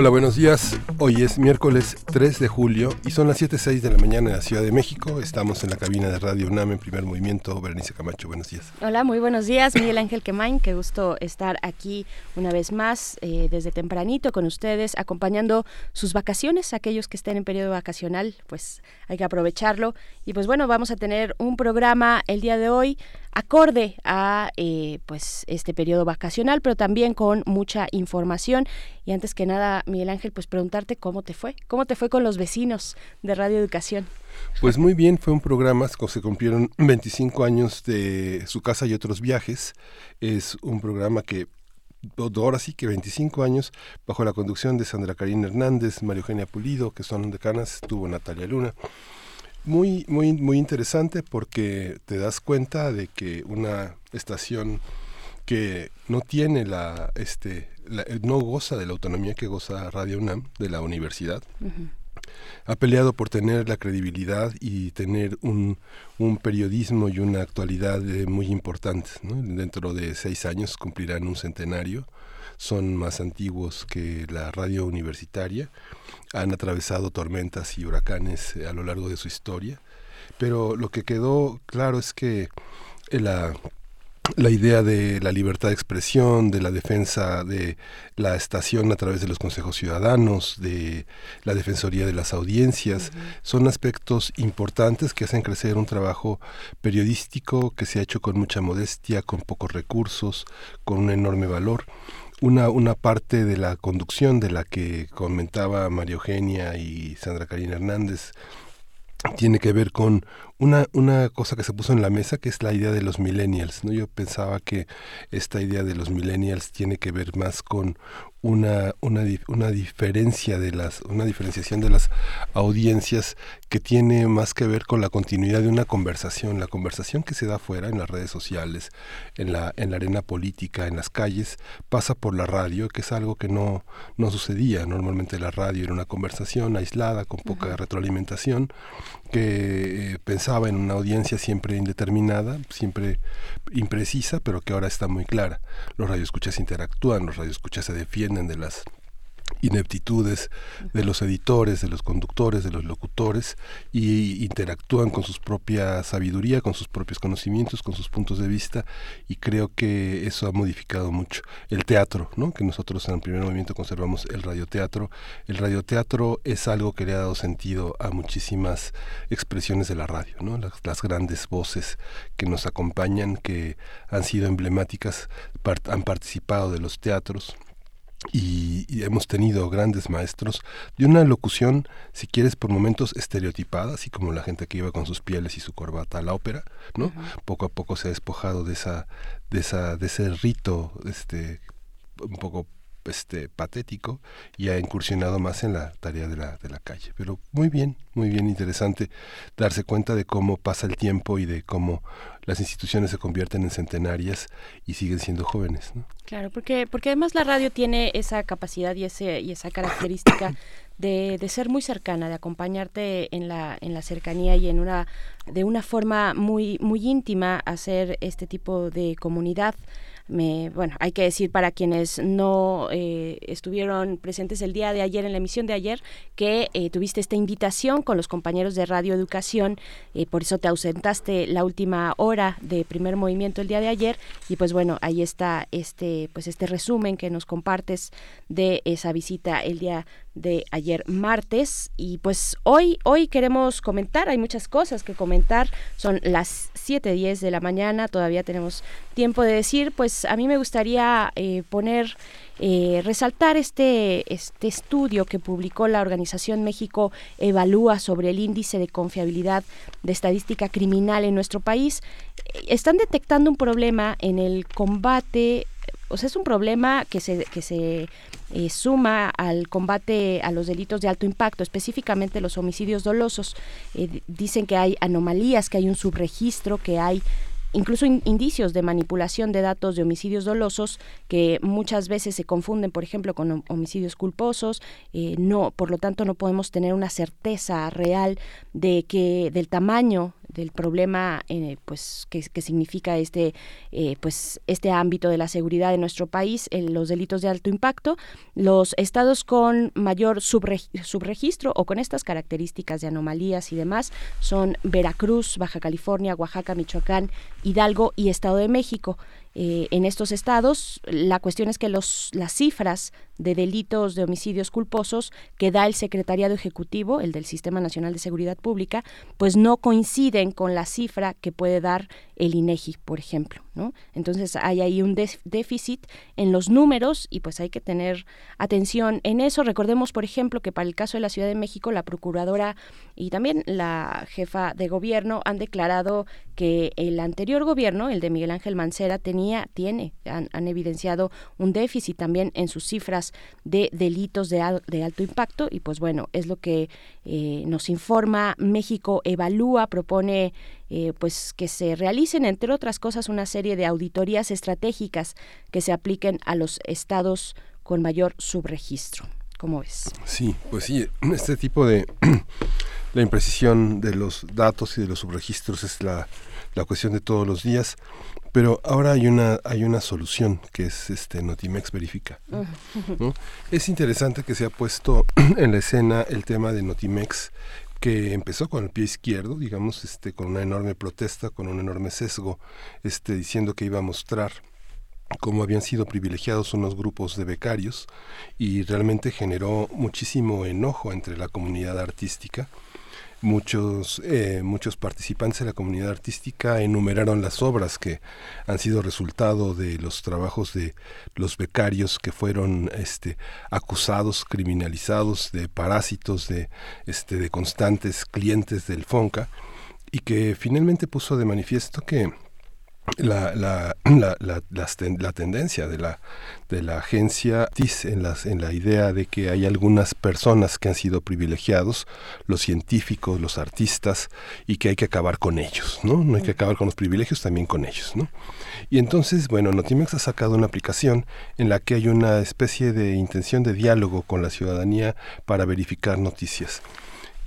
Hola, buenos días. Hoy es miércoles 3 de julio y son las 7.06 de la mañana en la Ciudad de México. Estamos en la cabina de Radio UNAM en primer movimiento. Berenice Camacho, buenos días. Hola, muy buenos días. Miguel Ángel Quemain, qué gusto estar aquí una vez más eh, desde tempranito con ustedes, acompañando sus vacaciones. Aquellos que estén en periodo vacacional, pues hay que aprovecharlo. Y pues bueno, vamos a tener un programa el día de hoy acorde a eh, pues este periodo vacacional, pero también con mucha información. Y antes que nada, Miguel Ángel, pues preguntarte cómo te fue, cómo te fue con los vecinos de Radio Educación. Pues muy bien, fue un programa, se cumplieron 25 años de su casa y otros viajes. Es un programa que ahora sí que 25 años, bajo la conducción de Sandra Karina Hernández, María Eugenia Pulido, que son decanas, estuvo Natalia Luna muy, muy, muy interesante porque te das cuenta de que una estación que no tiene la, este, no goza de la autonomía que goza Radio UNAM de la universidad. Ha peleado por tener la credibilidad y tener un, un periodismo y una actualidad eh, muy importantes. Dentro de seis años cumplirán un centenario son más antiguos que la radio universitaria, han atravesado tormentas y huracanes eh, a lo largo de su historia, pero lo que quedó claro es que eh, la la idea de la libertad de expresión, de la defensa de la estación a través de los consejos ciudadanos, de la defensoría de las audiencias, son aspectos importantes que hacen crecer un trabajo periodístico que se ha hecho con mucha modestia, con pocos recursos, con un enorme valor una, una parte de la conducción de la que comentaba María Eugenia y Sandra Karina Hernández tiene que ver con una, una cosa que se puso en la mesa que es la idea de los millennials. ¿no? Yo pensaba que esta idea de los millennials tiene que ver más con una, una, una, diferencia de las, una diferenciación de las audiencias que tiene más que ver con la continuidad de una conversación, la conversación que se da afuera en las redes sociales, en la, en la arena política, en las calles, pasa por la radio, que es algo que no, no sucedía. Normalmente la radio era una conversación aislada, con poca retroalimentación, que eh, pensaba en una audiencia siempre indeterminada, siempre imprecisa, pero que ahora está muy clara. Los radioescuchas interactúan, los radioescuchas se defienden de las ineptitudes de los editores, de los conductores, de los locutores y interactúan con su propia sabiduría, con sus propios conocimientos, con sus puntos de vista y creo que eso ha modificado mucho el teatro, ¿no? que nosotros en el primer movimiento conservamos el radioteatro. El radioteatro es algo que le ha dado sentido a muchísimas expresiones de la radio, ¿no? las, las grandes voces que nos acompañan, que han sido emblemáticas, han participado de los teatros y, hemos tenido grandes maestros de una locución, si quieres, por momentos estereotipada, así como la gente que iba con sus pieles y su corbata a la ópera, ¿no? Poco a poco se ha despojado de esa, de esa, de ese rito, este, un poco este patético y ha incursionado más en la tarea de la, de la calle. Pero muy bien, muy bien interesante darse cuenta de cómo pasa el tiempo y de cómo las instituciones se convierten en centenarias y siguen siendo jóvenes. Claro, porque, porque además la radio tiene esa capacidad y, ese, y esa característica de, de, ser muy cercana, de acompañarte en la, en la cercanía y en una, de una forma muy, muy íntima hacer este tipo de comunidad bueno, hay que decir para quienes no eh, estuvieron presentes el día de ayer en la emisión de ayer que eh, tuviste esta invitación con los compañeros de Radio Educación, eh, por eso te ausentaste la última hora de primer movimiento el día de ayer y pues bueno, ahí está este pues este resumen que nos compartes de esa visita el día de ayer martes. Y pues hoy hoy queremos comentar, hay muchas cosas que comentar, son las 7:10 de la mañana, todavía tenemos tiempo de decir, pues a mí me gustaría eh, poner eh, resaltar este, este estudio que publicó la organización México Evalúa sobre el índice de confiabilidad de estadística criminal en nuestro país. Están detectando un problema en el combate o sea, es un problema que se, que se eh, suma al combate a los delitos de alto impacto, específicamente los homicidios dolosos. Eh, dicen que hay anomalías, que hay un subregistro, que hay incluso indicios de manipulación de datos de homicidios dolosos que muchas veces se confunden, por ejemplo, con homicidios culposos. Eh, no, por lo tanto, no podemos tener una certeza real de que del tamaño del problema eh, pues que, significa este eh, pues este ámbito de la seguridad de nuestro país los delitos de alto impacto los estados con mayor subregistro o con estas características de anomalías y demás son Veracruz Baja California Oaxaca Michoacán Hidalgo y Estado de México eh, en estos estados. La cuestión es que los, las cifras de delitos de homicidios culposos que da el Secretariado Ejecutivo, el del Sistema Nacional de Seguridad Pública, pues no coinciden con la cifra que puede dar el INEGI, por ejemplo. ¿no? Entonces hay ahí un déficit en los números y pues hay que tener atención en eso. Recordemos, por ejemplo, que para el caso de la Ciudad de México, la Procuradora y también la jefa de gobierno han declarado que el anterior gobierno, el de Miguel Ángel Mancera, tenía, tiene, han, evidenciado un déficit también en sus cifras de delitos de, alto impacto y pues bueno, es lo que eh, nos informa México Evalúa, propone eh, pues que se realicen, entre otras cosas, una serie de auditorías estratégicas que se apliquen a los estados con mayor subregistro. ¿Cómo ves? Sí, pues sí, este tipo de la imprecisión de los datos y de los subregistros es la, la cuestión de todos los días. Pero ahora hay una hay una solución que es este Notimex verifica. Es interesante que se ha puesto en la escena el tema de Notimex que empezó con el pie izquierdo, digamos, este, con una enorme protesta, con un enorme sesgo, este, diciendo que iba a mostrar cómo habían sido privilegiados unos grupos de becarios y realmente generó muchísimo enojo entre la comunidad artística muchos, eh, muchos participantes de la comunidad artística enumeraron las obras que han sido resultado de los trabajos de los becarios que fueron este, acusados, criminalizados de parásitos, de, este, de constantes clientes del FONCA y que finalmente puso de manifiesto que la, la, la, la, la, tendencia de la, de la agencia en, las, en la idea de que hay algunas personas que han sido privilegiados, los científicos, los artistas, y que hay que acabar con ellos, ¿no? No hay que acabar con los privilegios, también con ellos, ¿no? Y entonces, bueno, Notimex ha sacado una aplicación en la que hay una especie de intención de diálogo con la ciudadanía para verificar noticias.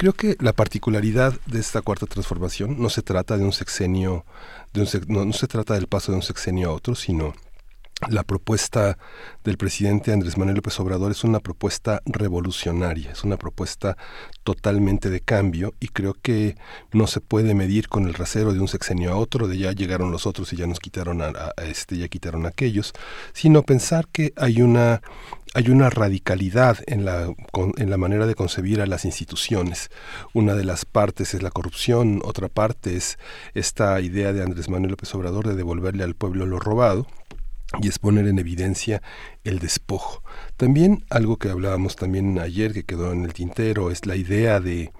Creo que la particularidad de esta cuarta transformación no se trata de un sexenio, de un no, se trata del paso de un sexenio a otro, sino la propuesta del presidente Andrés Manuel López Obrador es una propuesta revolucionaria, es una propuesta totalmente de cambio y creo que no se puede medir con el rasero de un sexenio a otro, de ya llegaron los otros y ya nos quitaron a, este, ya quitaron a aquellos, sino pensar que hay una hay una radicalidad en la, en la manera de concebir a las instituciones. Una de las partes es la corrupción, otra parte es esta idea de Andrés Manuel López Obrador de devolverle al pueblo lo robado y es poner en evidencia el despojo. También algo que hablábamos también ayer que quedó en el tintero es la idea de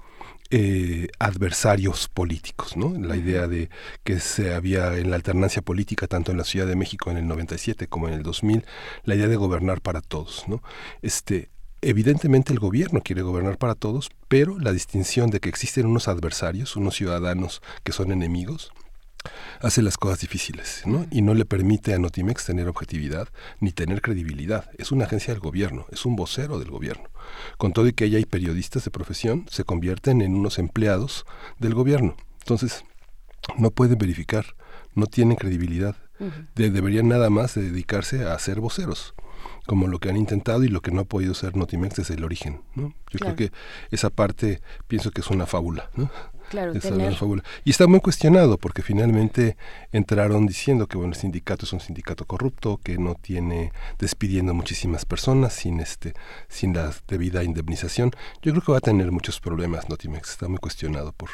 eh, adversarios políticos, ¿no? La idea de que se había en la alternancia política, tanto en la Ciudad de México en el 97 como en el 2000, la idea de gobernar para todos, ¿no? Este, evidentemente el gobierno quiere gobernar para todos, pero la distinción de que existen unos adversarios, unos ciudadanos que son enemigos, hace las cosas difíciles ¿no? y no le permite a Notimex tener objetividad ni tener credibilidad. Es una agencia del gobierno, es un vocero del gobierno. Con todo y que hay periodistas de profesión, se convierten en unos empleados del gobierno. Entonces, no pueden verificar, no tienen credibilidad. deberían nada más dedicarse a ser voceros como lo que han intentado y lo que no ha podido ser Notimex desde el origen. ¿no? Yo creo que esa parte pienso que es una fábula. ¿no? Claro, Y está muy cuestionado porque finalmente entraron diciendo que bueno, el sindicato es un sindicato corrupto, que no tiene despidiendo muchísimas personas sin este sin la debida indemnización. Yo creo que va a tener muchos problemas Notimex, está muy cuestionado por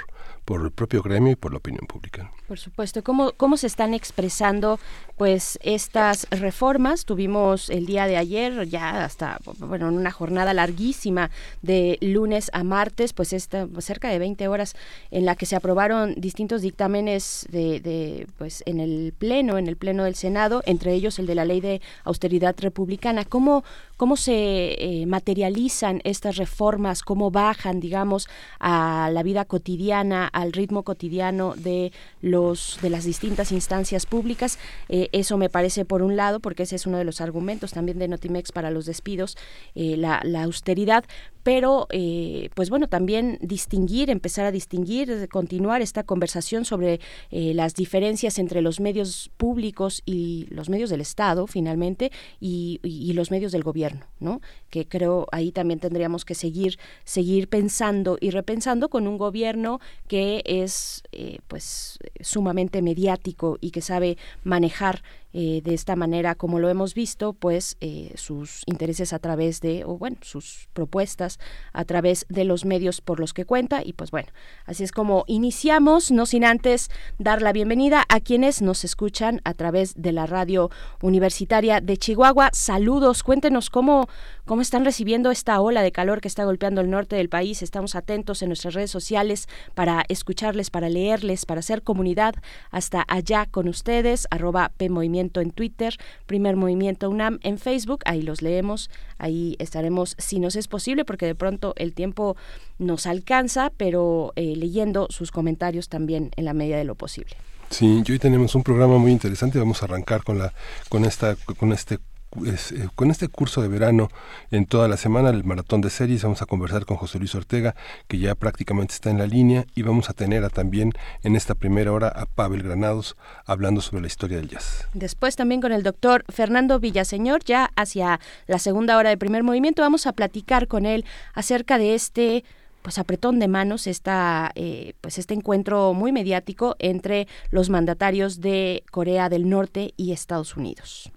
por el propio gremio y por la opinión pública. Por supuesto, ¿cómo, cómo se están expresando pues estas reformas? Tuvimos el día de ayer, ya hasta, bueno, una jornada larguísima de lunes a martes, pues esta, cerca de 20 horas en la que se aprobaron distintos dictámenes de, pues en el pleno, en el pleno del Senado, entre ellos el de la ley de austeridad republicana. ¿Cómo, cómo se eh, materializan estas reformas? ¿Cómo bajan, digamos, a la vida cotidiana, al ritmo cotidiano de los de las distintas instancias públicas? Eh, eso me parece por un lado, porque ese es uno de los argumentos también de Notimex para los despidos, eh, la, austeridad, pero eh, pues bueno, también distinguir, empezar a distinguir, continuar esta conversación sobre las diferencias entre los medios públicos y los medios del Estado, finalmente, y, los medios del gobierno, ¿no? Que creo ahí también tendríamos que seguir, seguir pensando y repensando con un gobierno que es eh, pues sumamente mediático y que sabe manejar eh, de esta manera, como lo hemos visto, pues eh, sus intereses a través de, o bueno, sus propuestas a través de los medios por los que cuenta. Y pues bueno, así es como iniciamos, no sin antes dar la bienvenida a quienes nos escuchan a través de la radio universitaria de Chihuahua. Saludos, cuéntenos cómo, cómo están recibiendo esta ola de calor que está golpeando el norte del país. Estamos atentos en nuestras redes sociales para escucharles, para leerles, para hacer comunidad hasta allá con ustedes, arroba PMovimiento en Twitter, Primer Movimiento UNAM en Facebook, ahí los leemos, ahí estaremos si nos es posible, porque de pronto el tiempo nos alcanza, pero eh, leyendo sus comentarios también en la medida de lo posible. Sí, hoy tenemos un programa muy interesante. Vamos a arrancar con la con esta con este eh, con este curso de verano en toda la semana, el maratón de series, vamos a conversar con José Luis Ortega, que ya prácticamente está en la línea, y vamos a tener también en esta primera hora a Pavel Granados hablando sobre la historia del jazz. Después también con el doctor Fernando Villaseñor, ya hacia la segunda hora del primer movimiento, vamos a platicar con él acerca de este pues apretón de manos esta, eh, pues este encuentro muy mediático entre los mandatarios de Corea del Norte y Estados Unidos.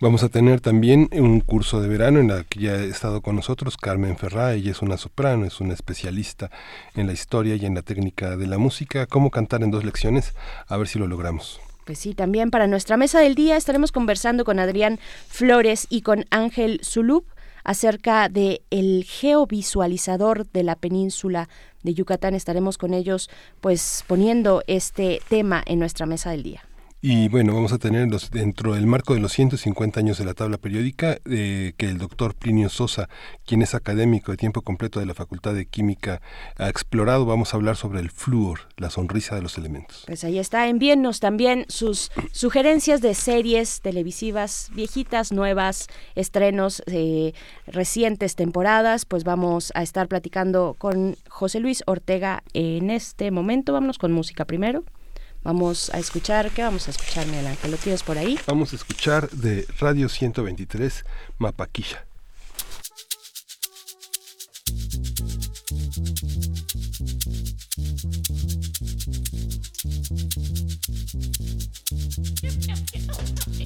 Vamos a tener también un curso de verano en la que ya ha estado con nosotros Carmen Ferrá, ella es una soprano, es una especialista en la historia y en la técnica de la música, cómo cantar en dos lecciones, a ver si lo logramos. Pues sí, también para nuestra mesa del día estaremos conversando con Adrián Flores y con Ángel Zulub acerca de el geovisualizador de la península de Yucatán. Estaremos con ellos pues poniendo este tema en nuestra mesa del día. Y bueno, vamos a tener dentro del marco de los 150 años de la tabla periódica eh, que el doctor Plinio Sosa, quien es académico de tiempo completo de la Facultad de Química, ha explorado. Vamos a hablar sobre el flúor, la sonrisa de los elementos. Pues ahí está. Envíennos también sus sugerencias de series televisivas viejitas, nuevas, estrenos, eh, recientes temporadas. Pues vamos a estar platicando con José Luis Ortega en este momento. Vámonos con música primero. Vamos a escuchar, ¿qué vamos a escuchar, Miguel Ángel? ¿Lo tienes por ahí? Vamos a escuchar de Radio 123, Mapaquilla.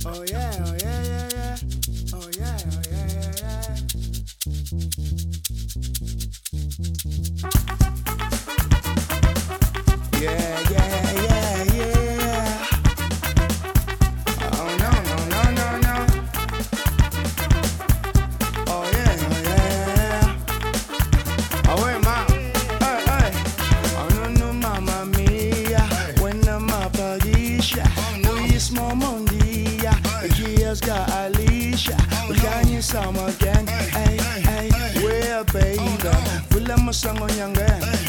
Oh yeah, oh yeah, yeah, yeah. Oh yeah, oh yeah, yeah, yeah. Yeah, yeah, Agnieszka, Alicia. Udani sama gang. Hey, hey, we're baby Vula masango nyangan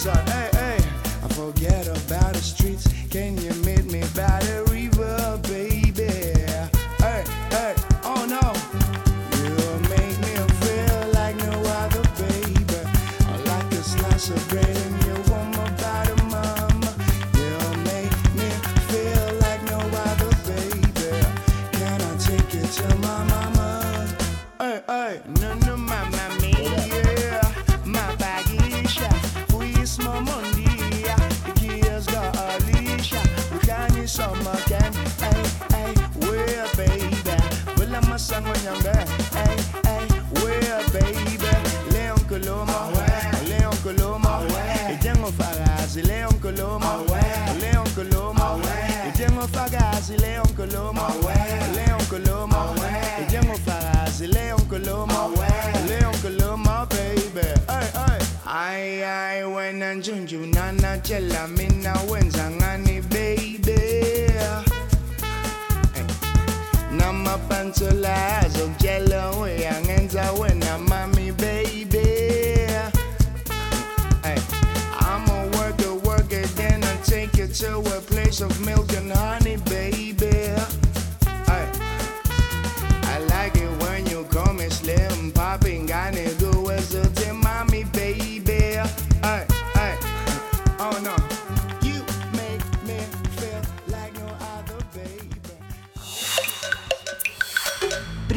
Hey, oh, hey. I forget about the streets. Can you njunju nana chela mina wenza ngani baby? Namapantsula azokutshela uyangenza wena mami baby. I'ma work then I take it to a place of milk and honey, baby.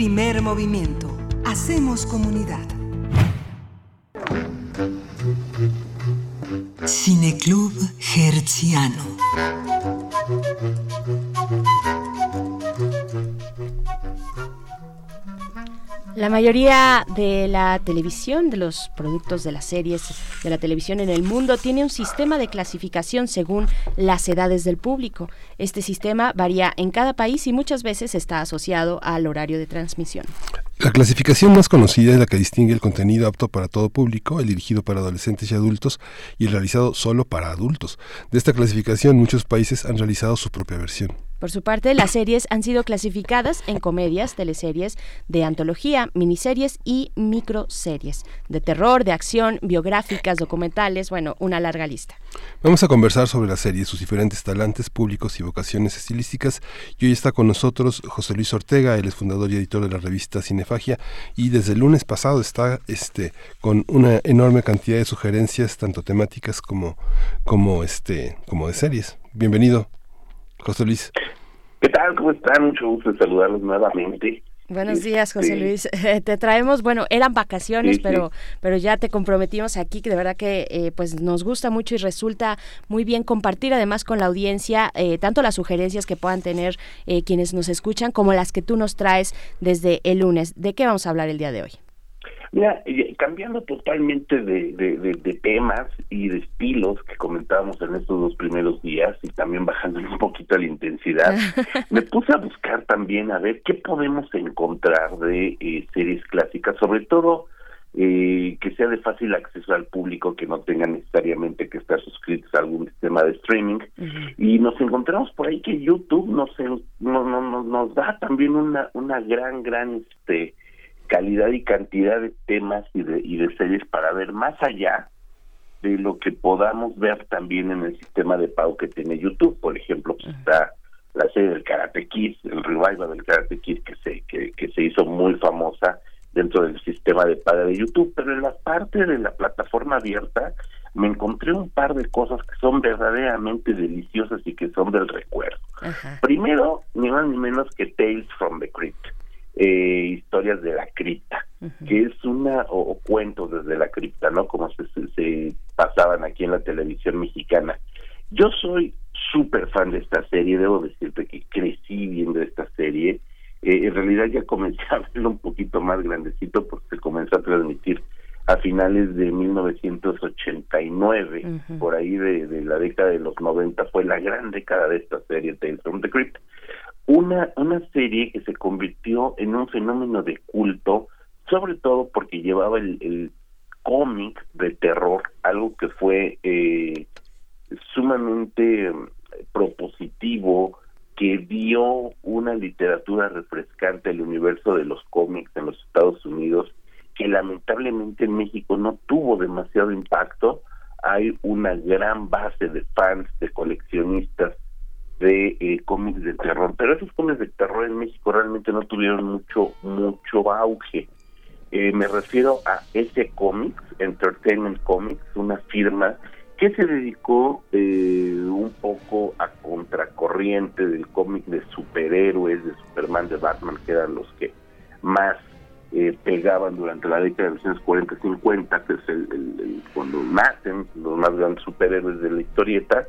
Primer movimiento. Hacemos comunidad. Cineclub Hertziano. La mayoría de la televisión, de los productos de las series de la televisión en el mundo, tiene un sistema de clasificación según las edades del público. Este sistema varía en cada país y muchas veces está asociado al horario de transmisión. La clasificación más conocida es la que distingue el contenido apto para todo público, el dirigido para adolescentes y adultos y el realizado solo para adultos. De esta clasificación muchos países han realizado su propia versión. Por su parte, las series han sido clasificadas en comedias, teleseries, de antología, miniseries y microseries, de terror, de acción, biográficas, documentales, bueno, una larga lista. Vamos a conversar sobre las series, sus diferentes talantes públicos y vocaciones estilísticas. Y hoy está con nosotros José Luis Ortega, él es fundador y editor de la revista Cinefagia y desde el lunes pasado está este con una enorme cantidad de sugerencias, tanto temáticas como, como, este, como de series. Bienvenido, José Luis. ¿Qué tal? ¿Cómo están? Mucho gusto de saludarlos nuevamente. Buenos días, José Este, Luis. te traemos, bueno, eran vacaciones, Sí, sí. pero pero ya te comprometimos aquí, que de verdad que eh, pues nos gusta mucho y resulta muy bien compartir además con la audiencia eh, tanto las sugerencias que puedan tener eh, quienes nos escuchan como las que tú nos traes desde el lunes. ¿De qué vamos a hablar el día de hoy? Mira, eh, cambiando totalmente de, de, de- de temas y de estilos que comentábamos en estos dos primeros días y también bajando un poquito la intensidad, me puse a buscar también a ver qué podemos encontrar de eh, series clásicas, sobre todo eh, que sea de fácil acceso al público, que no tengan necesariamente que estar suscritos a algún sistema de streaming. Y nos encontramos por ahí que YouTube nos, en- no- no- no- nos da también una, una gran, gran este, calidad y cantidad de temas y de, y de series para ver más allá de lo que podamos ver también en el sistema de pago que tiene YouTube. Por ejemplo, pues está la serie del Karate Kid, el revival del Karate Kid que se, que, que se hizo muy famosa dentro del sistema de paga de YouTube, pero en la parte de la plataforma abierta me encontré un par de cosas que son verdaderamente deliciosas y que son del recuerdo. Ajá. Primero, ni más ni menos que Tales from the Crypt, eh, historias de la cripta, que es una, o, o cuentos desde la cripta, ¿no? Como se, se, se pasaban aquí en la televisión mexicana. Yo soy súper fan de esta serie, debo decirte que crecí viendo esta serie. Eh, en realidad ya comencé a verlo un poquito más grandecito porque se comenzó a transmitir a finales de 1989, Ujú. por ahí de, de la década de los 90, fue la gran década de esta serie, Tales from the Crypt. Una, una serie que se convirtió en un fenómeno de culto, sobre todo porque llevaba el, el cómic de terror, algo que fue eh, sumamente eh, propositivo, que dio una literatura refrescante al universo de los cómics en los Estados Unidos, que lamentablemente en México no tuvo demasiado impacto. Hay una gran base de fans, de coleccionistas de eh, cómics de terror, pero esos cómics de terror en México realmente no tuvieron mucho mucho auge. Eh, me refiero a ese Comics, Entertainment Comics, una firma que se dedicó eh, un poco a contracorriente del cómic de superhéroes, de Superman, de Batman, que eran los que más eh, pegaban durante la década de los 40-50, que es el, el- el- cuando nacen los más grandes superhéroes de la historieta.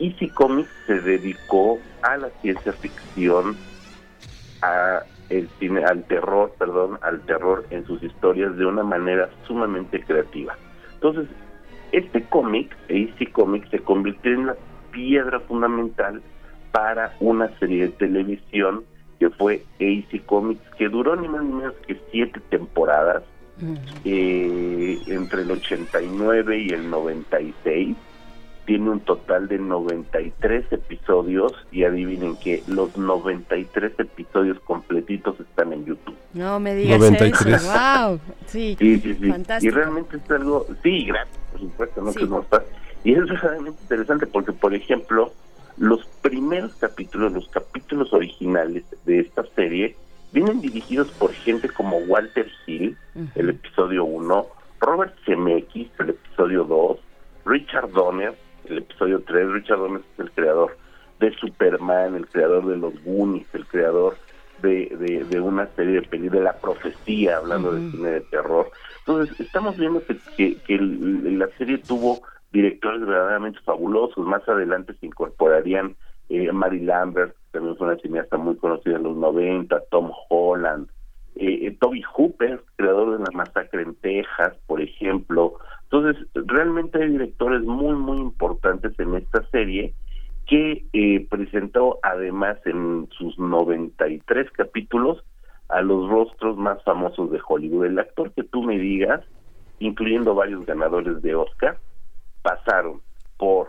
Easy Comics se dedicó a la ciencia ficción, a el cine, al terror, perdón, al terror en sus historias de una manera sumamente creativa. Entonces, Este cómic, AC Comics, se convirtió en la piedra fundamental para una serie de televisión que fue AC Comics, que duró ni más ni menos que siete temporadas, eh, entre el 89 y el 96. Tiene un total de 93 episodios y adivinen que los 93 episodios completitos están en YouTube. No me digas 93. eso. Wow. Sí, Sí, sí, sí. fantástico. Y realmente es algo, sí, gracias, por supuesto, no Sí. que no está. Y es realmente interesante porque, por ejemplo, los primeros capítulos, los capítulos originales de esta serie, vienen dirigidos por gente como Walter Hill, el episodio 1, Robert Zemeckis, el episodio 2, Richard Donner, el episodio 3. Richard Donner es el creador de Superman, el creador de los Goonies, el creador de, de, de una serie de películas, de la profecía, hablando de cine de terror. Entonces, estamos viendo que, que, que el- la serie tuvo directores verdaderamente fabulosos. Más adelante se incorporarían eh, Mary Lambert, que también fue una cineasta muy conocida en los 90, Tom Holland, eh, eh, Toby Hooper, creador de La Masacre en Texas, por ejemplo. Entonces, realmente hay directores muy, muy importantes en esta serie que eh, presentó además en sus 93 capítulos a los rostros más famosos de Hollywood. El actor que tú me digas, incluyendo varios ganadores de Oscar, pasaron por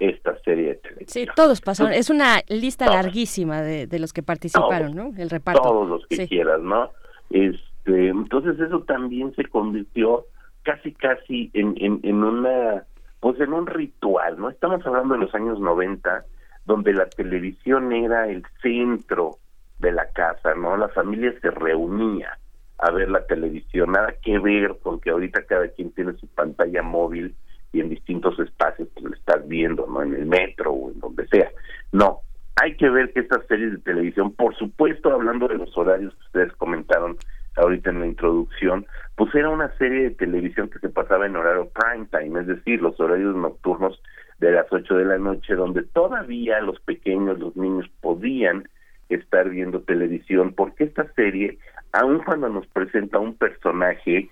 esta serie de televisión. Sí, todos pasaron. Es una lista larguísima de, de los que participaron, ¿no? El reparto. todos los que Sí. quieras, ¿no? Este, entonces eso también se convirtió casi casi en, en, en una pues en un ritual, ¿no? Estamos hablando de los años 90 donde la televisión era el centro de la casa, ¿no? La familia se reunía a ver la televisión, nada que ver con que ahorita cada quien tiene su pantalla móvil y en distintos espacios pues, lo estás viendo, ¿no? En el metro o en donde sea. No, hay que ver que estas series de televisión, por supuesto, hablando de los horarios que ustedes comentaron ahorita en la introducción, pues era una serie de televisión que se pasaba en horario prime time, es decir, los horarios nocturnos de las 8 de la noche, donde todavía los pequeños, los niños podían estar viendo televisión, porque esta serie, aun cuando nos presenta un personaje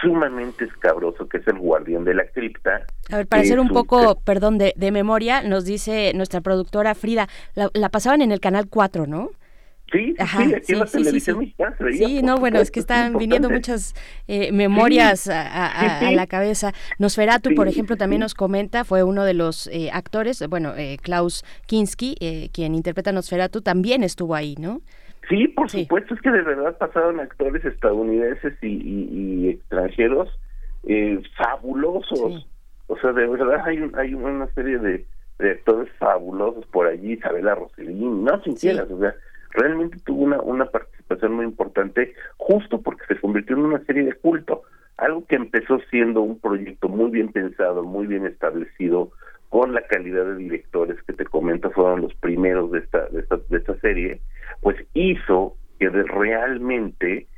sumamente escabroso, que es el guardián de la cripta, A ver, para hacer un un poco, perdón, de, de memoria, nos dice nuestra productora Frida, la, la pasaban en el canal 4, ¿no? Sí, sí, Ajá, sí, aquí en la sí, sí, televisión sí. mexicana se veía, Sí, por no, bueno, es que es están viniendo muchas eh, memorias a, a- a- Sí, a sí. la cabeza. Nosferatu, por Sí, ejemplo, sí, también sí. nos comenta, fue uno de los eh, actores, bueno, eh, Klaus Kinski, eh, quien interpreta Nosferatu, también estuvo ahí, ¿no? Sí, por Sí. supuesto, es que de verdad pasaron actores estadounidenses y, y- y extranjeros eh, fabulosos. Sí. O sea, de verdad hay, hay una serie de, de actores fabulosos por allí, Isabela Rossellini, no sin Sí. quieras, o sea, realmente tuvo una, una participación muy importante justo porque se convirtió en una serie de culto, algo que empezó siendo un proyecto muy bien pensado, muy bien establecido, con la calidad de directores que te comento fueron los primeros de esta, de esta, de esta serie, pues hizo que de- realmente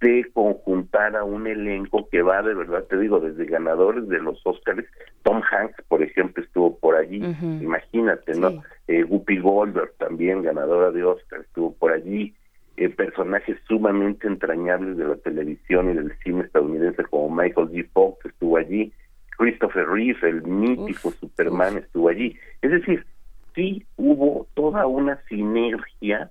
se conjuntara un elenco que va de verdad, te digo, desde ganadores de los Oscars, Tom Hanks, por ejemplo, estuvo por allí, imagínate, ¿no? Sí. Eh, Whoopi Goldberg, también ganadora de Oscar, estuvo por allí, eh, personajes sumamente entrañables de la televisión y del cine estadounidense como Michael G. Fox estuvo allí, Christopher Reeve, el mítico Uf, Superman, estuvo allí. Es decir, sí hubo toda una sinergia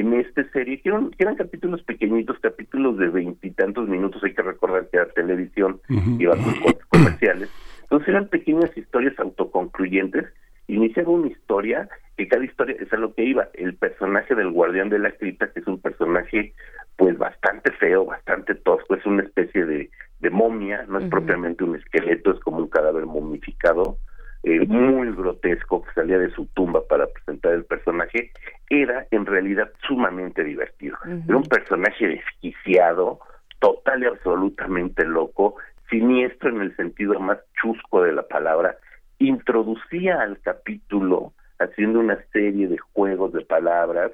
en esta serie, que eran, que eran capítulos pequeñitos, capítulos de veintitantos minutos, hay que recordar que era televisión, Ujú. iba con cortes comerciales, entonces eran pequeñas historias autoconcluyentes, iniciaba una historia, que cada historia es a lo que iba, el personaje del guardián de la cripta, que es un personaje pues bastante feo, bastante tosco, es una especie de, de momia, no es propiamente un esqueleto, es como un cadáver momificado, eh, muy grotesco que salía de su tumba para presentar el personaje, era en realidad sumamente divertido. Era un personaje desquiciado, total y absolutamente loco, siniestro en el sentido más chusco de la palabra, introducía al capítulo haciendo una serie de juegos de palabras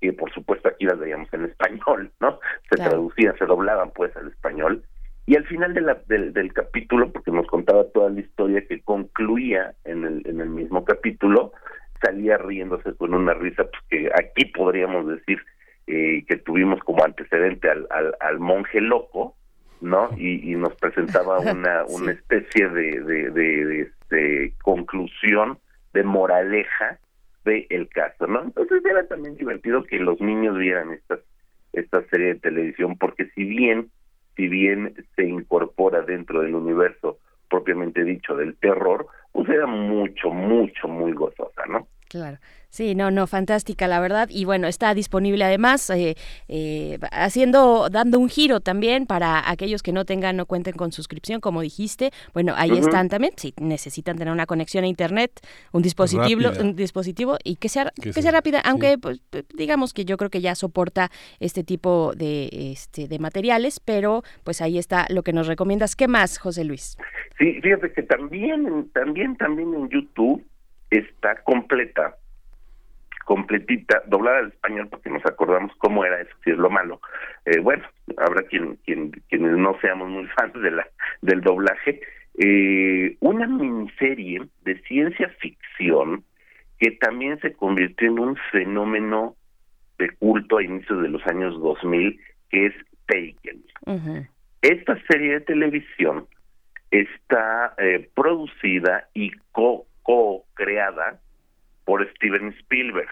que por supuesto aquí las veíamos en español, ¿no? Se Claro. traducían, se doblaban pues al español y al final de la- del, del capítulo, porque nos contaba toda la historia que concluía en el, en el mismo capítulo, salía riéndose con una risa pues, que aquí podríamos decir eh, que tuvimos como antecedente al, al, al monje loco, ¿no? Y, nos presentaba una, una especie de, de, de, este, conclusión, de moraleja de el caso, ¿no? Entonces era también divertido que los niños vieran estas esta serie de televisión porque si bien si bien se incorpora dentro del universo propiamente dicho del terror, pues era mucho, mucho, muy gozosa, ¿no? Claro. Sí, no, no, fantástica, la verdad. Y bueno, está disponible además, eh, eh, haciendo, dando un giro también para aquellos que no tengan, no cuenten con suscripción, como dijiste. Bueno, ahí están también, si necesitan tener una conexión a internet, un dispositivo, un dispositivo y que sea, que, sea, rápida, aunque pues, digamos que yo creo que ya soporta este tipo de, este, de materiales, pero pues ahí está lo que nos recomiendas. ¿Qué más, José Luis? Sí, fíjate que también, también, también en YouTube está completa completita, doblada al español, porque nos acordamos cómo era eso, si es lo malo. Eh, bueno, habrá quien, quien, quienes no seamos muy fans de la, del doblaje. Eh, una miniserie de ciencia ficción que también se convirtió en un fenómeno de culto a inicios de los años 2000, que es Taken. Esta serie de televisión está eh, producida y co-creada por Steven Spielberg.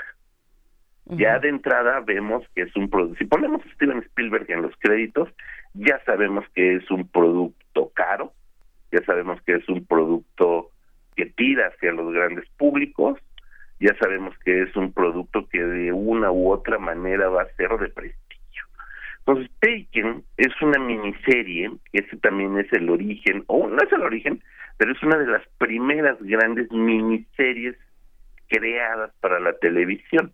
Ya de entrada vemos que es un producto, si ponemos Steven Spielberg en los créditos, ya sabemos que es un producto caro, ya sabemos que es un producto que tira hacia los grandes públicos, ya sabemos que es un producto que de una u otra manera va a ser de prestigio. Entonces, Taken es una miniserie, ese también es el origen, o no es el origen, pero es una de las primeras grandes miniseries creadas para la televisión.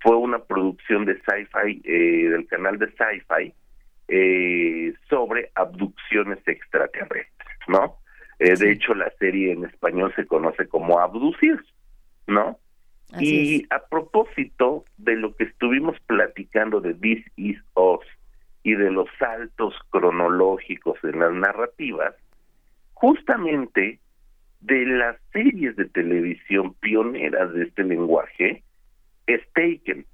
Fue una producción de sci-fi, eh, del canal de sci-fi, eh, sobre abducciones extraterrestres, ¿no? Eh, de hecho, la serie en español se conoce como Abducir, ¿no? y a propósito de lo que estuvimos platicando de This Is Us y de los saltos cronológicos en las narrativas, justamente de las series de televisión pioneras de este lenguaje es Taken.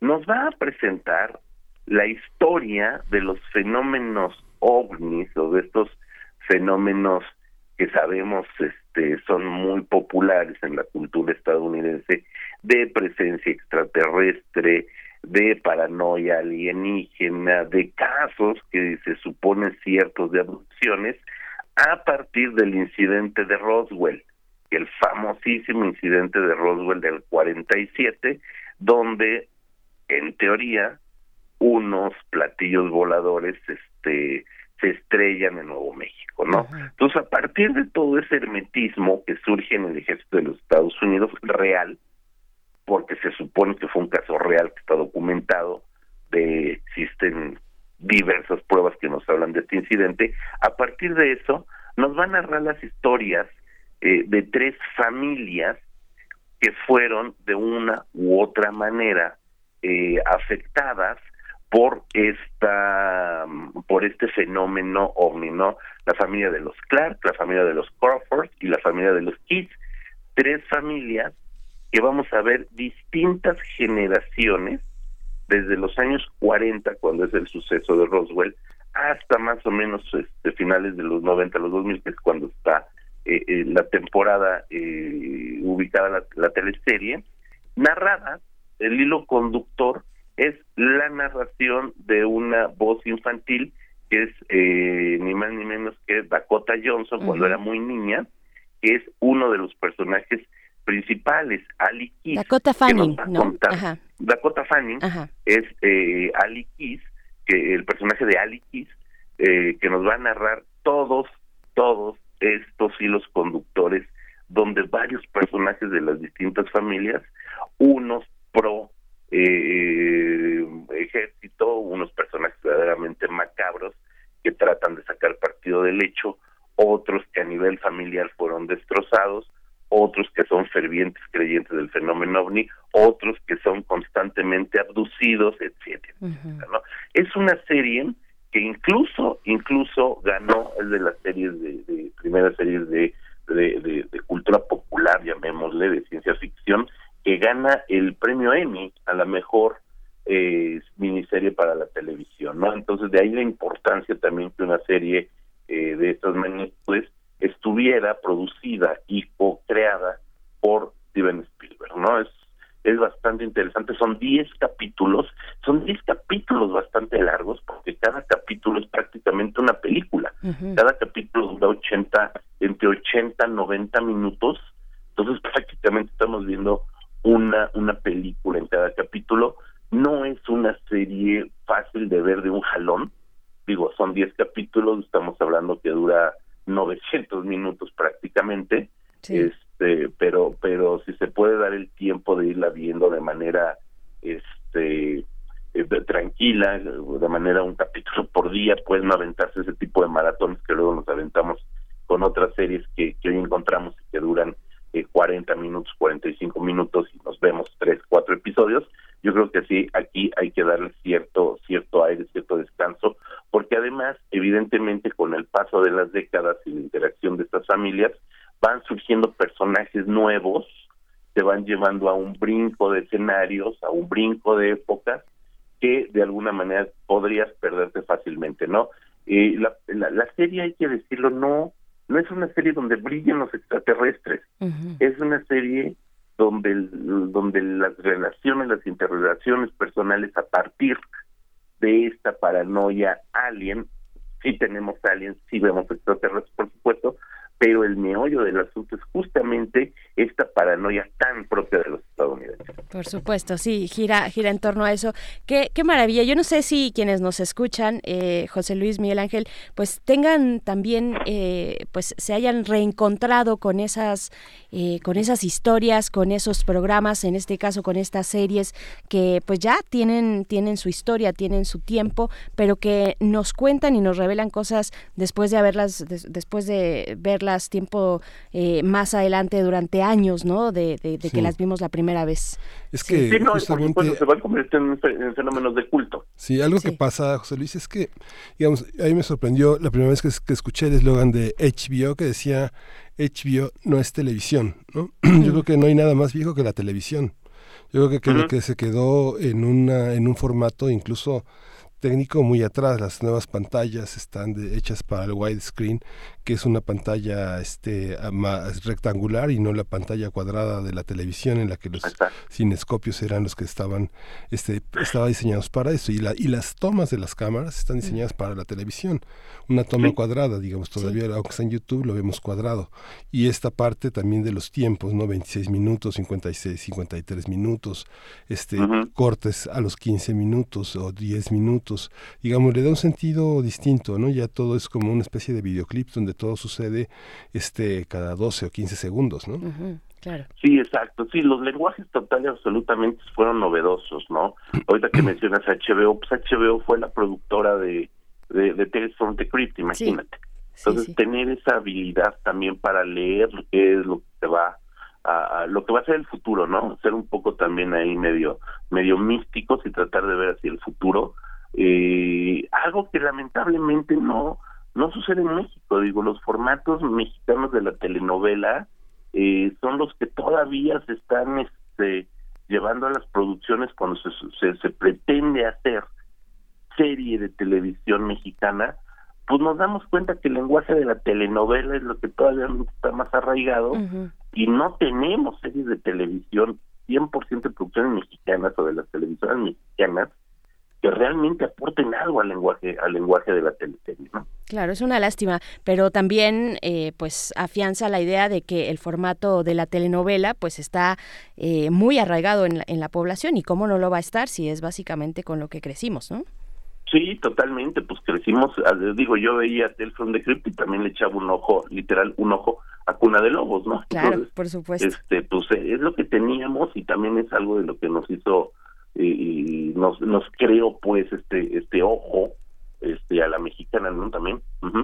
Nos va a presentar la historia de los fenómenos ovnis o de estos fenómenos que sabemos este son muy populares en la cultura estadounidense de presencia extraterrestre, de paranoia alienígena, de casos que se suponen ciertos de abducciones a partir del incidente de Roswell, el famosísimo incidente de Roswell del 47, donde en teoría unos platillos voladores este se estrellan en Nuevo México, ¿no? Entonces, a partir de todo ese hermetismo que surge en el ejército de los Estados Unidos, real, porque se supone que fue un caso real que está documentado, de existen diversas pruebas que nos hablan de este incidente. A partir de eso, nos van a narrar las historias eh, de tres familias que fueron de una u otra manera eh, afectadas por esta por este fenómeno ovni, ¿no? La familia de los Clark, la familia de los Crawford y la familia de los Kids, tres familias que vamos a ver distintas generaciones desde los años 40, cuando es el suceso de Roswell, hasta más o menos este, finales de los 90, los 2000, que es cuando está eh, eh, la temporada eh, ubicada la, la teleserie, narrada, el hilo conductor es la narración de una voz infantil que es ni más ni menos que Dakota Johnson cuando era muy niña, que es uno de los personajes principales, Ali Kiss. Dakota Fanning, ¿no? Dakota Fanning es eh, Ali Kiss, que el personaje de Ali Kiss, eh, que nos va a narrar todos, todos estos hilos conductores, donde varios personajes de las distintas familias, unos pro eh, ejército, unos personajes verdaderamente macabros que tratan de sacar partido del hecho, otros que a nivel familiar fueron destrozados, otros que son fervientes creyentes del fenómeno ovni, otros que son constantemente abducidos, etcétera. ¿no? Es una serie que incluso incluso ganó es de las series de, de primeras series de, de, de, cultura popular, llamémosle, de ciencia ficción, que gana el premio Emmy a la mejor eh, miniserie para la televisión, ¿no? Entonces de ahí la importancia también que una serie eh, de estas magnitudes estuviera producida y co-creada por Steven Spielberg, ¿no? Es es bastante interesante, son 10 capítulos, son 10 capítulos bastante largos porque cada capítulo es prácticamente una película, cada capítulo dura 80, entre 80 y 90 minutos, entonces prácticamente estamos viendo una, una película en cada capítulo, no es una serie fácil de ver de un jalón, digo, son 10 capítulos, estamos hablando que dura 900 minutos prácticamente, este, pero pero si se puede dar el tiempo de irla viendo de manera este eh, tranquila, de manera un capítulo por día, pueden no aventarse ese tipo de maratones que luego nos aventamos con otras series que, que hoy encontramos y que duran eh, 40 minutos, 45 minutos y nos vemos tres, cuatro episodios. Yo creo que sí, aquí hay que darle cierto, cierto aire, cierto descanso, porque además, evidentemente, con el paso de las décadas y la interacción de estas familias, van surgiendo personajes nuevos, te van llevando a un brinco de escenarios, a un brinco de épocas que de alguna manera podrías perderte fácilmente, ¿no? Y la, la, serie, hay que decirlo, no no es una serie donde brillen los extraterrestres, es una serie donde, donde las relaciones, las interrelaciones personales a partir de esta paranoia alien, sí tenemos aliens, sí vemos extraterrestres, por supuesto, pero el meollo del asunto es justamente esta paranoia tan propia de los estadounidenses. Por supuesto, sí, gira, gira en torno a eso. Qué, qué maravilla. Yo no sé si quienes nos escuchan, eh, José Luis, Miguel Ángel, pues tengan también, eh, pues se hayan reencontrado con esas, eh, con esas historias, con esos programas, en este caso con estas series que pues ya tienen, tienen su historia, tienen su tiempo, pero que nos cuentan y nos revelan cosas después de haberlas, después de verlas tiempo eh, más adelante durante años, ¿no? De, que las vimos la primera vez. Es que sí, no, justamente... se van a convertir en, fenómenos de culto. Sí, algo que pasa, José Luis, es que, digamos, a mí me sorprendió la primera vez que, que escuché el eslogan de HBO que decía HBO no es televisión, ¿no? Yo creo que no hay nada más viejo que la televisión. Yo creo que, que, que se quedó en, una, en un formato incluso técnico muy atrás. Las nuevas pantallas están hechas para el widescreen, que es una pantalla este más rectangular y no la pantalla cuadrada de la televisión en la que los cinescopios eran los que estaban este estaba diseñados para eso y la y las tomas de las cámaras están diseñadas para la televisión. Una toma cuadrada, digamos, todavía aunque está en YouTube lo vemos cuadrado. Y esta parte también de los tiempos, ¿no? 26 minutos, 56, 53 minutos, este cortes a los 15 minutos o 10 minutos digamos, le da un sentido distinto, ¿no? Ya todo es como una especie de videoclip donde todo sucede este cada 12 o 15 segundos, ¿no? Claro. Sí, exacto. Sí, los lenguajes totales absolutamente fueron novedosos, ¿no? Ahorita que mencionas HBO, pues HBO fue la productora de, de, de Tales from the Crypt, imagínate. Entonces, tener esa habilidad también para leer qué es lo que te va a, lo que va a ser el futuro, ¿no? Ser un poco también ahí medio medio místicos y tratar de ver hacia el futuro eh, algo que lamentablemente no no sucede en México digo los formatos mexicanos de la telenovela eh, son los que todavía se están este llevando a las producciones cuando se, se, pretende hacer serie de televisión mexicana pues nos damos cuenta que el lenguaje de la telenovela es lo que todavía está más arraigado y no tenemos series de televisión 100% de producciones mexicanas o de las televisoras mexicanas que realmente aporten algo al lenguaje al lenguaje de la teleserie ¿no? Claro, es una lástima, pero también eh, pues afianza la idea de que el formato de la telenovela pues está eh, muy arraigado en la, en la población y cómo no lo va a estar si es básicamente con lo que crecimos, ¿no? Sí, totalmente, pues crecimos, digo, yo veía Tales from the Crypt y también le echaba un ojo, literal, un ojo a Cuna de Lobos, ¿no? Claro, por supuesto. Este, pues es lo que teníamos y también es algo de lo que nos hizo y, nos, nos creó pues este este ojo este a la mexicana no también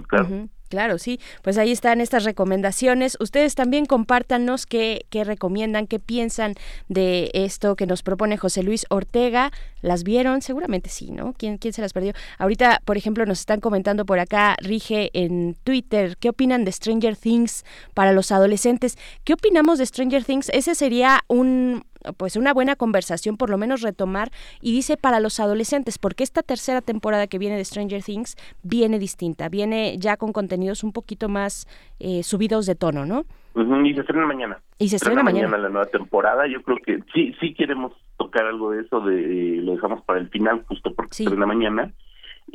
claro Claro, sí. Pues ahí están estas recomendaciones. Ustedes también compártanos qué, qué recomiendan, qué piensan de esto que nos propone José Luis Ortega. ¿Las vieron? Seguramente sí, ¿no? ¿Quién, quién se las perdió? Ahorita, por ejemplo, nos están comentando por acá, Rige en Twitter, ¿qué opinan de Stranger Things para los adolescentes? ¿Qué opinamos de Stranger Things? Ese sería un, pues una buena conversación, por lo menos retomar, y dice para los adolescentes, porque esta tercera temporada que viene de Stranger Things viene distinta, viene ya con contenidos un poquito más eh, subidos de tono, ¿no? y se estrena mañana. Y se estrena mañana. la nueva temporada. Yo creo que sí, sí queremos tocar algo de eso, de lo dejamos para el final, justo porque se estrena mañana.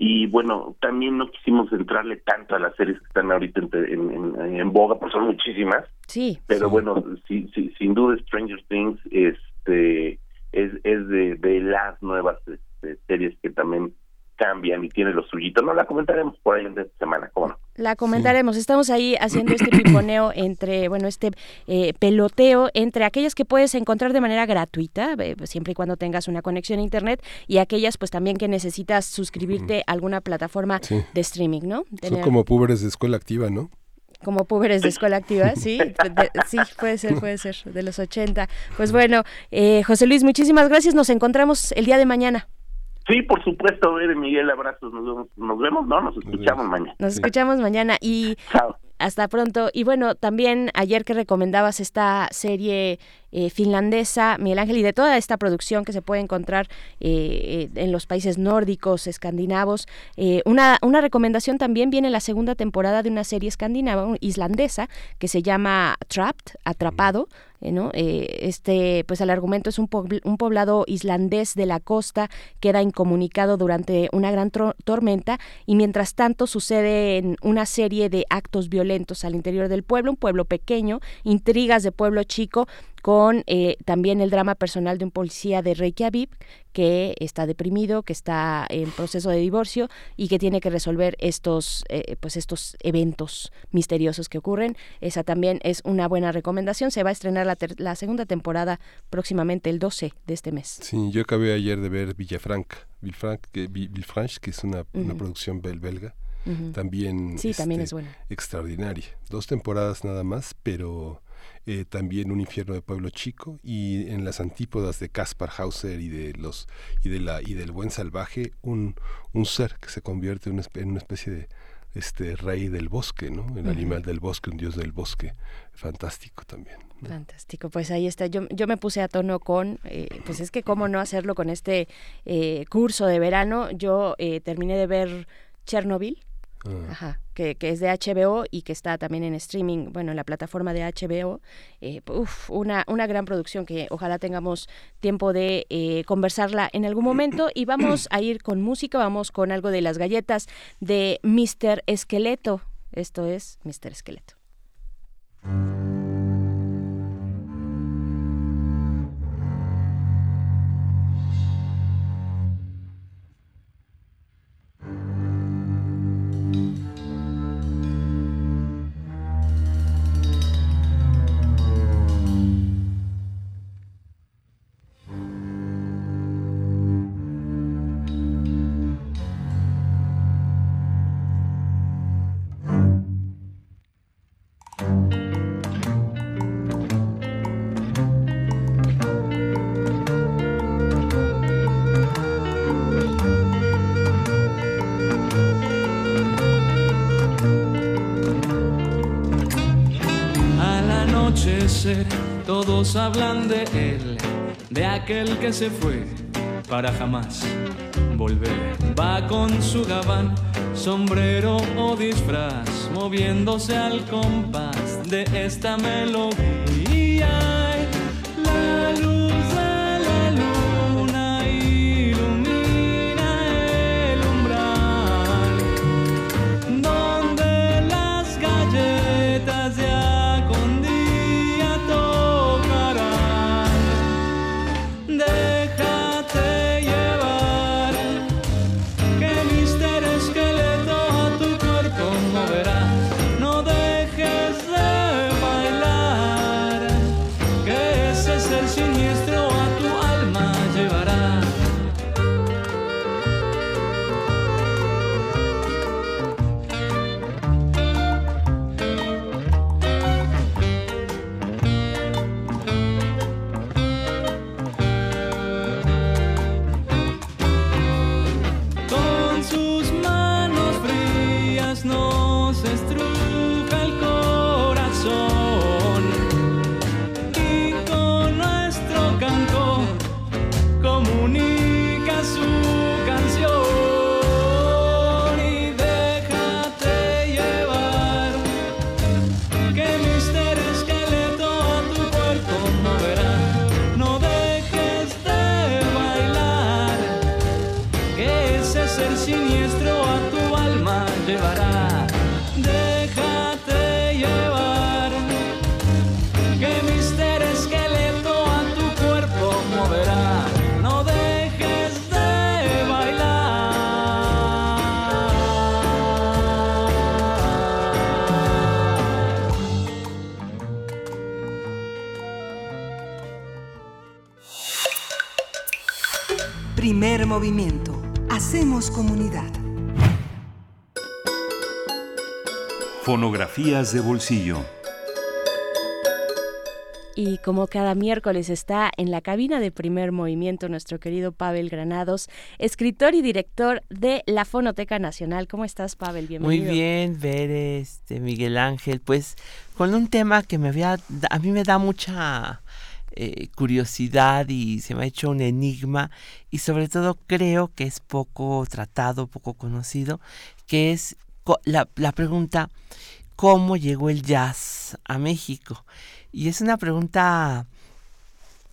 Y bueno, también no quisimos entrarle tanto a las series que están ahorita en, en, boga, pues son muchísimas. Sí. Pero bueno, sí, sí, sin duda Stranger Things este es, es de, de las nuevas este, series que también cambian y tiene lo suyito. No la comentaremos por ahí en esta semana, ¿cómo no? La comentaremos. Estamos ahí haciendo este piponeo entre, bueno, este eh, peloteo entre aquellas que puedes encontrar de manera gratuita, eh, siempre y cuando tengas una conexión a internet, y aquellas, pues también que necesitas suscribirte a alguna plataforma de streaming, ¿no? Son como púberes de escuela activa, ¿no? como púberes de escuela activa, sí, sí, puede ser, puede ser, de los 80. Pues bueno, eh, José Luis, muchísimas gracias, nos encontramos el día de mañana. Sí, por supuesto, Miguel, abrazos, nos vemos, nos vemos, no, nos escuchamos mañana. Nos escuchamos mañana y hasta pronto. Y bueno, también ayer que recomendabas esta serie eh, finlandesa, Miguel Ángel, y de toda esta producción que se puede encontrar eh, en los países nórdicos, escandinavos. Eh, una, una recomendación también viene la segunda temporada de una serie escandinava, islandesa, que se llama Trapped, Atrapado. ¿No? este, pues el argumento es un, un, poblado islandés de la costa queda incomunicado durante una gran tormenta y mientras tanto suceden una serie de actos violentos al interior del pueblo, un pueblo pequeño, intrigas de pueblo chico con eh, también el drama personal de un policía de Reykjavik que está deprimido, que está en proceso de divorcio y que tiene que resolver estos, eh, pues estos eventos misteriosos que ocurren. Esa también es una buena recomendación. Se va a estrenar la, la segunda temporada próximamente el 12 de este mes. Sí, yo acabé ayer de ver Villafranca, Villefranche, que es una, una producción belga. También, sí, también este, es buena. extraordinaria. Dos temporadas nada más, pero eh, también Un infierno de pueblo chico y en las antípodas de Caspar Hauser y de los y de la y del buen salvaje un, un ser que se convierte en una especie de este rey del bosque, ¿no? El animal del bosque, un dios del bosque, fantástico también. Fantástico, pues ahí está. Yo, yo me puse a tono con, eh, pues es que cómo no hacerlo con este eh, curso de verano. Yo terminé de ver Chernobyl, Ah. Ajá, que, que, es de HBO y que está también en streaming, bueno, en la plataforma de HBO. Eh, una, una gran producción que ojalá tengamos tiempo de eh, conversarla en algún momento. Y vamos a ir con música, vamos con algo de las galletas de Mr. Esqueleto. Esto es Mr. Esqueleto. Todos hablan de él, de aquel que se fue para jamás volver. Va con su gabán, sombrero o disfraz, moviéndose al compás de esta melodía. Comunidad. Fonografías de bolsillo. Y como cada miércoles está en la cabina de primer movimiento nuestro querido Pavel Granados, escritor y director de la Fonoteca Nacional. ¿Cómo estás, Pavel? Bienvenido. Muy bien, ver este Miguel Ángel, pues con un tema que me había, a mí me da mucha eh, curiosidad y se me ha hecho un enigma y sobre todo creo que es poco tratado, poco conocido, que es la, la pregunta, ¿cómo llegó el jazz a México? Y es una pregunta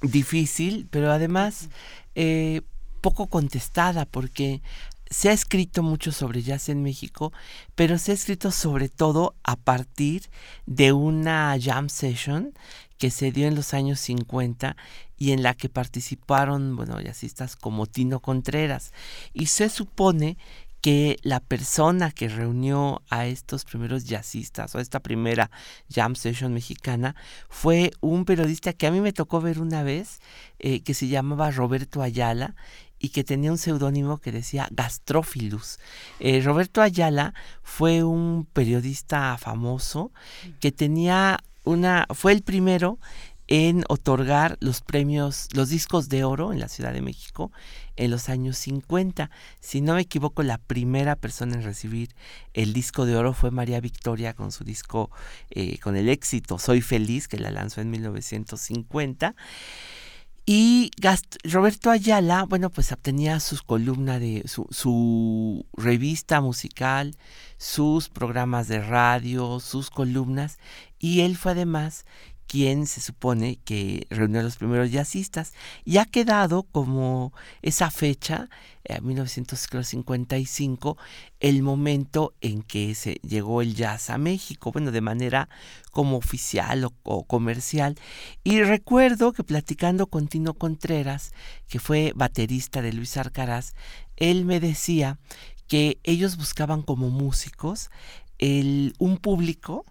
difícil, pero además eh, poco contestada, porque se ha escrito mucho sobre jazz en México, pero se ha escrito sobre todo a partir de una jam session que se dio en los años 50 y en la que participaron, bueno, jazzistas como Tino Contreras. Y se supone que la persona que reunió a estos primeros jazzistas o esta primera jam session mexicana fue un periodista que a mí me tocó ver una vez eh, que se llamaba Roberto Ayala y que tenía un seudónimo que decía Gastrophilus. Eh, Roberto Ayala fue un periodista famoso que tenía una, fue el primero en otorgar los premios, los discos de oro en la Ciudad de México en los años 50. Si no me equivoco, la primera persona en recibir el disco de oro fue María Victoria con su disco, eh, con el éxito Soy Feliz, que la lanzó en 1950. Y Roberto Ayala, bueno, pues obtenía sus columnas de su, su, revista musical, sus programas de radio, sus columnas, y él fue además quien se supone que reunió a los primeros jazzistas y ha quedado como esa fecha, en 1955, el momento en que se llegó el jazz a México, bueno, de manera como oficial o, o comercial. Y recuerdo que platicando con Tino Contreras, que fue baterista de Luis Arcaraz, él me decía que ellos buscaban como músicos el, un público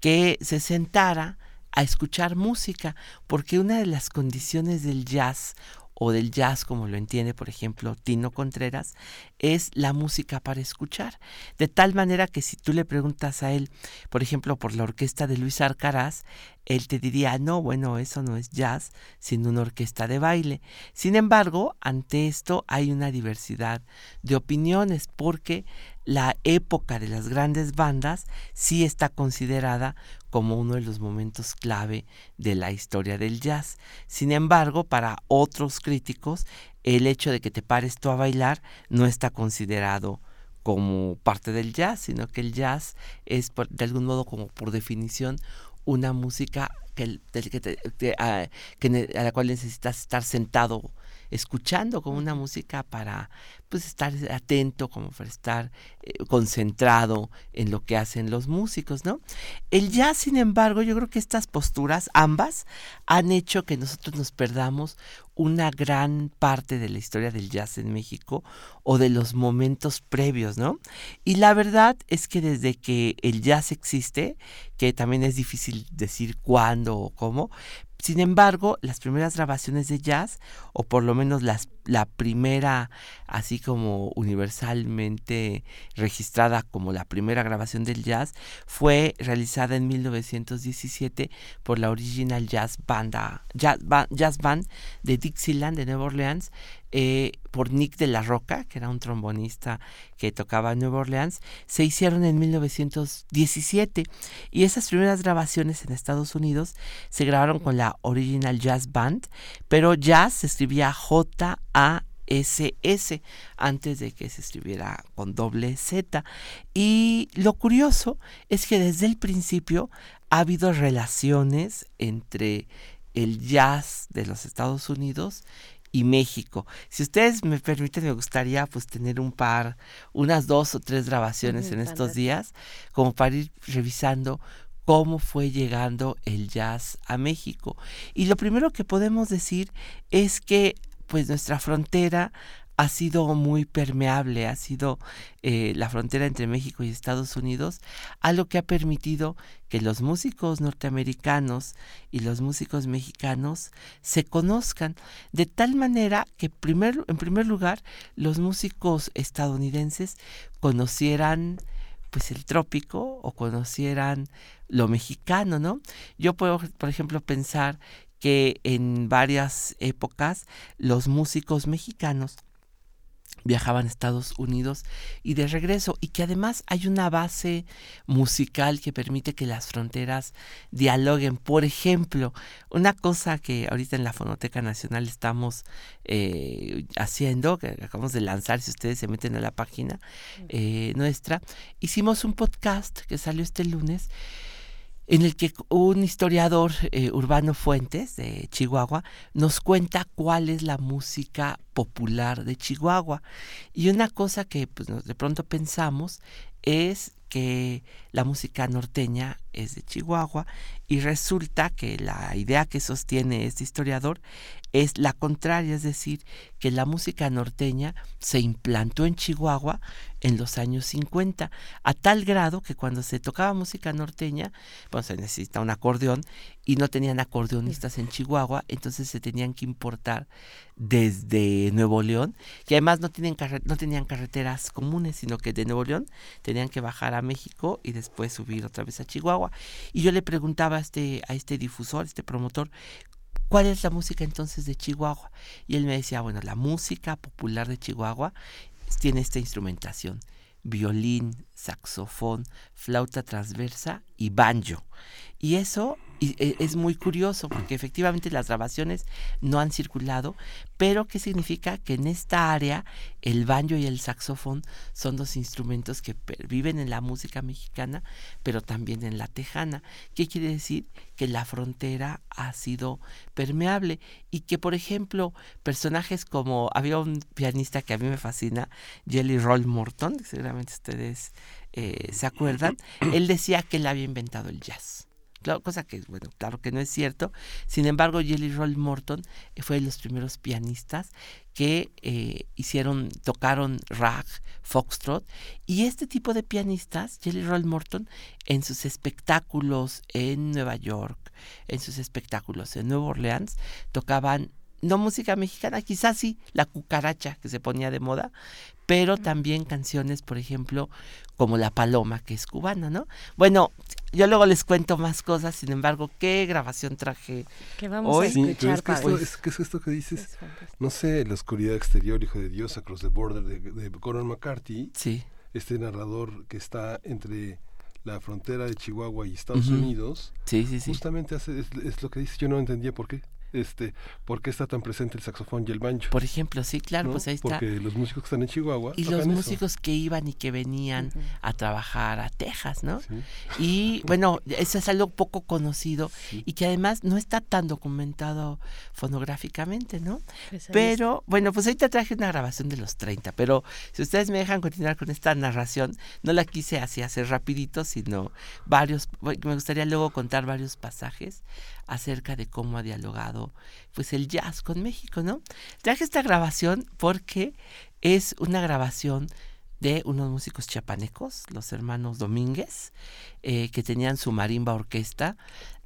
que se sentara a escuchar música, porque una de las condiciones del jazz o del jazz, como lo entiende, por ejemplo, Tino Contreras, es la música para escuchar. De tal manera que si tú le preguntas a él, por ejemplo, por la orquesta de Luis Arcaraz, él te diría, no, bueno, eso no es jazz, sino una orquesta de baile. Sin embargo, ante esto hay una diversidad de opiniones, porque la época de las grandes bandas sí está considerada como uno de los momentos clave de la historia del jazz. Sin embargo, para otros críticos, el hecho de que te pares tú a bailar no está considerado como parte del jazz, sino que el jazz es de algún modo como por definición una música que, a, a la cual necesitas estar sentado escuchando como una música para pues estar atento, como para estar eh, concentrado en lo que hacen los músicos, ¿no? El jazz, sin embargo, yo creo que estas posturas, ambas, han hecho que nosotros nos perdamos una gran parte de la historia del jazz en México o de los momentos previos, ¿no? Y la verdad es que desde que el jazz existe, que también es difícil decir cuándo o cómo, sin embargo, las primeras grabaciones de jazz, o por lo menos las, la primera, así como universalmente registrada como la primera grabación del jazz, fue realizada en 1917 por la Original Jazz, Banda, jazz Band de Dixieland de Nueva Orleans, eh, por Nick de la Roca, que era un trombonista que tocaba en Nueva Orleans, se hicieron en 1917 y esas primeras grabaciones en Estados Unidos se grabaron con la Original Jazz Band, pero jazz se escribía J-A-S-S antes de que se escribiera con doble Z. Y lo curioso es que desde el principio ha habido relaciones entre el jazz de los Estados Unidos y México. Si ustedes me permiten, me gustaría pues tener un par, unas dos o tres grabaciones en estos días, como para ir revisando cómo fue llegando el jazz a México. Y lo primero que podemos decir es que pues nuestra frontera ha sido muy permeable, ha sido eh, la frontera entre México y Estados Unidos, algo que ha permitido que los músicos norteamericanos y los músicos mexicanos se conozcan de tal manera que primer, en primer lugar los músicos estadounidenses conocieran pues el trópico o conocieran lo mexicano, ¿no? Yo puedo, por ejemplo, pensar que en varias épocas los músicos mexicanos viajaban a Estados Unidos y de regreso y que además hay una base musical que permite que las fronteras dialoguen. Por ejemplo, una cosa que ahorita en la Fonoteca Nacional estamos eh, haciendo, que acabamos de lanzar, si ustedes se meten a la página eh, nuestra, hicimos un podcast que salió este lunes en el que un historiador eh, urbano Fuentes de Chihuahua nos cuenta cuál es la música popular de Chihuahua. Y una cosa que pues, de pronto pensamos es que la música norteña es de Chihuahua y resulta que la idea que sostiene este historiador es la contraria, es decir, que la música norteña se implantó en Chihuahua en los años 50, a tal grado que cuando se tocaba música norteña, bueno, se necesita un acordeón y no tenían acordeonistas en Chihuahua, entonces se tenían que importar desde Nuevo León, que además no, tienen no tenían carreteras comunes, sino que de Nuevo León tenían que bajar a México y después subir otra vez a Chihuahua. Y yo le preguntaba a este, a este difusor, este promotor, ¿cuál es la música entonces de Chihuahua? Y él me decía, bueno, la música popular de Chihuahua tiene esta instrumentación, violín, saxofón, flauta transversa y banjo. Y eso e, es muy curioso porque efectivamente las grabaciones no han circulado, pero ¿qué significa? Que en esta área el banjo y el saxofón son dos instrumentos que viven en la música mexicana, pero también en la tejana. ¿Qué quiere decir? Que la frontera ha sido permeable y que, por ejemplo, personajes como había un pianista que a mí me fascina, Jelly Roll Morton, seguramente ustedes eh, se acuerdan, él decía que él había inventado el jazz. Cosa que, bueno, claro que no es cierto. Sin embargo, Jelly Roll Morton eh, fue de los primeros pianistas que eh, hicieron, tocaron rag, foxtrot, y este tipo de pianistas, Jelly Roll Morton, en sus espectáculos en Nueva York, en sus espectáculos en Nueva Orleans, tocaban no música mexicana, quizás sí la cucaracha que se ponía de moda, pero también canciones, por ejemplo, como La Paloma, que es cubana, ¿no? Bueno, yo luego les cuento más cosas, sin embargo, ¿qué grabación traje ¿Qué vamos hoy? a escuchar, es, que esto, es, que es esto que dices, no sé, La oscuridad exterior, hijo de Dios, Across the Border, de, de Conan McCarthy. Sí. Este narrador que está entre la frontera de Chihuahua y Estados Unidos. Sí, sí, sí. Justamente hace, es, lo que dice, yo no entendía por qué este, ¿por qué está tan presente el saxofón y el banjo? Por ejemplo, sí, claro, pues ahí está. Porque los músicos que están en Chihuahua. Y los músicos que iban y que venían a trabajar a Texas, ¿no? Y bueno, eso es algo poco conocido y que además no está tan documentado fonográficamente, ¿no? Pues pero, bueno, pues ahorita traje una grabación de los 30, pero si ustedes me dejan continuar con esta narración, no la quise así hacer rapidito, sino varios, me gustaría luego contar varios pasajes acerca de cómo ha dialogado pues el jazz con México, ¿no? Traje esta grabación porque es una grabación de unos músicos chiapanecos, los hermanos Domínguez, eh, que tenían su marimba orquesta,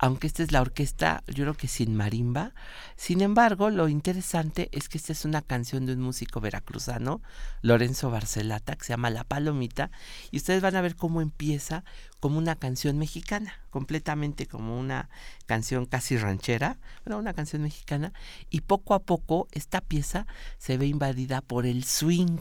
aunque esta es la orquesta, yo creo que sin marimba. Sin embargo, lo interesante es que esta es una canción de un músico veracruzano, Lorenzo Barcelata, que se llama La Palomita, y ustedes van a ver cómo empieza como una canción mexicana, completamente como una canción casi ranchera, bueno, una canción mexicana, y poco a poco esta pieza se ve invadida por el swing.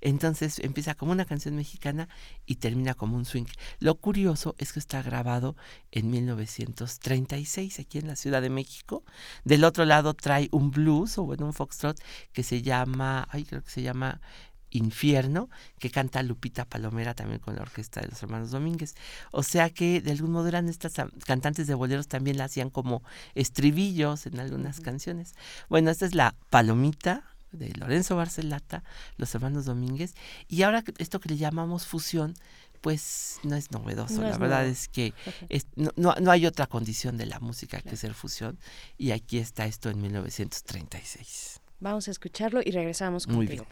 Entonces empieza como una canción mexicana y termina como un swing. Lo curioso es que está grabado en 1936 aquí en la Ciudad de México. Del otro lado trae un blues o bueno, un foxtrot que se llama, ay, creo que se llama Infierno, que canta Lupita Palomera también con la orquesta de los hermanos Domínguez. O sea que de algún modo eran estas cantantes de boleros también la hacían como estribillos en algunas canciones. Bueno, esta es la Palomita de Lorenzo Barcelata, los hermanos Domínguez, y ahora esto que le llamamos fusión, pues no es novedoso. la verdad es que no, no, hay otra condición de la música que ser fusión, y aquí está esto en 1936. Vamos a escucharlo y regresamos contigo,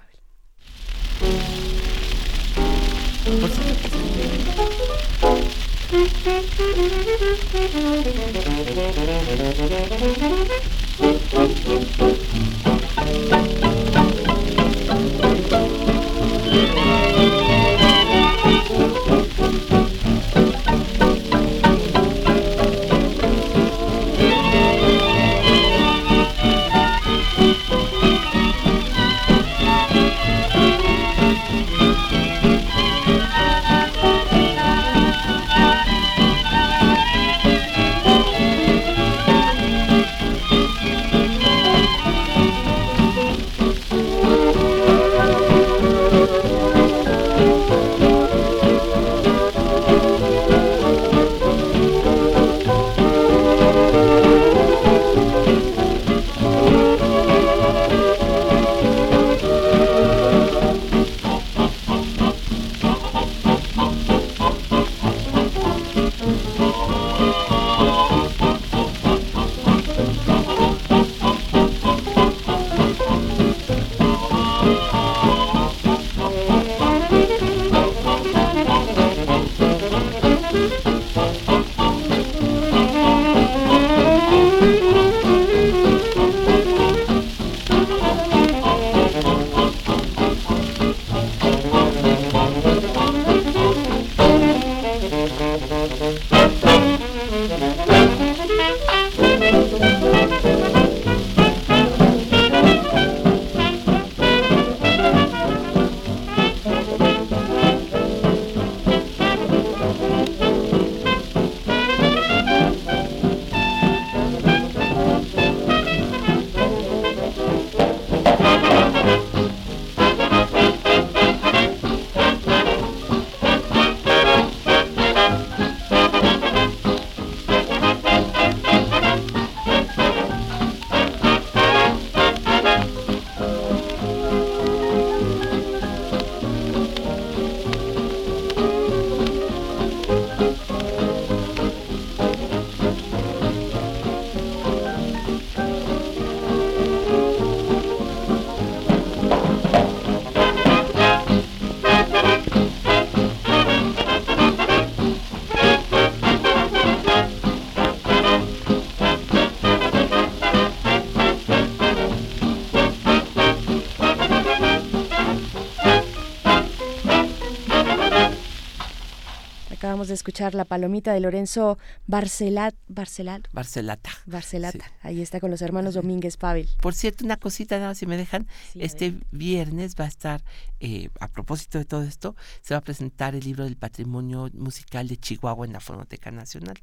Pablo. de escuchar la palomita de Lorenzo Barcelat, Barcelat, Barcelata. Barcelata. Ahí está con los hermanos Domínguez Pavel. Por cierto, una cosita, nada, si me dejan, este viernes va a estar, eh, a propósito de todo esto, se va a presentar el libro del patrimonio musical de Chihuahua en la Fonoteca Nacional.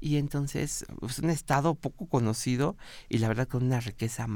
Y entonces es un estado poco conocido y la verdad con una riqueza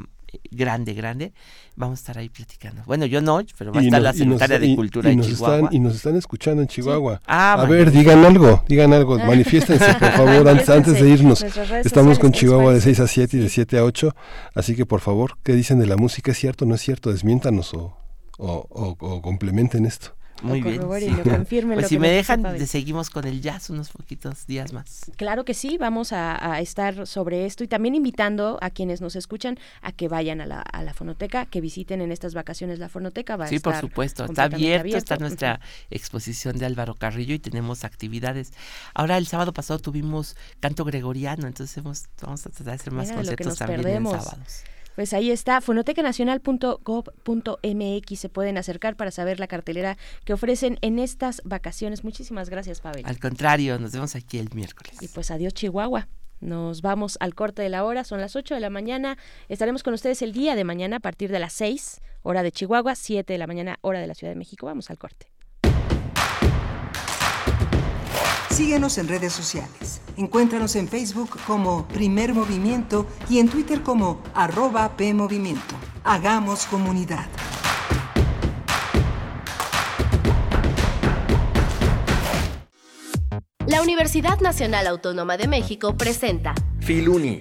grande, grande, vamos a estar ahí platicando. Bueno, yo no, pero va a estar la secretaria de Cultura en Chihuahua. Están, y nos están escuchando en Chihuahua. Ah, a ver, digan algo, digan algo, manifiéstense, por favor, antes, de irnos. Estamos con Chihuahua de 6 a 7 y de 7 a 8, así que por favor, ¿qué dicen de la música? ¿Es cierto o no es cierto? Desmiéntanos o, o, o complementen esto. Muy bien. pues si me, dejan, seguimos con el jazz unos poquitos días más. Claro que sí, vamos a, estar sobre esto y también invitando a quienes nos escuchan a que vayan a la, a la fonoteca, que visiten en estas vacaciones la fonoteca. Va sí, por supuesto, está abierto, está nuestra exposición de Álvaro Carrillo y tenemos actividades. Ahora el sábado pasado tuvimos canto gregoriano, entonces vamos a tratar de hacer más conciertos también en sábados. Pues ahí está, fonotecanacional.gov.mx se pueden acercar para saber la cartelera que ofrecen en estas vacaciones. Muchísimas gracias, Pavel. Al contrario, nos vemos aquí el miércoles. Y pues adiós, Chihuahua. Nos vamos al corte de la hora, son las 8 de la mañana. Estaremos con ustedes el día de mañana a partir de las 6, hora de Chihuahua, 7 de la mañana, hora de la Ciudad de México. Vamos al corte. Síguenos en redes sociales. Encuéntranos en Facebook como Primer Movimiento y en Twitter como arroba PMovimiento. Hagamos comunidad. La Universidad Nacional Autónoma de México presenta Filuni,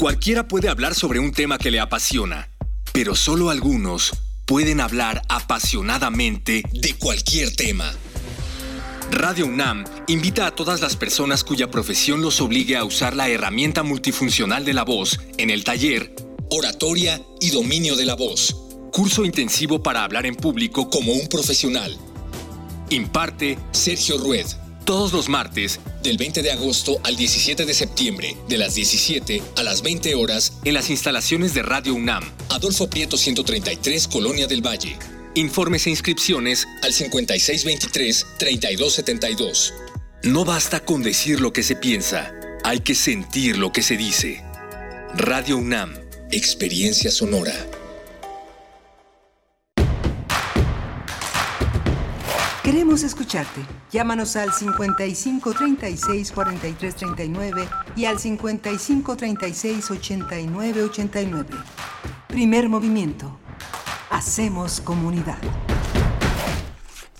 Cualquiera puede hablar sobre un tema que le apasiona, pero solo algunos pueden hablar apasionadamente de cualquier tema. Radio UNAM invita a todas las personas cuya profesión los obligue a usar la herramienta multifuncional de la voz en el taller Oratoria y Dominio de la Voz, curso intensivo para hablar en público como un profesional. Imparte Sergio Rued. Todos los martes, del 20 de agosto al 17 de septiembre, de las 17 a las 20 horas, en las instalaciones de Radio UNAM, Adolfo Prieto 133, Colonia del Valle. Informes e inscripciones al 5623-3272. No basta con decir lo que se piensa, hay que sentir lo que se dice. Radio UNAM, experiencia sonora. Queremos escucharte. Llámanos al 55 36 43 39 y al 55 36 89 89. Primer movimiento. Hacemos comunidad.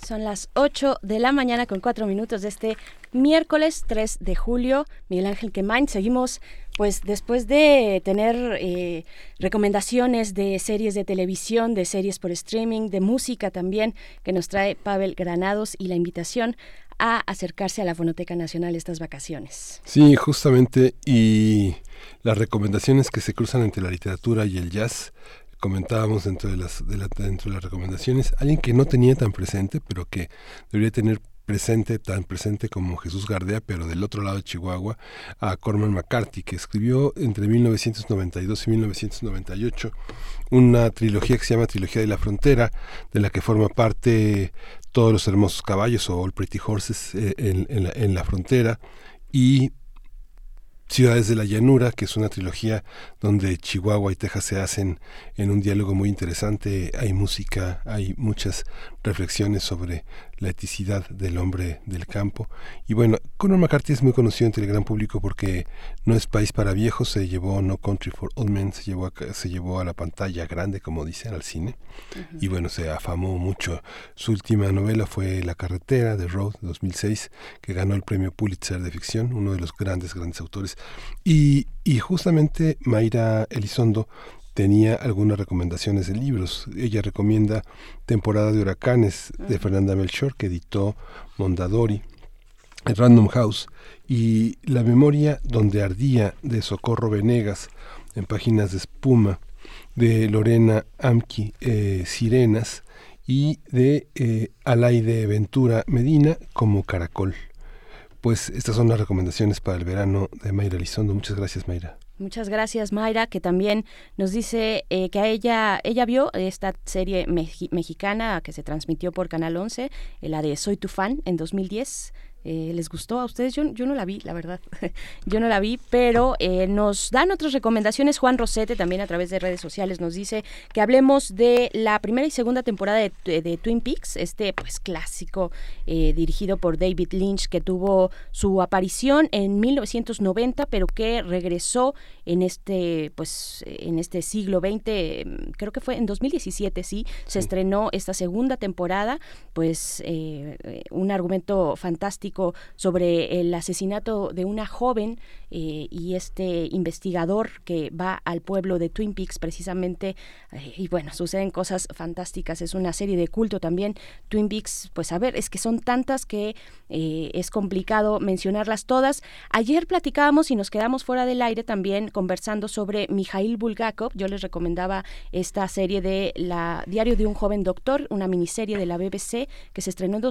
Son las 8 de la mañana con 4 minutos de este miércoles 3 de julio. Miguel Ángel Quemain, seguimos pues después de tener eh, recomendaciones de series de televisión, de series por streaming, de música también, que nos trae Pavel Granados y la invitación a acercarse a la Fonoteca Nacional estas vacaciones. Sí, justamente, y las recomendaciones que se cruzan entre la literatura y el jazz comentábamos dentro de las de la, dentro de las recomendaciones alguien que no tenía tan presente pero que debería tener presente tan presente como Jesús Gardea pero del otro lado de Chihuahua a Corman McCarthy que escribió entre 1992 y 1998 una trilogía que se llama Trilogía de la Frontera de la que forma parte todos los hermosos caballos o All Pretty Horses eh, en, la, en la frontera y Ciudades de la Llanura, que es una trilogía donde Chihuahua y Texas se hacen en un diálogo muy interesante. Hay música, hay muchas reflexiones sobre la eticidad del hombre del campo. Y bueno, Conor McCarthy es muy conocido entre el gran público porque no es país para viejos, se llevó No Country for Old Men, se llevó a, se llevó a la pantalla grande, como dicen, al cine. Uh -huh. Y bueno, se afamó mucho. Su última novela fue La carretera de Road, 2006, que ganó el premio Pulitzer de ficción, uno de los grandes, grandes autores. Y, y justamente Mayra Elizondo tenía algunas recomendaciones de libros. Ella recomienda Temporada de Huracanes de Fernanda Melchor, que editó Mondadori, Random House, y La memoria donde ardía de Socorro Venegas, en páginas de espuma, de Lorena Amki, eh, Sirenas, y de eh, Alaide Ventura Medina como Caracol. Pues estas son las recomendaciones para el verano de Mayra Elizondo. Muchas gracias, Mayra. Muchas gracias Mayra, que también nos dice eh, que a ella ella vio esta serie mexicana que se transmitió por Canal 11, eh, la de Soy tu fan en 2010 eh, ¿Les gustó a ustedes? Yo, yo no la vi, la verdad. yo no la vi, pero eh, nos dan otras recomendaciones. Juan Rosete también a través de redes sociales nos dice que hablemos de la primera y segunda temporada de, Twin Peaks, este pues clásico eh, dirigido por David Lynch que tuvo su aparición en 1990, pero que regresó en este pues en este siglo XX, creo que fue en 2017, sí, se estrenó esta segunda temporada, pues un argumento fantástico sobre el asesinato de una joven eh, y este investigador que va al pueblo de Twin Peaks precisamente eh, y bueno, suceden cosas fantásticas, es una serie de culto también. Twin Peaks, pues a ver, es que son tantas que eh, es complicado mencionarlas todas. Ayer platicábamos y nos quedamos fuera del aire también conversando sobre Mijail Bulgakov. Yo les recomendaba esta serie de la Diario de un joven doctor, una miniserie de la BBC que se estrenó en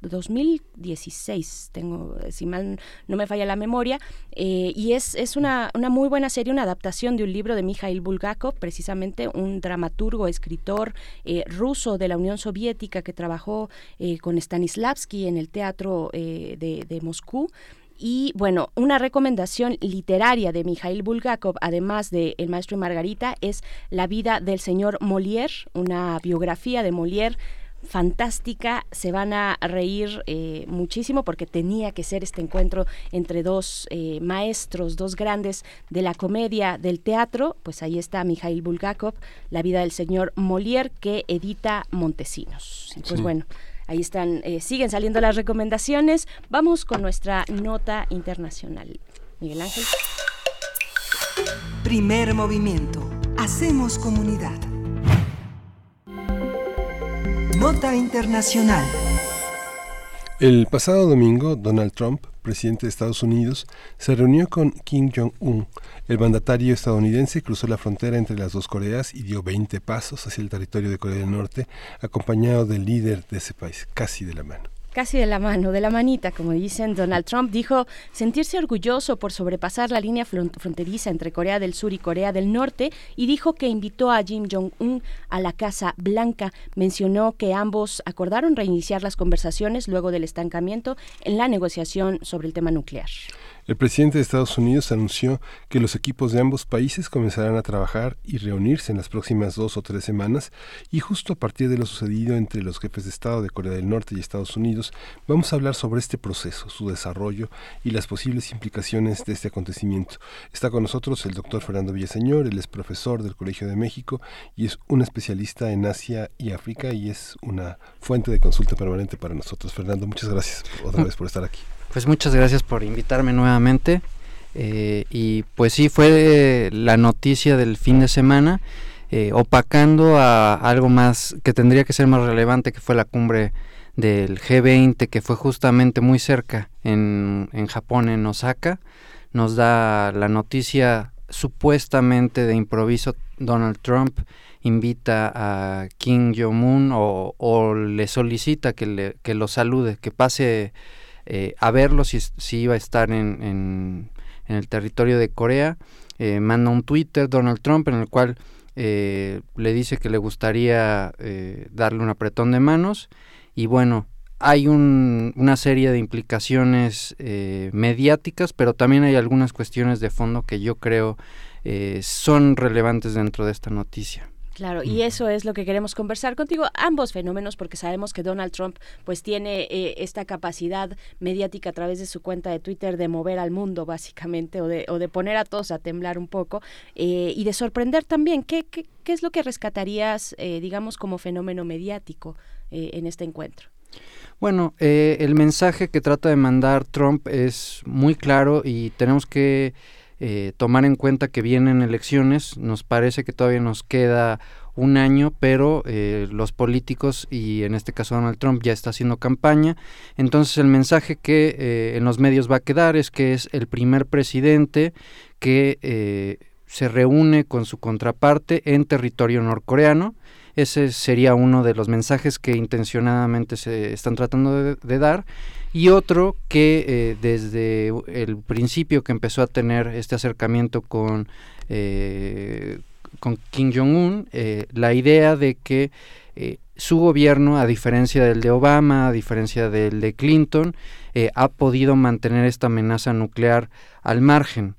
2016, tengo, si mal no me falla la memoria, eh, y es, es una, una, muy buena serie, una adaptación de un libro de Mijail Bulgakov, precisamente un dramaturgo, escritor eh, ruso de la Unión Soviética que trabajó con Stanislavski en el teatro eh, de, Moscú. Y bueno, una recomendación literaria de Mikhail Bulgakov, además de El Maestro y Margarita, es La vida del señor Molière, una biografía de Molière fantástica, se van a reír eh, muchísimo porque tenía que ser este encuentro entre dos eh, maestros, dos grandes de la comedia, del teatro, pues ahí está Mikhail Bulgakov, La vida del señor Molière que edita Montesinos. Pues bueno, Ahí están, eh, siguen saliendo las recomendaciones. Vamos con nuestra nota internacional. Miguel Ángel. Primer movimiento. Hacemos comunidad. Nota internacional. El pasado domingo, Donald Trump, presidente de Estados Unidos, se reunió con Kim Jong-un, el mandatario estadounidense cruzó la frontera entre las dos Coreas y dio 20 pasos hacia el territorio de Corea del Norte, acompañado del líder de ese país, casi de la mano casi de la mano, de la manita, como dicen, Donald Trump dijo sentirse orgulloso por sobrepasar la línea fronteriza entre Corea del Sur y Corea del Norte y dijo que invitó a Kim Jong-un a la Casa Blanca. Mencionó que ambos acordaron reiniciar las conversaciones luego del estancamiento en la negociación sobre el tema nuclear. El presidente de Estados Unidos anunció que los equipos de ambos países comenzarán a trabajar y reunirse en las próximas dos o tres semanas y justo a partir de lo sucedido entre los jefes de Estado de Corea del Norte y Estados Unidos vamos a hablar sobre este proceso, su desarrollo y las posibles implicaciones de este acontecimiento. Está con nosotros el doctor Fernando Villaseñor, él es profesor del Colegio de México y es un especialista en Asia y África y es una fuente de consulta permanente para nosotros. Fernando, muchas gracias otra vez por estar aquí. Pues muchas gracias por invitarme nuevamente. Eh, y pues sí, fue la noticia del fin de semana, eh, opacando a algo más que tendría que ser más relevante, que fue la cumbre del G20, que fue justamente muy cerca en, en Japón, en Osaka. Nos da la noticia supuestamente de improviso, Donald Trump invita a Kim Jong-un o, o, le solicita que, le, que lo salude, que pase eh, a verlo si, si, iba a estar en, en, el territorio de Corea. Eh, manda un Twitter Donald Trump en el cual eh, le dice que le gustaría darle un apretón de manos y bueno, hay un, una serie de implicaciones mediáticas, pero también hay algunas cuestiones de fondo que yo creo son relevantes dentro de esta noticia. Claro, y eso es lo que queremos conversar contigo, ambos fenómenos, porque sabemos que Donald Trump pues tiene eh, esta capacidad mediática a través de su cuenta de Twitter de mover al mundo básicamente o de, o de poner a todos a temblar un poco eh, y de sorprender también. ¿Qué, qué, qué es lo que rescatarías, eh, digamos, como fenómeno mediático en este encuentro? Bueno, el mensaje que trata de mandar Trump es muy claro y tenemos que eh, tomar en cuenta que vienen elecciones, nos parece que todavía nos queda un año, pero eh, los políticos y en este caso Donald Trump ya está haciendo campaña. Entonces el mensaje que eh, en los medios va a quedar es que es el primer presidente que se reúne con su contraparte en territorio norcoreano. Ese sería uno de los mensajes que intencionadamente se están tratando de, dar. Y otro que eh, desde el principio que empezó a tener este acercamiento con, eh, Kim Jong-un, eh, la idea de que eh, su gobierno, a diferencia del de Obama, a diferencia del de Clinton, ha podido mantener esta amenaza nuclear al margen.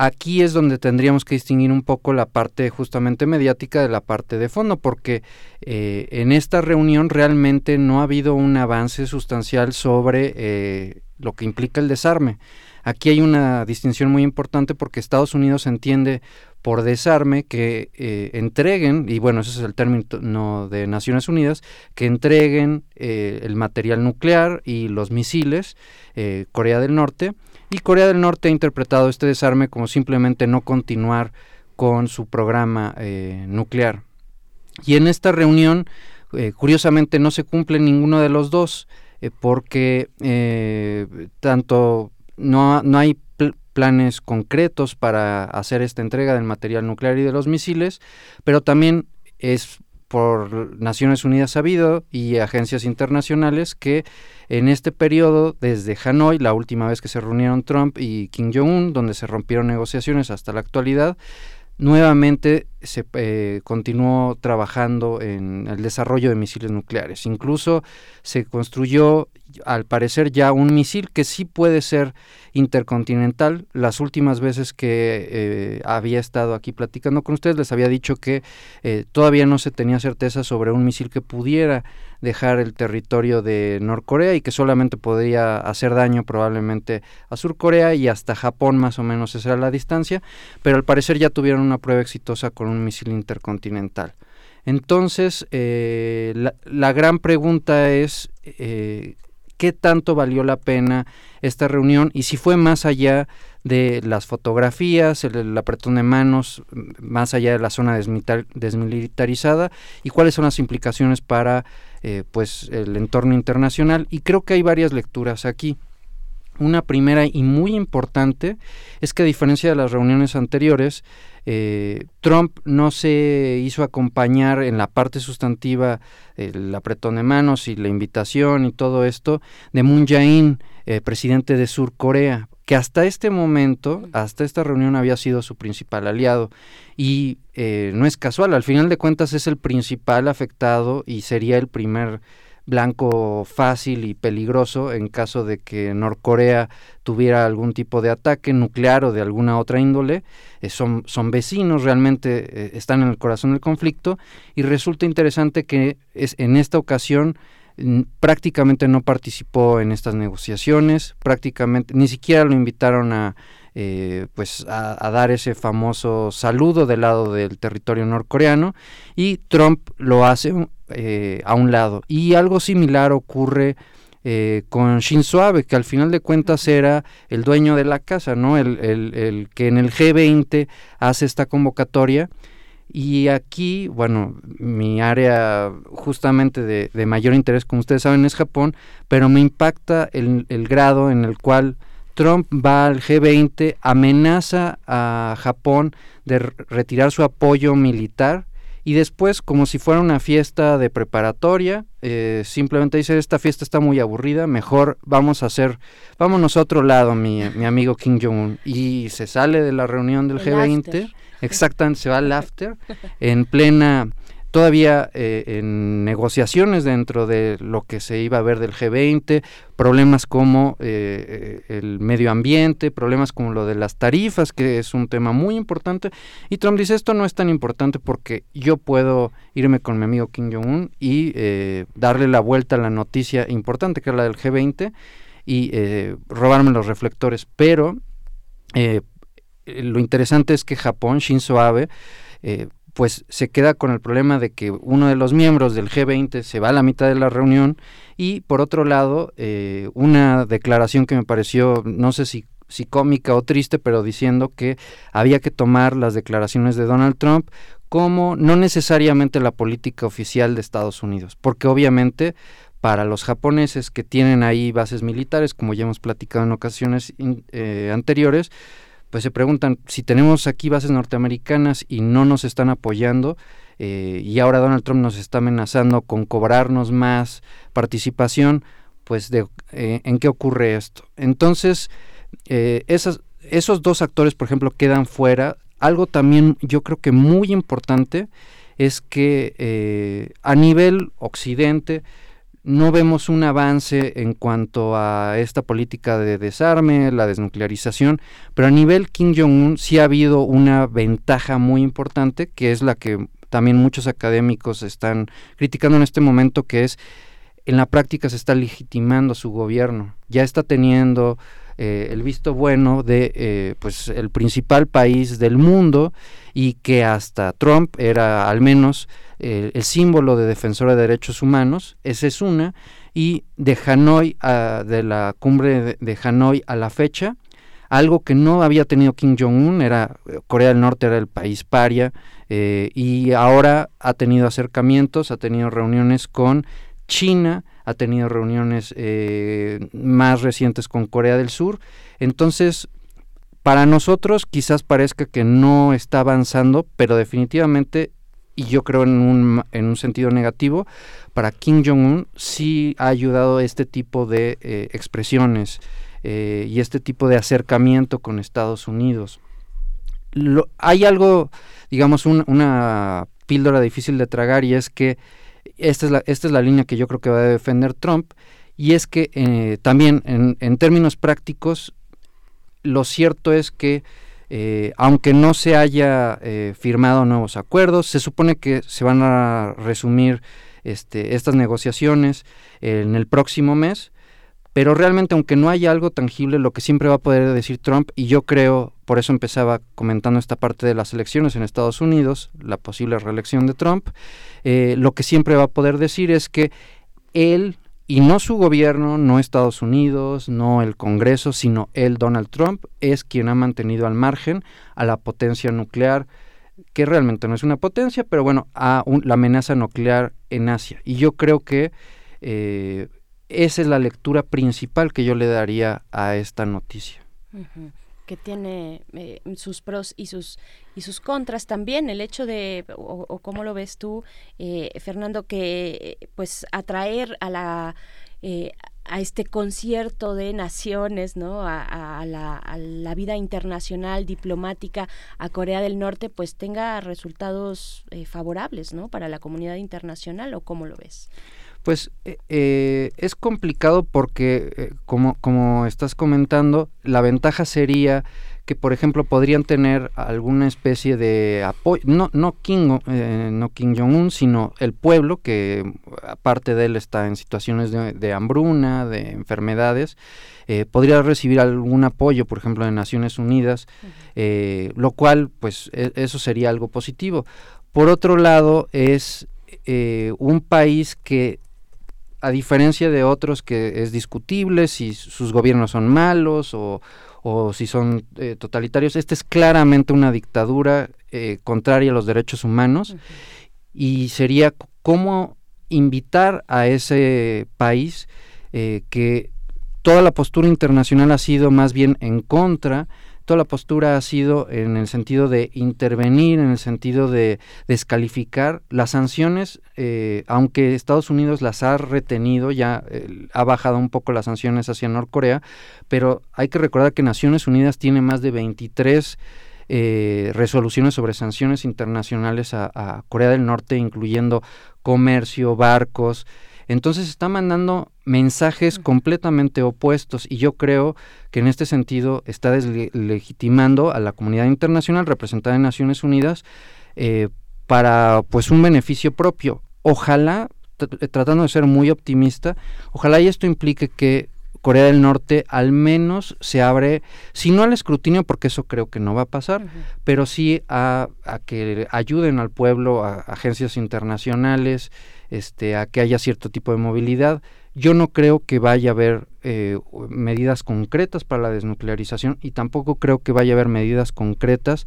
Aquí es donde tendríamos que distinguir un poco la parte justamente mediática de la parte de fondo, porque eh, en esta reunión realmente no ha habido un avance sustancial sobre eh, lo que implica el desarme. Aquí hay una distinción muy importante porque Estados Unidos entiende por desarme que eh, entreguen, y bueno, ese es el término de Naciones Unidas, que entreguen el material nuclear y los misiles eh, Corea del Norte, y Corea del Norte ha interpretado este desarme como simplemente no continuar con su programa eh, nuclear. Y en esta reunión, eh, curiosamente, no se cumple ninguno de los dos, eh, porque tanto no, no hay pl- planes concretos para hacer esta entrega del material nuclear y de los misiles, pero también es por Naciones Unidas sabido y agencias internacionales que en este periodo, desde Hanoi, la última vez que se reunieron Trump y Kim Jong-un, donde se rompieron negociaciones hasta la actualidad, nuevamente se eh, continuó trabajando en el desarrollo de misiles nucleares. Incluso se construyó, al parecer, ya un misil que sí puede ser intercontinental. Las últimas veces que eh, había estado aquí platicando con ustedes, les había dicho que eh, todavía no se tenía certeza sobre un misil que pudiera dejar el territorio de Norcorea y que solamente podría hacer daño probablemente a Surcorea y hasta Japón más o menos esa era la distancia, pero al parecer ya tuvieron una prueba exitosa con un misil intercontinental. Entonces, eh, la, la, gran pregunta es, eh, ¿qué tanto valió la pena esta reunión? Y si fue más allá de las fotografías, el, apretón de manos, más allá de la zona desmilitar, desmilitarizada, y cuáles son las implicaciones para eh, pues el entorno internacional. Y creo que hay varias lecturas aquí. Una primera y muy importante es que a diferencia de las reuniones anteriores, eh, Trump no se hizo acompañar en la parte sustantiva el apretón de manos y la invitación y todo esto de Moon Jae-in, eh, presidente de Sur Corea, que hasta este momento, hasta esta reunión había sido su principal aliado. Y eh, no es casual, al final de cuentas es el principal afectado y sería el primer blanco fácil y peligroso en caso de que Norcorea tuviera algún tipo de ataque nuclear o de alguna otra índole. Eh, son, son vecinos, realmente eh, están en el corazón del conflicto y resulta interesante que es, en esta ocasión prácticamente no participó en estas negociaciones, prácticamente ni siquiera lo invitaron a eh, pues a, a, dar ese famoso saludo del lado del territorio norcoreano y Trump lo hace eh, a un lado. Y algo similar ocurre eh, con Shinzo Abe, que al final de cuentas era el dueño de la casa, ¿no? El, el, el que en el G20 hace esta convocatoria. Y aquí, bueno, mi área justamente de, de, mayor interés, como ustedes saben, es Japón, pero me impacta el, el, grado en el cual Trump va al G20, amenaza a Japón de retirar su apoyo militar y después, como si fuera una fiesta de preparatoria, eh, simplemente dice, esta fiesta está muy aburrida, mejor vamos a hacer, vámonos a otro lado, mi, mi amigo Kim Jong-un. Y se sale de la reunión del el G20. After. Exactamente, se va al after en plena, todavía eh, en negociaciones dentro de lo que se iba a ver del G20, problemas como eh, el medio ambiente, problemas como lo de las tarifas, que es un tema muy importante. Y Trump dice, esto no es tan importante porque yo puedo irme con mi amigo Kim Jong-un y eh, darle la vuelta a la noticia importante, que es la del G20, y eh, robarme los reflectores. Pero eh, lo interesante es que Japón, Shinzo Abe, eh, pues se queda con el problema de que uno de los miembros del G20 se va a la mitad de la reunión y por otro lado eh, una declaración que me pareció, no sé si, si cómica o triste, pero diciendo que había que tomar las declaraciones de Donald Trump como no necesariamente la política oficial de Estados Unidos, porque obviamente para los japoneses que tienen ahí bases militares, como ya hemos platicado en ocasiones eh, anteriores, pues se preguntan si tenemos aquí bases norteamericanas y no nos están apoyando, eh, y ahora Donald Trump nos está amenazando con cobrarnos más participación, pues de, eh, ¿en qué ocurre esto? Entonces, eh, esos dos actores, por ejemplo, quedan fuera. Algo también yo creo que muy importante es que a nivel occidente, no vemos un avance en cuanto a esta política de desarme, la desnuclearización, pero a nivel Kim Jong-un sí ha habido una ventaja muy importante, que es la que también muchos académicos están criticando en este momento, que es en la práctica se está legitimando su gobierno, ya está teniendo eh, el visto bueno de eh, pues el principal país del mundo y que hasta Trump era al menos eh, el símbolo de defensor de derechos humanos, esa es una, y de Hanoi, a, de la cumbre de, Hanoi a la fecha, algo que no había tenido Kim Jong-un, era Corea del Norte era el país paria, eh, y ahora ha tenido acercamientos, ha tenido reuniones con China, ha tenido reuniones eh, más recientes con Corea del Sur. Entonces, para nosotros quizás parezca que no está avanzando, pero definitivamente y yo creo en un, en un sentido negativo, para Kim Jong-un sí ha ayudado este tipo de eh, expresiones eh, y este tipo de acercamiento con Estados Unidos. hay algo, digamos, una píldora difícil de tragar y es que esta es, la, esta es la línea que yo creo que va a defender Trump y es que eh, también en, en términos prácticos lo cierto es que eh, aunque no se haya eh, firmado nuevos acuerdos, se supone que se van a resumir este, estas negociaciones en el próximo mes, pero realmente aunque no haya algo tangible, lo que siempre va a poder decir Trump, y yo creo, por eso empezaba comentando esta parte de las elecciones en Estados Unidos, la posible reelección de Trump, eh, lo que siempre va a poder decir es que él y no su gobierno, no Estados Unidos, no el Congreso, sino él, Donald Trump, es quien ha mantenido al margen a la potencia nuclear, que realmente no es una potencia, pero bueno, a la amenaza nuclear en Asia. Y yo creo que eh, esa es la lectura principal que yo le daría a esta noticia que tiene eh, sus pros y sus y sus contras también el hecho de o, cómo lo ves tú eh, Fernando que pues atraer a la eh, a este concierto de naciones, ¿no? A, la, a, la, vida internacional, diplomática, a Corea del Norte, pues tenga resultados favorables, ¿no? Para la comunidad internacional, ¿o cómo lo ves? Pues eh, es complicado porque, eh, como, como estás comentando, la ventaja sería que, por ejemplo, podrían tener alguna especie de apoyo, no, no Kim, eh, no Kim Jong-un, sino el pueblo, que aparte de él está en situaciones de, hambruna, de enfermedades, podría recibir algún apoyo, por ejemplo, de Naciones Unidas, lo cual, pues, e, eso sería algo positivo. Por otro lado, es un país que a diferencia de otros que es discutible si sus gobiernos son malos o, si son eh, totalitarios, esta es claramente una dictadura eh, contraria a los derechos humanos. Y sería cómo invitar a ese país eh, que toda la postura internacional ha sido más bien en contra toda la postura ha sido en el sentido de intervenir, en el sentido de descalificar. Las sanciones, eh, aunque Estados Unidos las ha retenido, ya ha bajado un poco las sanciones hacia Norcorea, pero hay que recordar que Naciones Unidas tiene más de 23 eh, resoluciones sobre sanciones internacionales a Corea del Norte, incluyendo comercio, barcos, entonces está mandando mensajes completamente opuestos y yo creo que en este sentido está deslegitimando a la comunidad internacional representada en Naciones Unidas eh, para pues un beneficio propio. Ojalá, tratando de ser muy optimista, ojalá y esto implique que Corea del Norte al menos se abre, si no al escrutinio, porque eso creo que no va a pasar, pero sí a, a, que ayuden al pueblo, a agencias internacionales, este, a que haya cierto tipo de movilidad. Yo no creo que vaya a haber eh, medidas concretas para la desnuclearización y tampoco creo que vaya a haber medidas concretas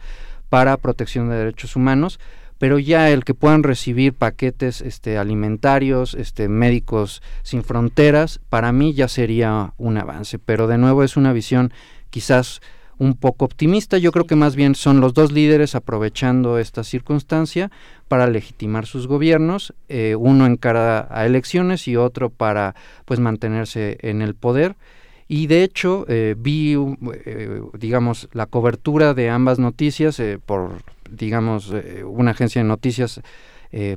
para protección de derechos humanos, pero ya el que puedan recibir paquetes este, alimentarios, este, médicos sin fronteras, para mí ya sería un avance. Pero de nuevo es una visión quizás un poco optimista. Yo creo que más bien son los dos líderes aprovechando esta circunstancia para legitimar sus gobiernos, eh, uno en cara a elecciones y otro para pues mantenerse en el poder. Y de hecho eh, vi, eh, digamos, la cobertura de ambas noticias por, digamos, una agencia de noticias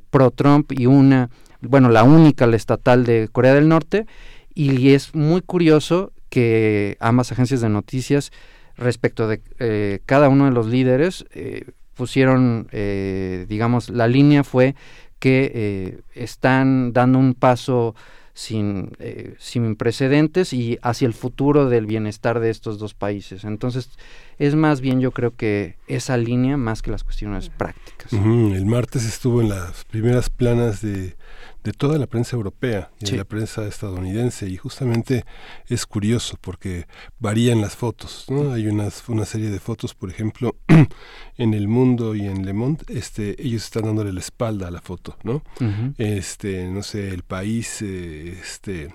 pro Trump y una, bueno, la única, la estatal de Corea del Norte. Y es muy curioso que ambas agencias de noticias respecto de eh, cada uno de los líderes, eh, pusieron, eh, digamos, la línea fue que están dando un paso sin, sin precedentes y hacia el futuro del bienestar de estos dos países. Entonces, es más bien yo creo que esa línea más que las cuestiones prácticas. El martes estuvo en las primeras planas de de toda la prensa europea y de la prensa estadounidense. Y justamente es curioso porque varían las fotos ¿no? hay unas una serie de fotos por ejemplo en el mundo y en Le Monde este ellos están dándole la espalda a la foto no este no sé el país eh, este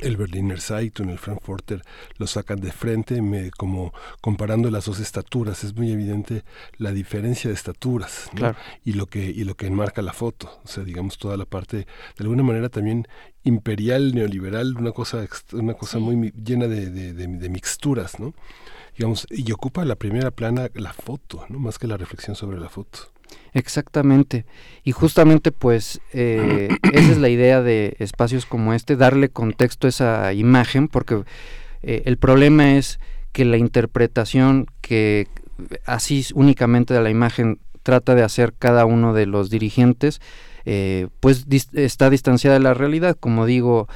el Berliner Zeitung, el Frankfurter, lo sacan de frente, me, como comparando las dos estaturas, es muy evidente la diferencia de estaturas y lo que y lo que enmarca la foto, o sea, digamos toda la parte de alguna manera también imperial neoliberal, una cosa una cosa muy llena de, de, de, mixturas, ¿no? Digamos, y ocupa la primera plana la foto, no más que la reflexión sobre la foto. Exactamente. Y justamente pues eh, esa es la idea de espacios como este, darle contexto a esa imagen, porque eh, el problema es que la interpretación que así únicamente de la imagen trata de hacer cada uno de los dirigentes, eh, pues está distanciada de la realidad. Como digo,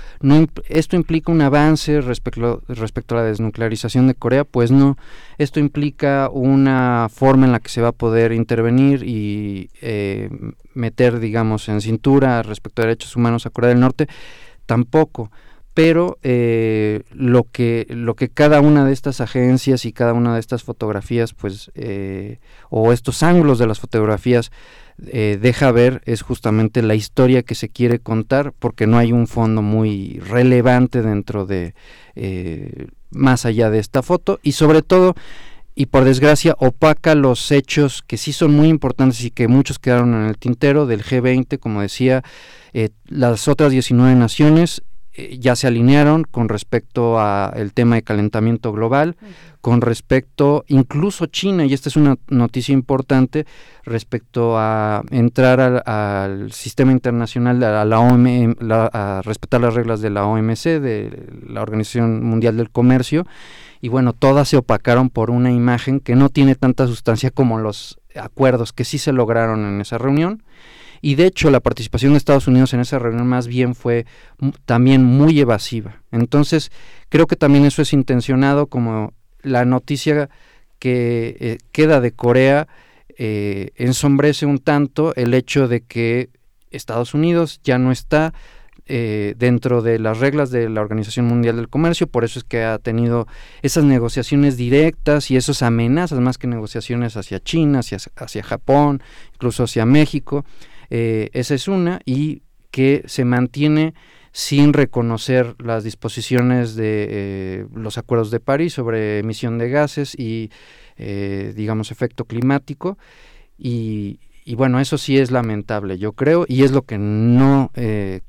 esto implica un avance respecto, respecto a la desnuclearización de Corea, pues no. Esto implica una forma en la que se va a poder intervenir y eh, meter, digamos, en cintura respecto a derechos humanos a Corea del Norte, tampoco pero eh, lo que lo que cada una de estas agencias y cada una de estas fotografías pues o estos ángulos de las fotografías eh, deja ver es justamente la historia que se quiere contar porque no hay un fondo muy relevante dentro de eh, más allá de esta foto. Y sobre todo y por desgracia opaca los hechos que sí son muy importantes y que muchos quedaron en el tintero del G20 como decía eh, las otras 19 naciones eh, ya se alinearon con respecto al tema de calentamiento global, con respecto incluso China, y esta es una noticia importante, respecto a entrar al, sistema internacional, a la OM, a respetar las reglas de la OMC, de la Organización Mundial del Comercio, y bueno, todas se opacaron por una imagen que no tiene tanta sustancia como los acuerdos que sí se lograron en esa reunión y de hecho la participación de Estados Unidos en esa reunión más bien fue también muy evasiva. Entonces creo que también eso es intencionado como la noticia que eh, queda de Corea eh, ensombrece un tanto el hecho de que Estados Unidos ya no está eh, dentro de las reglas de la Organización Mundial del Comercio, por eso es que ha tenido esas negociaciones directas y esas amenazas más que negociaciones hacia China, hacia, hacia Japón, incluso hacia México. Eh, esa es una, y que se mantiene sin reconocer las disposiciones de eh, los acuerdos de París sobre emisión de gases y, eh, digamos, efecto climático. Y, y, bueno, eso sí es lamentable, yo creo, y es lo que no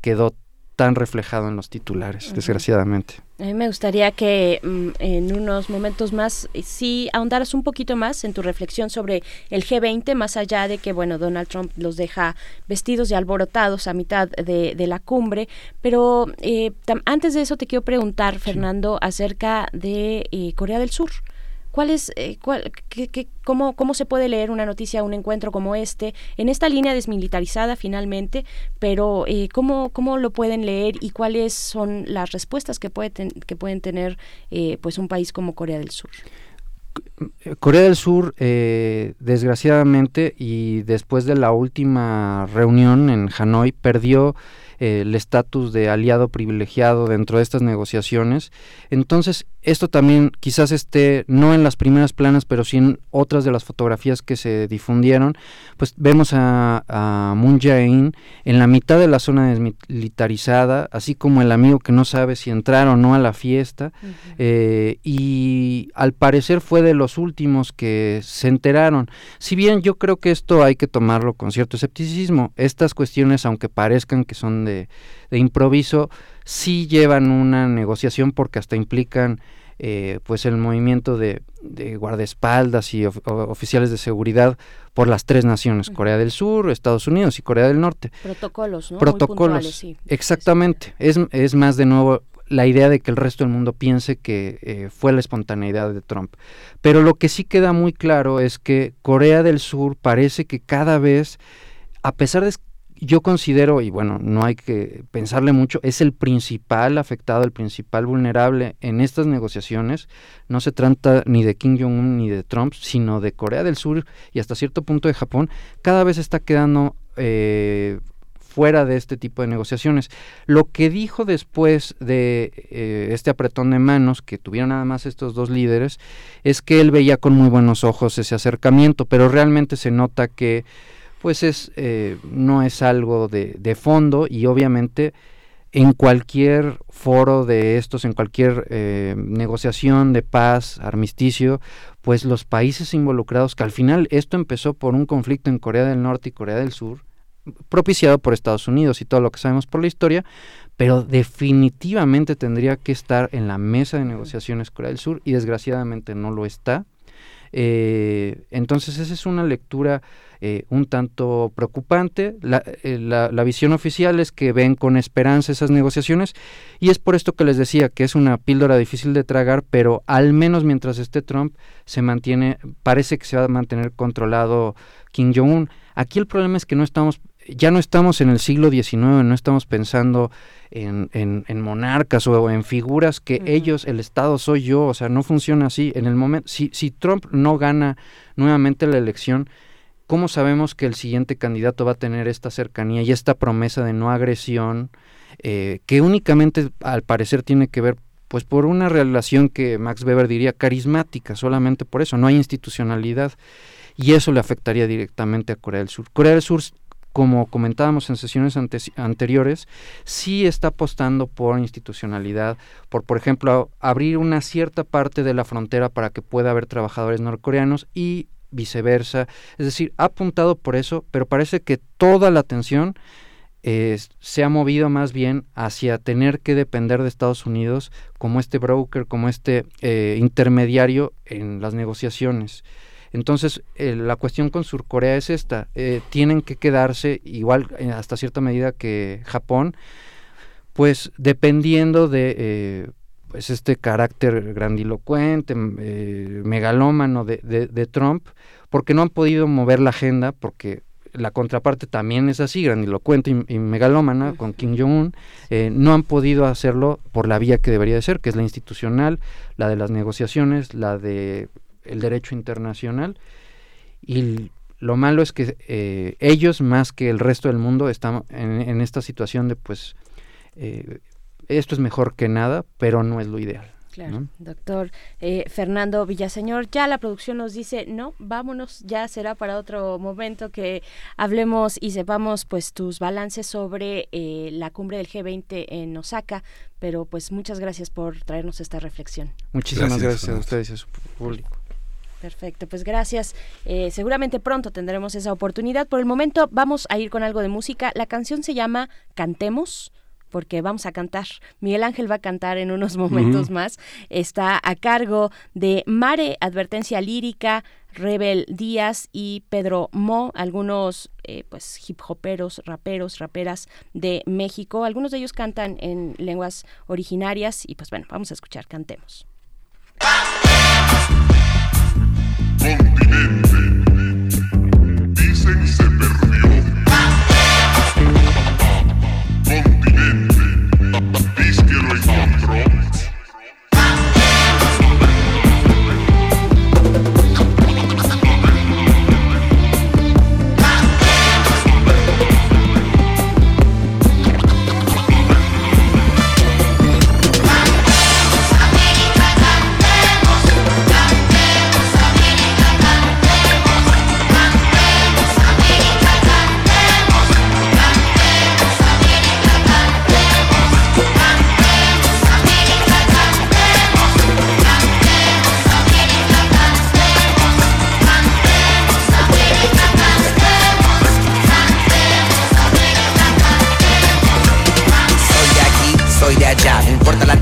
quedó tan reflejado en los titulares, desgraciadamente. A mí me gustaría que mm, en unos momentos más eh, sí ahondaras un poquito más en tu reflexión sobre el G20, más allá de que, bueno, Donald Trump los deja vestidos y alborotados a mitad de, la cumbre. Pero eh, antes de eso te quiero preguntar, Fernando, acerca de eh, Corea del Sur. ¿Cuál es, eh, cuál, cómo, cómo, se puede leer una noticia, un encuentro como este, en esta línea desmilitarizada finalmente, pero eh, ¿cómo, ¿cómo, lo pueden leer y cuáles son las respuestas que, puede que pueden tener eh, pues un país como Corea del Sur? Corea del Sur, desgraciadamente, y después de la última reunión en Hanoi, perdió el estatus de aliado privilegiado dentro de estas negociaciones. Entonces, esto también quizás esté no en las primeras planas, pero sí en otras de las fotografías que se difundieron, pues vemos a, a Moon Jae-in en la mitad de la zona desmilitarizada, así como el amigo que no sabe si entrar o no a la fiesta, eh, y al parecer fue de los últimos que se enteraron. Si bien yo creo que esto hay que tomarlo con cierto escepticismo, estas cuestiones, aunque parezcan que son de, de improviso, sí llevan una negociación porque hasta implican eh, pues el movimiento de, de guardaespaldas y of- oficiales de seguridad por las tres naciones, Corea del Sur, Estados Unidos y Corea del Norte. Protocolos, ¿no? Muy Protocolos, puntuales, sí. exactamente. Es, es más de nuevo la idea de que el resto del mundo piense que eh, fue la espontaneidad de Trump. Pero lo que sí queda muy claro es que Corea del Sur parece que cada vez, a pesar de yo considero, y bueno, no hay que pensarle mucho, es el principal afectado, el principal vulnerable en estas negociaciones. No se trata ni de Kim Jong-un ni de Trump, sino de Corea del Sur y hasta cierto punto de Japón. Cada vez está quedando eh, fuera de este tipo de negociaciones. Lo que dijo después de eh, este apretón de manos que tuvieron nada más estos dos líderes es que él veía con muy buenos ojos ese acercamiento, pero realmente se nota que pues es eh, no es algo de, de fondo y obviamente en cualquier foro de estos, en cualquier eh, negociación de paz, armisticio, pues los países involucrados, que al final esto empezó por un conflicto en Corea del Norte y Corea del Sur, propiciado por Estados Unidos y todo lo que sabemos por la historia, pero definitivamente tendría que estar en la mesa de negociaciones Corea del Sur y desgraciadamente no lo está. Eh, entonces esa es una lectura eh, un tanto preocupante. La, eh, la, la, visión oficial es que ven con esperanza esas negociaciones y es por esto que les decía que es una píldora difícil de tragar, pero al menos mientras esté Trump se mantiene, parece que se va a mantener controlado Kim Jong-un. Aquí el problema es que no estamos ya no estamos en el siglo XIX, no estamos pensando en, en, en monarcas o en figuras que uh -huh. ellos, el Estado soy yo, o sea, no funciona así. En el momento, si, si Trump no gana nuevamente la elección, ¿cómo sabemos que el siguiente candidato va a tener esta cercanía y esta promesa de no agresión, eh, que únicamente al parecer tiene que ver pues por una relación que Max Weber diría carismática, solamente por eso, no hay institucionalidad y eso le afectaría directamente a Corea del Sur. Corea del Sur como comentábamos en sesiones ante anteriores, sí está apostando por institucionalidad, por, por ejemplo, abrir una cierta parte de la frontera para que pueda haber trabajadores norcoreanos y viceversa. Es decir, ha apuntado por eso, pero parece que toda la atención eh, se ha movido más bien hacia tener que depender de Estados Unidos como este broker, como este eh, intermediario en las negociaciones. Entonces, eh, la cuestión con Surcorea es esta, tienen que quedarse igual hasta cierta medida que Japón, pues dependiendo de pues este carácter grandilocuente, megalómano de, de, de, Trump, porque no han podido mover la agenda, porque la contraparte también es así, grandilocuente y, y megalómana, con Kim Jong-un, no han podido hacerlo por la vía que debería de ser, que es la institucional, la de las negociaciones, la de el derecho internacional. Y lo malo es que eh, ellos más que el resto del mundo están en, en esta situación de pues eh, esto es mejor que nada pero no es lo ideal Claro, ¿no? doctor eh, Fernando Villaseñor, ya la producción nos dice, no, vámonos, ya será para otro momento que hablemos y sepamos pues tus balances sobre eh, la cumbre del G20 en Osaka, pero pues muchas gracias por traernos esta reflexión. Muchísimas gracias, gracias a ustedes y a su público. Perfecto, pues gracias. Eh, seguramente pronto tendremos esa oportunidad. Por el momento vamos a ir con algo de música. La canción se llama Cantemos porque vamos a cantar. Miguel Ángel va a cantar en unos momentos uh -huh. más. Está a cargo de Mare, Advertencia Lírica, Rebel Díaz y Pedro Mo, algunos eh, pues hip hoperos, raperos, raperas de México. Algunos de ellos cantan en lenguas originarias y pues bueno, vamos a escuchar, cantemos. Continente. Dicen se perdió. Continente.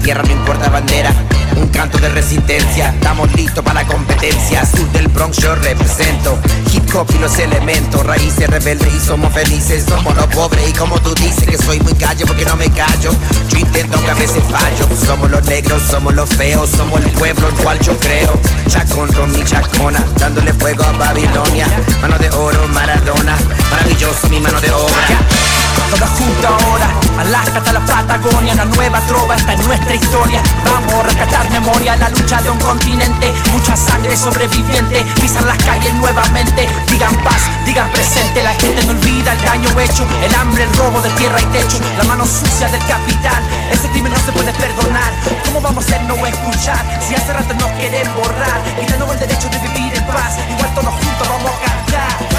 Tierra, no importa bandera. Un canto de resistencia, estamos listos para la competencia. Sur del Bronx yo represento. Hip hop y los elementos, raíces rebeldes y somos felices. Somos los pobres y como tú dices que soy muy calle porque no me callo. Yo intento que a veces fallo. Somos los negros, somos los feos, somos el pueblo el cual yo creo. Chacón, mi chacona, dándole fuego a Babilonia. Mano de oro, Maradona, maravilloso mi mano de obra. Todas juntas ahora, Alaska hasta la Patagonia, la nueva trova está en nuestra historia. Vamos a rescatar memoria, la lucha de un continente, mucha sangre sobreviviente, pisan las calles nuevamente, digan paz, digan presente, la gente no olvida el daño hecho, el hambre, el robo de tierra y techo, la mano sucia del capital, ese crimen no se puede perdonar. ¿Cómo vamos a hacer no escuchar si hace rato nos quieren borrar y el derecho de vivir en paz? Igual todos juntos vamos a cantar.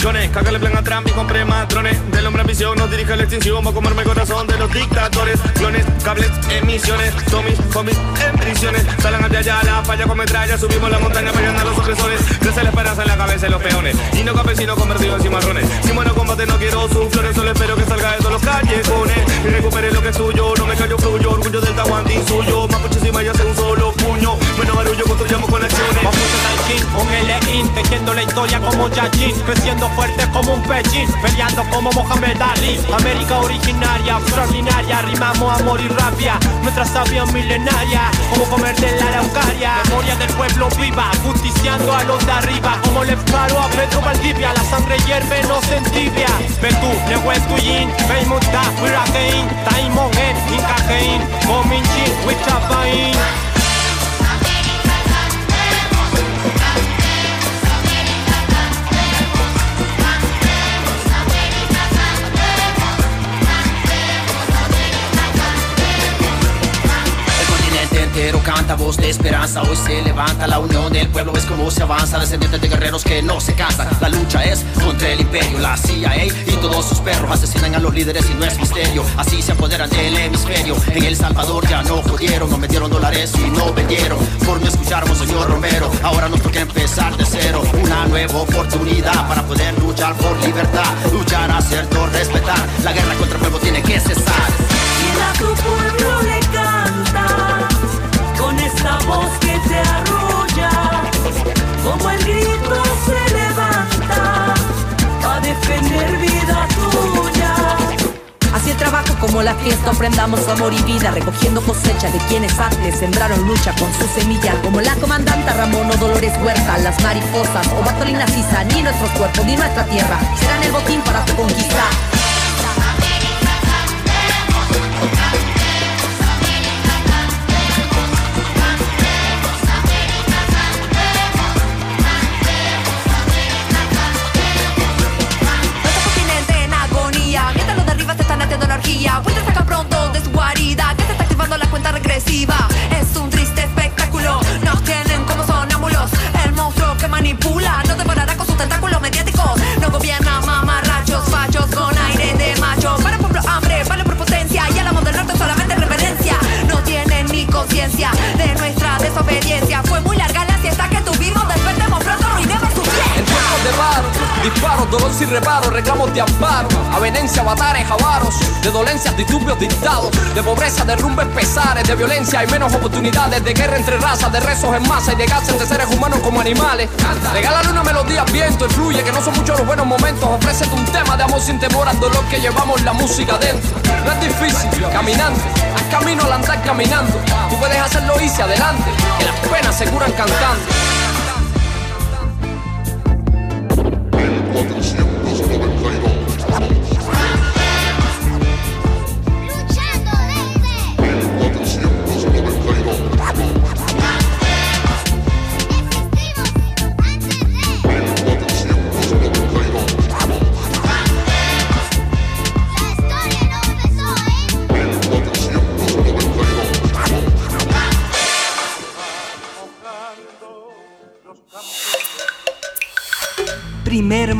Millones, cágale plan a Trump y compré más drones. Del hombre ambición nos dirige a la extinción, va a comerme corazón de los dictadores. Clones, cables, emisiones, zombies, zombies en prisiones. Salen hacia allá la falla con metralla, subimos la montaña pegando a los opresores. Crece la esperanza en la cabeza de los peones. Y no campesinos convertidos en cimarrones. Si muero combate no quiero sus flores, solo espero que salga de todos los callejones. Y recupere lo que es suyo, no me callo fluyo, orgullo del Tahuanti suyo. Mapuche y mayas en un solo puño. Menos construyamos con acciones. con el tejiendo la historia como Yajin, creciendo fuerte como un pechín, peleando como Mohamed Ali. América originaria, extraordinaria, rimamos amor y rabia, nuestra sabia milenaria, como comer de la araucaria. Memoria del pueblo viva, justiciando a los de arriba, como le paro a Pedro Valdivia, la sangre hierve, no se entibia. Betú, le huestuyin, Beimuta, Wirakein, Taimon, En, Incajein, Cominchin, Wichapain. El entero canta voz de esperanza. Hoy se levanta la unión del pueblo. Es como se avanza, descendientes de guerreros que no se cansan. La lucha es contra el imperio, la CIA y todos sus perros asesinan a los líderes y no es misterio. Así se apoderan del hemisferio. En El Salvador ya no jodieron, no metieron dólares y no vendieron. Por no escucharnos, señor Romero. Ahora nos toca empezar de cero. Una nueva oportunidad para poder luchar por libertad. Luchar, hacerlo respetar. La guerra contra el pueblo tiene que cesar. Y a tu pueblo le canta esta voz que te arrulla, como el grito se levanta a defender vida tuya. Así el trabajo como la fiesta, ofrendamos amor y vida, recogiendo cosecha de quienes antes sembraron lucha con su semilla, como la comandanta Ramón o Dolores Huerta, las mariposas o Bartolina Sisa, ni nuestros cuerpos ni nuestra tierra serán el botín para tu conquista. Que se está activando la cuenta regresiva. Es un triste espectáculo. Nos tienen como sonámbulos. El monstruo que manipula No devorará con sus tentáculos mediáticos No gobierna mamarrachos Fachos con aire de macho. Para el pueblo hambre, para la prepotencia Y a la del norte solamente reverencia. No tienen ni conciencia De nuestra desobediencia. Fue muy larga la disparos, dolor sin reparo, reclamos de amparo, avenencia, avatares, avaros, de dolencias, disturbios, dictados, de pobreza, derrumbes, pesares, de violencia, hay menos oportunidades, de guerra entre razas, de rezos en masa y de gas entre seres humanos como animales. Regálale una melodía viento, influye, que no son muchos los buenos momentos, ofrécete un tema de amor sin temor al dolor que llevamos la música dentro. No es difícil, caminante, haz camino al andar caminando, tú puedes hacerlo easy, adelante, que las penas se curan cantando.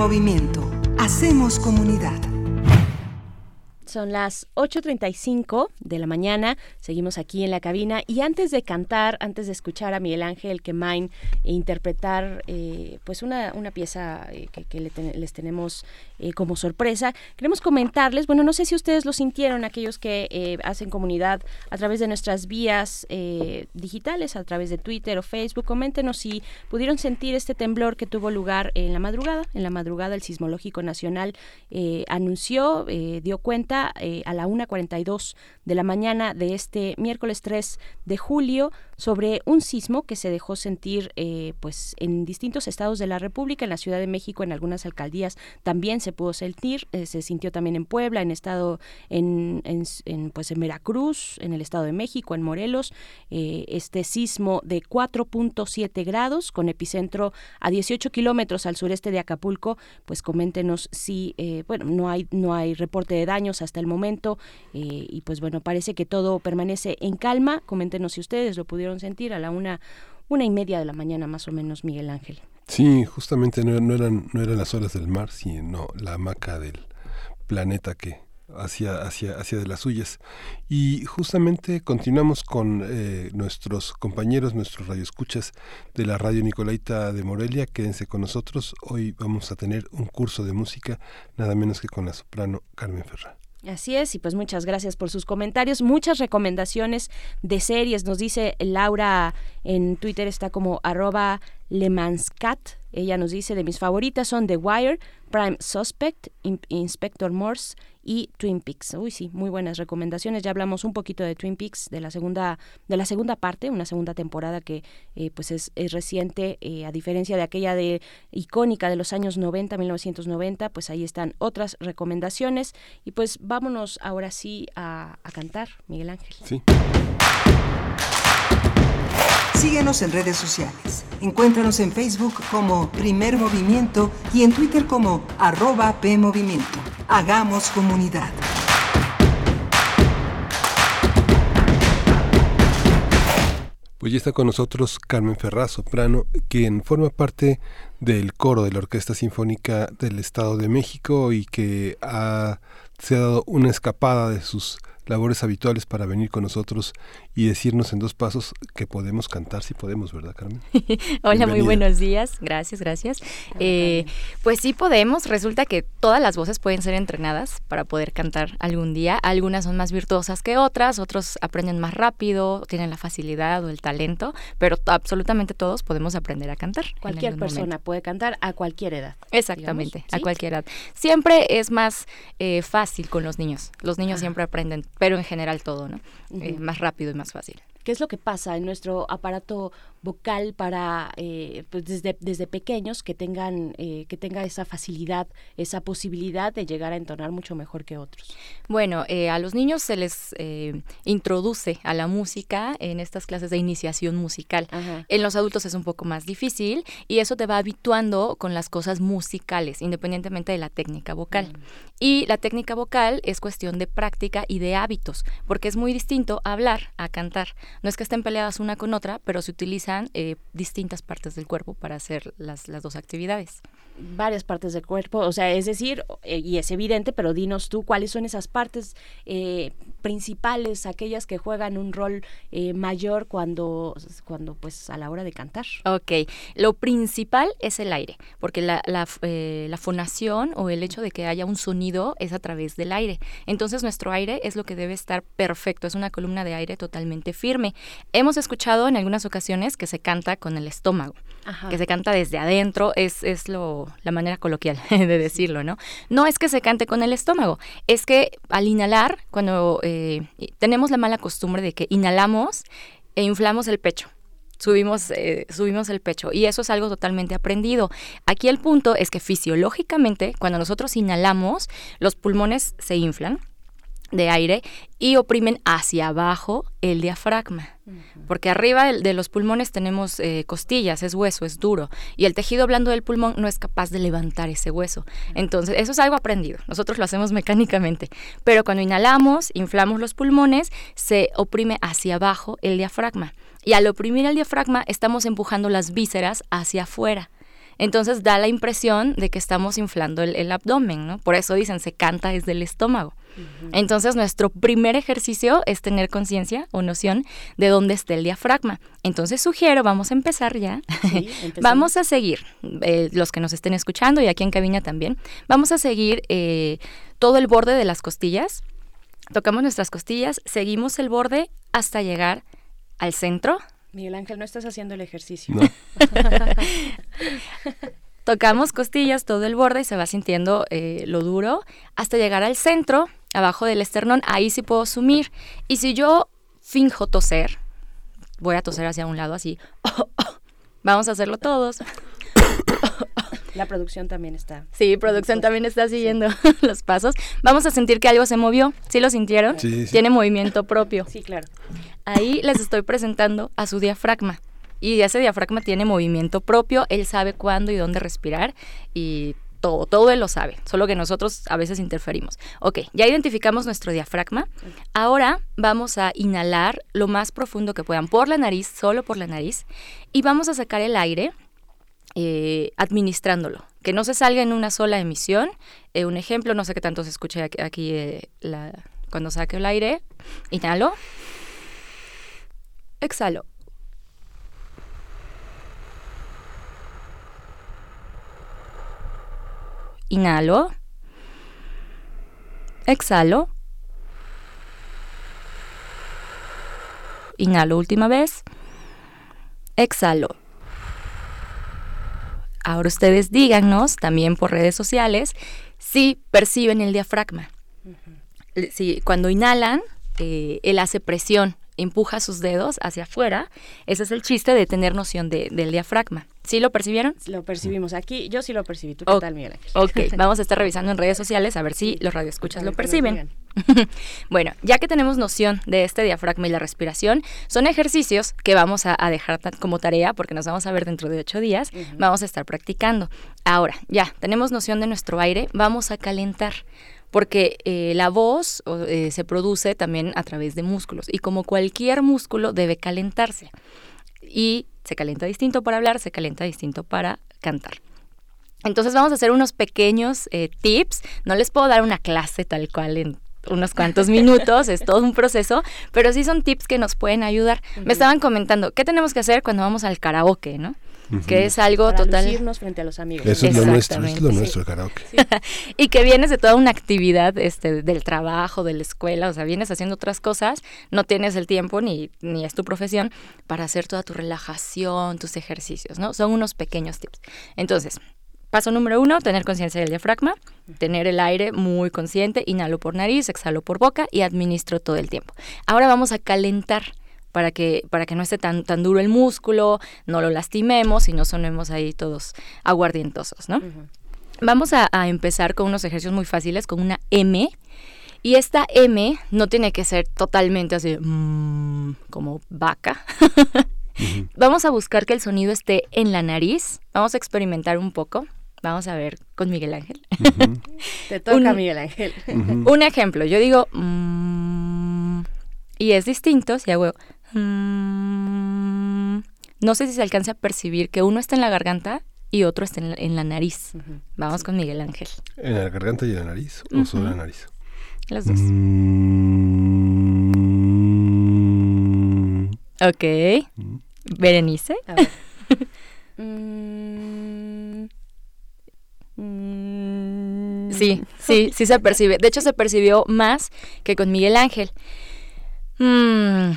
Movimiento. Hacemos comunidad. Son las 8.35 de la mañana, seguimos aquí en la cabina y antes de cantar, antes de escuchar a Miguel Ángel Quemain e interpretar eh, pues una, una pieza eh, que, que le ten- les tenemos eh, como sorpresa, queremos comentarles, bueno, no sé si ustedes lo sintieron, aquellos que eh, hacen comunidad a través de nuestras vías eh, digitales, a través de Twitter o Facebook, coméntenos si pudieron sentir este temblor que tuvo lugar en la madrugada, en la madrugada el Sismológico Nacional eh, anunció, dio cuenta a la 1.42 de la mañana de este miércoles 3 de julio sobre un sismo que se dejó sentir eh, pues en distintos estados de la República, en la Ciudad de México, en algunas alcaldías también se pudo sentir, eh, se sintió también en Puebla, en estado, en, en, pues en Veracruz, en el Estado de México, en Morelos, eh, este sismo de 4.7 grados con epicentro a 18 kilómetros al sureste de Acapulco, pues coméntenos si, eh, bueno, no hay, no hay reporte de daños hasta el momento y pues bueno, parece que todo permanece en calma, coméntenos si ustedes lo pudieron sentir a la una, una y media de la mañana más o menos, Miguel Ángel. Sí, justamente no, eran, no eran las olas del mar, sino la hamaca del planeta que hacía, hacía, hacía de las suyas. Y justamente continuamos con eh, nuestros compañeros, nuestros radioescuchas de la Radio Nicolaita de Morelia. Quédense con nosotros. Hoy vamos a tener un curso de música, nada menos que con la soprano Carmen Ferrá. Así es, y pues muchas gracias por sus comentarios. Muchas recomendaciones de series. Nos dice Laura en Twitter, está como arroba lemanscat. Ella nos dice, de mis favoritas son The Wire, Prime Suspect, In- Inspector Morse y Twin Peaks. Uy, sí, muy buenas recomendaciones. Ya hablamos un poquito de Twin Peaks, de la segunda, de la segunda parte, una segunda temporada que eh, pues es, es reciente, eh, a diferencia de aquella de icónica de los años 90, 1990, pues ahí están otras recomendaciones. Y pues vámonos ahora sí a, a cantar, Miguel Ángel. Sí. Síguenos en redes sociales. Encuéntranos en Facebook como Primer Movimiento y en Twitter como arroba PMovimiento. Hagamos comunidad. Pues ya está con nosotros Carmen Ferrá, soprano, quien forma parte del coro de la Orquesta Sinfónica del Estado de México y que se ha dado una escapada de sus labores habituales para venir con nosotros y decirnos en dos pasos que podemos cantar si podemos, ¿verdad, Carmen? Hola, muy buenos días. Gracias, gracias. Eh, pues sí podemos. Resulta que todas las voces pueden ser entrenadas para poder cantar algún día. Algunas son más virtuosas que otras, otros aprenden más rápido, tienen la facilidad o el talento, pero absolutamente todos podemos aprender a cantar. Cualquier persona momento. puede cantar a cualquier edad. Exactamente, digamos, a cualquier edad. Siempre es más eh, fácil con los niños. Los niños siempre aprenden, pero en general todo, ¿no? Eh, Ujú. más rápido y fácil. ¿Qué es lo que pasa en nuestro aparato vocal para eh, pues desde, desde pequeños que tengan eh, que tenga esa facilidad, esa posibilidad de llegar a entonar mucho mejor que otros? Bueno, eh, a los niños se les introduce a la música en estas clases de iniciación musical. En los adultos es un poco más difícil y eso te va habituando con las cosas musicales, independientemente de la técnica vocal. Y la técnica vocal es cuestión de práctica y de hábitos, porque es muy distinto hablar a cantar. No es que estén peleadas una con otra, pero se eh, distintas partes del cuerpo para hacer las, las dos actividades. Varias partes del cuerpo, o sea, es decir, eh, y es evidente, pero dinos tú cuáles son esas partes eh, principales, aquellas que juegan un rol eh, mayor cuando, cuando, pues, a la hora de cantar. Ok, lo principal es el aire, porque la, la, eh, la fonación o el hecho de que haya un sonido es a través del aire. Entonces nuestro aire es lo que debe estar perfecto, es una columna de aire totalmente firme. Hemos escuchado en algunas ocasiones que se canta con el estómago, Ajá. que se canta desde adentro, es, es lo, la manera coloquial de decirlo, ¿no? No es que se cante con el estómago, es que al inhalar, cuando eh, tenemos la mala costumbre de que inhalamos e inflamos el pecho subimos, eh, subimos el pecho y eso es algo totalmente aprendido. Aquí el punto es que fisiológicamente cuando nosotros inhalamos los pulmones se inflan de aire y oprimen hacia abajo el diafragma. Porque arriba de los pulmones tenemos eh, costillas, es hueso, es duro. Y el tejido blando del pulmón no es capaz de levantar ese hueso. Entonces, eso es algo aprendido. Nosotros lo hacemos mecánicamente. Pero cuando inhalamos, inflamos los pulmones, se oprime hacia abajo el diafragma. Y al oprimir el diafragma, estamos empujando las vísceras hacia afuera. Entonces da la impresión de que estamos inflando el, el abdomen, ¿no? Por eso dicen, se canta desde el estómago. Entonces nuestro primer ejercicio es tener conciencia o noción de dónde está el diafragma. Entonces sugiero, vamos a empezar ya. vamos a seguir, eh, los que nos estén escuchando y aquí en cabina también, vamos a seguir eh, todo el borde de las costillas. Tocamos nuestras costillas, seguimos el borde hasta llegar al centro. Miguel Ángel, no estás haciendo el ejercicio. Tocamos costillas, todo el borde y se va sintiendo eh, lo duro hasta llegar al centro, abajo del esternón. Ahí sí puedo sumir. Y si yo finjo toser, voy a toser hacia un lado así. Vamos a hacerlo todos. La producción también está. Sí, producción también está siguiendo los pasos. Vamos a sentir que algo se movió. ¿Sí lo sintieron? Sí, sí. Tiene movimiento propio. Sí, claro. Ahí les estoy presentando a su diafragma. Y ese diafragma tiene movimiento propio. Él sabe cuándo y dónde respirar. Y todo, todo él lo sabe. Solo que nosotros a veces interferimos. Ok, ya identificamos nuestro diafragma. Ahora vamos a inhalar lo más profundo que puedan por la nariz, solo por la nariz. Y vamos a sacar el aire eh, administrándolo, que no se salga en una sola emisión. Eh, un ejemplo, no sé qué tanto se escuche aquí, eh, cuando saque el aire. Inhalo. Exhalo. Inhalo. Exhalo. Inhalo última vez. Exhalo. Ahora ustedes díganos también por redes sociales si perciben el diafragma. Si cuando inhalan, eh, él hace presión, empuja sus dedos hacia afuera. Ese es el chiste de tener noción de- del diafragma. ¿Sí lo percibieron? Lo percibimos aquí. Yo sí lo percibí. ¿Tú qué tal, Miguel Ángel? Ok, vamos a estar revisando en redes sociales a ver si los radioescuchas lo perciben. bueno, ya que tenemos noción de este diafragma y la respiración, son ejercicios que vamos a, a dejar como tarea porque nos vamos a ver dentro de ocho días. Vamos a estar practicando. Ahora, ya tenemos noción de nuestro aire, vamos a calentar. Porque eh, la voz eh, se produce también a través de músculos y como cualquier músculo debe calentarse. Y se calienta distinto para hablar, se calienta distinto para cantar. Entonces vamos a hacer unos pequeños eh, tips. No les puedo dar una clase tal cual en unos cuantos minutos, es todo un proceso, pero sí son tips que nos pueden ayudar. Me estaban comentando, ¿qué tenemos que hacer cuando vamos al karaoke, no? Que es algo Para total... frente a los amigos. Eso es lo nuestro, es lo nuestro, el karaoke. y que vienes de toda una actividad este, del trabajo, de la escuela, o sea, vienes haciendo otras cosas, no tienes el tiempo ni, ni es tu profesión para hacer toda tu relajación, tus ejercicios, ¿no? Son unos pequeños tips. Entonces, paso número uno, tener conciencia del diafragma, tener el aire muy consciente, inhalo por nariz, exhalo por boca y administro todo el tiempo. Ahora vamos a calentar para que, para que no esté tan, tan duro el músculo, no lo lastimemos y no sonemos ahí todos aguardientosos, ¿no? Vamos a, a empezar con unos ejercicios muy fáciles, con una M. Y esta M no tiene que ser totalmente así, mm, como vaca. Vamos a buscar que el sonido esté en la nariz. Vamos a experimentar un poco. Vamos a ver con Miguel Ángel. Te toca, Un- Miguel Ángel. Un ejemplo, yo digo mm, y es distinto si hago mm, no sé si se alcanza a percibir que uno está en la garganta y otro está en la, en la nariz. Vamos con Miguel Ángel. ¿En la garganta y en la nariz? ¿O solo en la nariz? Las dos. Ok. Berenice. A ver. Mm, mm, Sí, sí, sí se percibe. De hecho, se percibió más que con Miguel Ángel. Mm.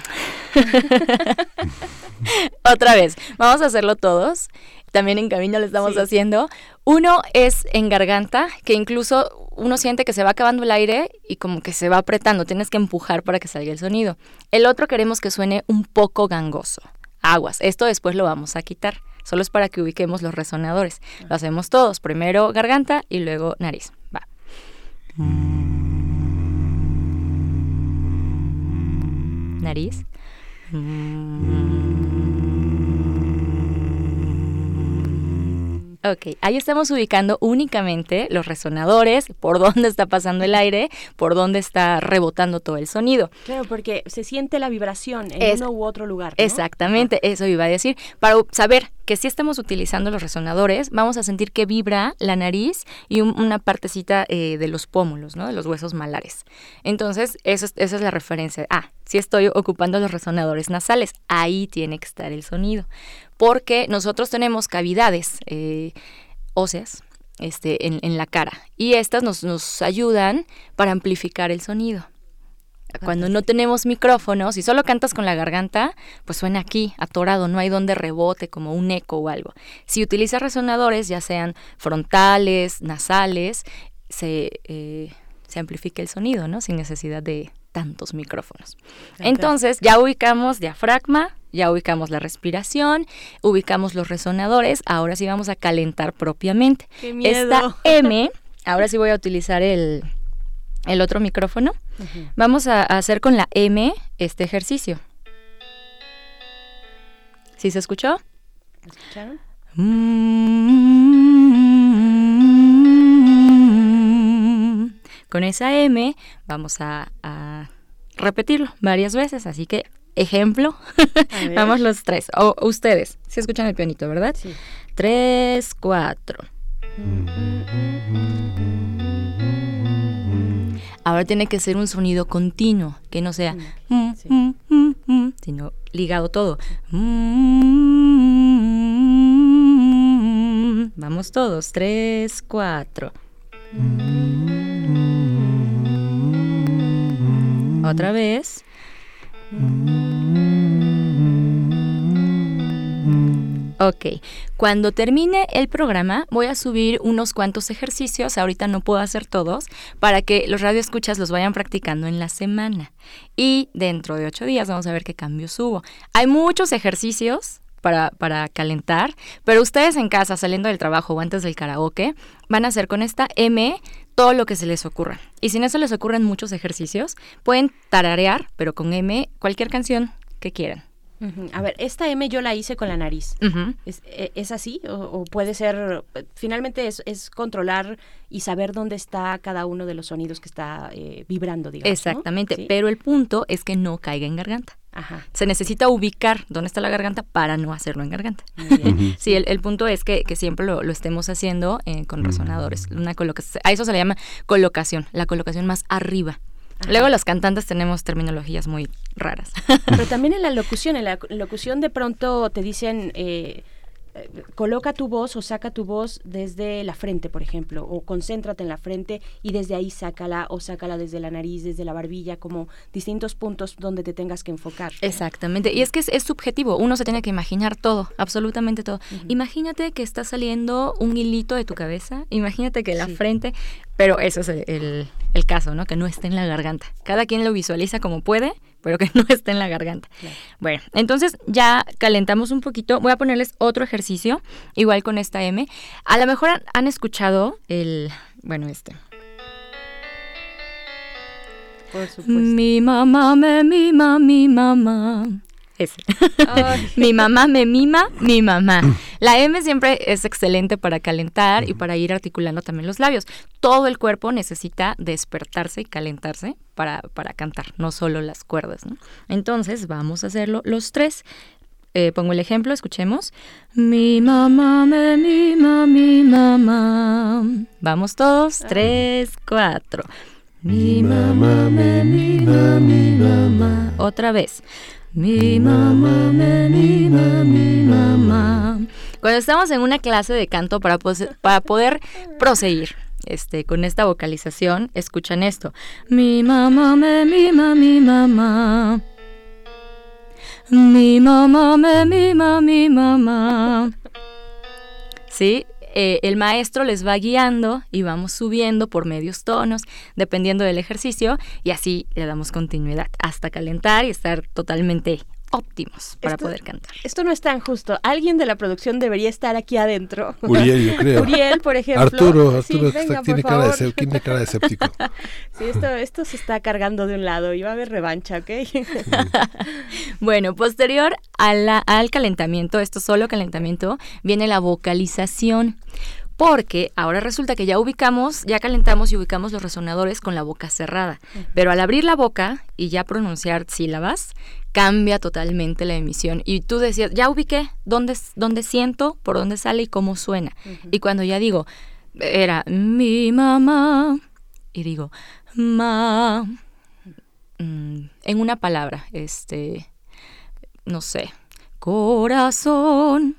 Otra vez, vamos a hacerlo todos. También en camino lo estamos haciendo. Uno es en garganta, que incluso uno siente que se va acabando el aire y como que se va apretando. Tienes que empujar para que salga el sonido. El otro queremos que suene un poco gangoso. Aguas. Esto después lo vamos a quitar. Solo es para que ubiquemos los resonadores. Lo hacemos todos. Primero garganta y luego nariz. Va. Nariz. Ok, ahí estamos ubicando únicamente los resonadores, por dónde está pasando el aire, por dónde está rebotando todo el sonido. Claro, porque se siente la vibración en Es- uno u otro lugar. ¿no? Exactamente, eso iba a decir. Para saber que si estamos utilizando los resonadores, vamos a sentir que vibra la nariz y un- una partecita eh, de los pómulos, ¿no? De los huesos malares. Entonces, eso es- esa es la referencia. Ah, si estoy ocupando los resonadores nasales, ahí tiene que estar el sonido. Porque nosotros tenemos cavidades eh, óseas este, en, en la cara y estas nos, nos ayudan para amplificar el sonido. Cuando no tenemos micrófonos y solo cantas con la garganta, pues suena aquí, atorado, no hay donde rebote, como un eco o algo. Si utilizas resonadores, ya sean frontales, nasales, se, eh, se amplifica el sonido, ¿no? Sin necesidad de tantos micrófonos. Entonces, ya ubicamos diafragma, ya ubicamos la respiración, ubicamos los resonadores, ahora sí vamos a calentar propiamente. ¡Qué miedo! Esta M, ahora sí voy a utilizar el, el otro micrófono. Vamos a, a hacer con la M este ejercicio. ¿Sí se escuchó? ¿Escucharon? Con esa M vamos a, a repetirlo varias veces, así que ejemplo, vamos los tres, o ustedes, si escuchan el pianito, ¿verdad? Sí. Tres, cuatro. Ahora tiene que ser un sonido continuo, que no sea mm, mm, mm, mm, sino ligado todo. Vamos todos, tres, cuatro. Otra vez. Ok, cuando termine el programa voy a subir unos cuantos ejercicios, ahorita no puedo hacer todos, para que los radioescuchas los vayan practicando en la semana. Y dentro de ocho días vamos a ver qué cambios hubo. Hay muchos ejercicios para, para calentar, pero ustedes en casa, saliendo del trabajo o antes del karaoke, van a hacer con esta M todo lo que se les ocurra. Y si no se les ocurren muchos ejercicios, pueden tararear, pero con M, cualquier canción que quieran. A ver, esta M yo la hice con la nariz. Ujú. ¿Es, ¿es así? O, o puede ser, finalmente es, es controlar y saber dónde está cada uno de los sonidos que está eh, vibrando, digamos. ¿no? Exactamente, Sí. pero el punto es que no caiga en garganta. Ajá. Se necesita ubicar dónde está la garganta para no hacerlo en garganta. bien. sí, el, el punto es que, que siempre lo, lo estemos haciendo eh, con resonadores. Una colocación, a eso se le llama colocación, la colocación más arriba. Luego los cantantes tenemos terminologías muy raras. Pero también en la locución, en la locución de pronto te dicen, eh, eh, coloca tu voz o saca tu voz desde la frente, por ejemplo, o concéntrate en la frente y desde ahí sácala o sácala desde la nariz, desde la barbilla, como distintos puntos donde te tengas que enfocar. Exactamente. Y es que es, es subjetivo. Uno se tiene que imaginar todo, absolutamente todo. Imagínate que está saliendo un hilito de tu cabeza. Imagínate que la Sí. frente. Pero eso es el, el- el caso, ¿no? Que no esté en la garganta. Cada quien lo visualiza como puede, pero que no esté en la garganta. Bueno, entonces ya calentamos un poquito. Voy a ponerles otro ejercicio, igual con esta M. A lo mejor han, han escuchado el. Bueno, este. Por supuesto. Mi mamá me mima, mi mamá. Ese. mi mamá me mima, mi mamá. La M siempre es excelente para calentar y para ir articulando también los labios. Todo el cuerpo necesita despertarse y calentarse para, para cantar, no solo las cuerdas. ¿no? Entonces, vamos a hacerlo los tres. Eh, pongo el ejemplo, escuchemos. Mi mamá me mima, mi mamá. Vamos todos, tres, cuatro. Mi mamá me mima, mi mamá. Otra vez. Mi mamá me mima, mi mamá. Cuando estamos en una clase de canto para, para poder proseguir este, con esta vocalización, escuchan esto. Mi mamá me mima, mi mamá. Mi mamá me mima, mi mamá. ¿Sí? Eh, el maestro les va guiando y vamos subiendo por medios tonos, dependiendo del ejercicio, y así le damos continuidad hasta calentar y estar totalmente óptimos para Esto- poder cantar. Esto no es tan justo. Alguien de la producción debería estar aquí adentro. Uriel, yo creo. Uriel, por ejemplo. Arturo, Sí, Arturo venga, por tiene, cara de, tiene cara de escéptico. Sí, esto, esto se está cargando de un lado y va a haber revancha, ¿ok? Bueno, posterior a la- al calentamiento, esto solo calentamiento, viene la vocalización. Porque ahora resulta que ya ubicamos, ya calentamos y ubicamos los resonadores con la boca cerrada. Pero al abrir la boca y ya pronunciar sílabas, cambia totalmente la emisión. Y tú decías, ya ubiqué dónde, dónde siento, por dónde sale y cómo suena. Y cuando ya digo, era mi mamá, y digo, ma, mm, en una palabra, este, no sé, corazón,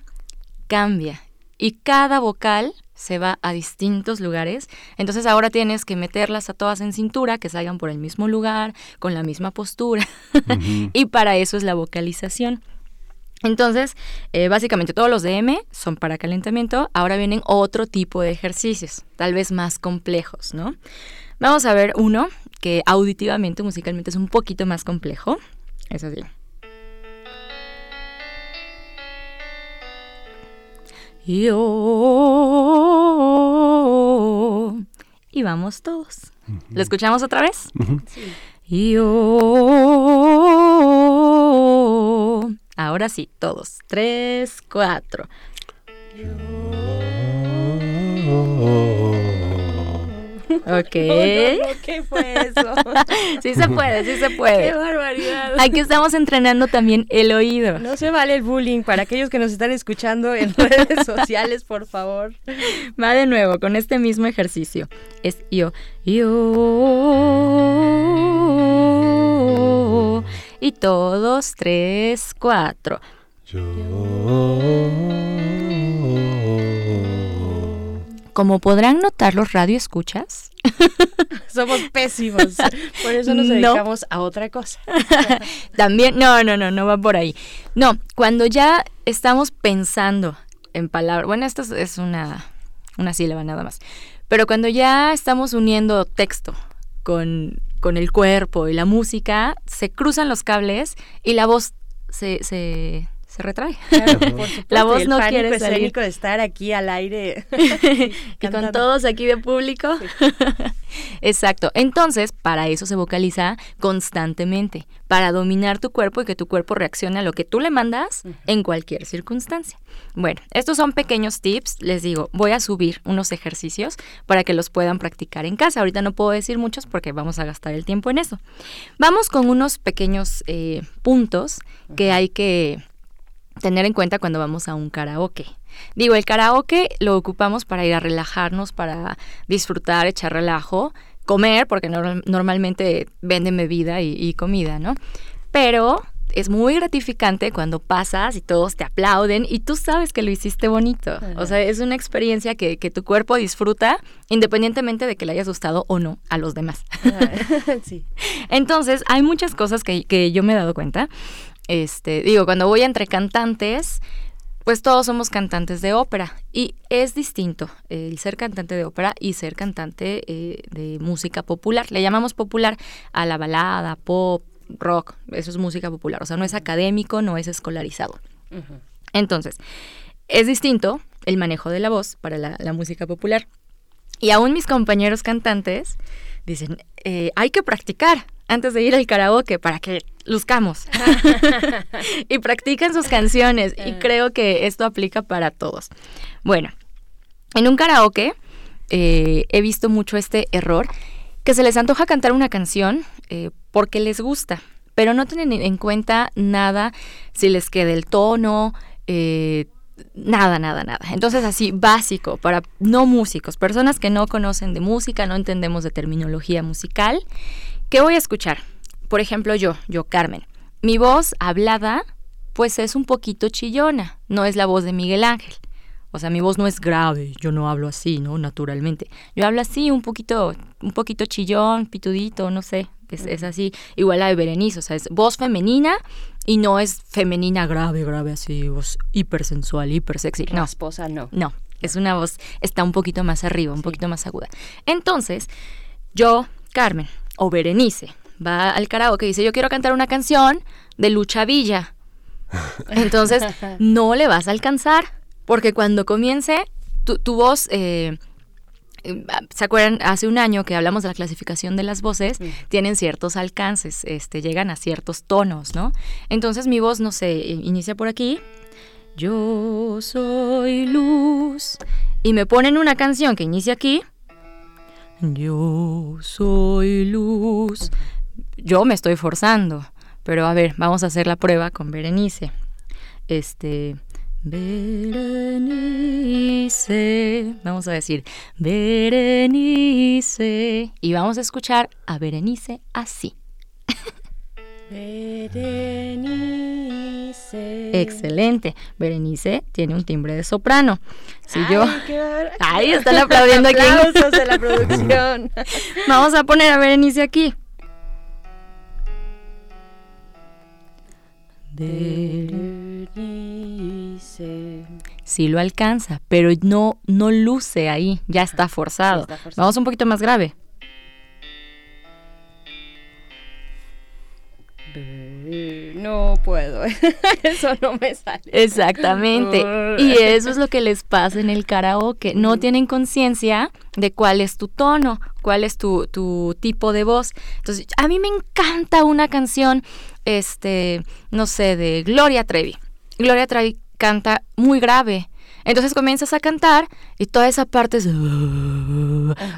cambia. Y cada vocal se va a distintos lugares. Entonces ahora tienes que meterlas a todas en cintura, que salgan por el mismo lugar, con la misma postura. y para eso es la vocalización. Entonces, eh, básicamente todos los de M son para calentamiento. Ahora vienen otro tipo de ejercicios, tal vez más complejos, ¿no? Vamos a ver uno que auditivamente, musicalmente es un poquito más complejo. Es así. Yo. Y vamos todos. ¿Lo escuchamos otra vez? Yo. Ahora sí, todos. Tres, cuatro. Ok. No, no, no, ¿Qué fue eso? Sí se puede, sí se puede. ¡Qué barbaridad! Aquí estamos entrenando también el oído. No se vale el bullying para aquellos que nos están escuchando en redes sociales, por favor. Va de nuevo con este mismo ejercicio. Es yo, yo. Y todos, tres, cuatro. Como podrán notar los radioescuchas, Somos pésimos. Por eso nos No. dedicamos a otra cosa. También, no, no, no, no va por ahí. No, cuando ya estamos pensando en palabras, bueno, esto es, es una, una sílaba nada más, pero cuando ya estamos uniendo texto con, con el cuerpo y la música, se cruzan los cables y la voz se, se, se retrae. Claro, por la voz el no pánico quiere salir. de estar aquí al aire. y con todos aquí de público. Exacto. Entonces, para eso se vocaliza constantemente, para dominar tu cuerpo y que tu cuerpo reaccione a lo que tú le mandas en cualquier circunstancia. Bueno, estos son pequeños tips. Les digo, voy a subir unos ejercicios para que los puedan practicar en casa. Ahorita no puedo decir muchos porque vamos a gastar el tiempo en eso. Vamos con unos pequeños eh, puntos que hay que tener en cuenta cuando vamos a un karaoke. Digo, el karaoke lo ocupamos para ir a relajarnos, para disfrutar, echar relajo, comer, porque nor- normalmente venden bebida y, y comida, ¿no? Pero es muy gratificante cuando pasas y todos te aplauden y tú sabes que lo hiciste bonito. O sea, es una experiencia que, que tu cuerpo disfruta independientemente de que le hayas gustado o no a los demás. sí. Entonces, hay muchas cosas que, que yo me he dado cuenta. Este, digo, cuando voy entre cantantes, pues todos somos cantantes de ópera y es distinto el ser cantante de ópera y ser cantante eh, de música popular. Le llamamos popular a la balada, pop, rock, eso es música popular, o sea, no es académico, no es escolarizado. Entonces, es distinto el manejo de la voz para la, la música popular. Y aún mis compañeros cantantes dicen, eh, hay que practicar antes de ir al karaoke para que luzcamos. y practican sus canciones. Y creo que esto aplica para todos. Bueno, en un karaoke eh, he visto mucho este error, que se les antoja cantar una canción eh, porque les gusta, pero no tienen en cuenta nada si les queda el tono, eh, nada, nada, nada. Entonces así, básico, para no músicos, personas que no conocen de música, no entendemos de terminología musical, ¿qué voy a escuchar? Por ejemplo, yo, yo, Carmen. Mi voz hablada, pues es un poquito chillona, no es la voz de Miguel Ángel. O sea, mi voz no es grave, yo no hablo así, ¿no? Naturalmente. Yo hablo así, un poquito, un poquito chillón, pitudito, no sé. Es, es así, igual la de Berenice, o sea, es voz femenina y no es femenina grave, grave, así, voz hipersensual, hipersexy. No. esposa no. No, es una voz, está un poquito más arriba, un poquito más aguda. Entonces, yo, Carmen, o Berenice, va al karaoke y dice, yo quiero cantar una canción de Lucha Villa. Entonces, no le vas a alcanzar, porque cuando comience, tu, tu voz... eh, eh, ¿Se acuerdan? Hace un año que hablamos de la clasificación de las voces, tienen ciertos alcances, este, llegan a ciertos tonos, ¿no? Entonces mi voz, no sé, inicia por aquí. Yo soy luz. Y me ponen una canción que inicia aquí. Yo soy luz. Yo me estoy forzando. Pero a ver, vamos a hacer la prueba con Berenice. Este. Berenice. Vamos a decir Berenice. Y vamos a escuchar a Berenice así. Berenice. Excelente. Berenice tiene un timbre de soprano. Si Ay, yo. qué Ahí están aplaudiendo aquí. Aplausos de la producción. Vamos a poner a Berenice aquí. Berenice. Sí lo alcanza, pero no, no luce ahí, ya está forzado. está forzado. Vamos un poquito más grave. No puedo. Eso no me sale. Exactamente. Y eso es lo que les pasa en el karaoke. No tienen conciencia de cuál es tu tono, cuál es tu, tu tipo de voz. Entonces, a mí me encanta una canción, este, no sé, de Gloria Trevi. Gloria Trevi canta muy grave. Entonces comienzas a cantar y toda esa parte es...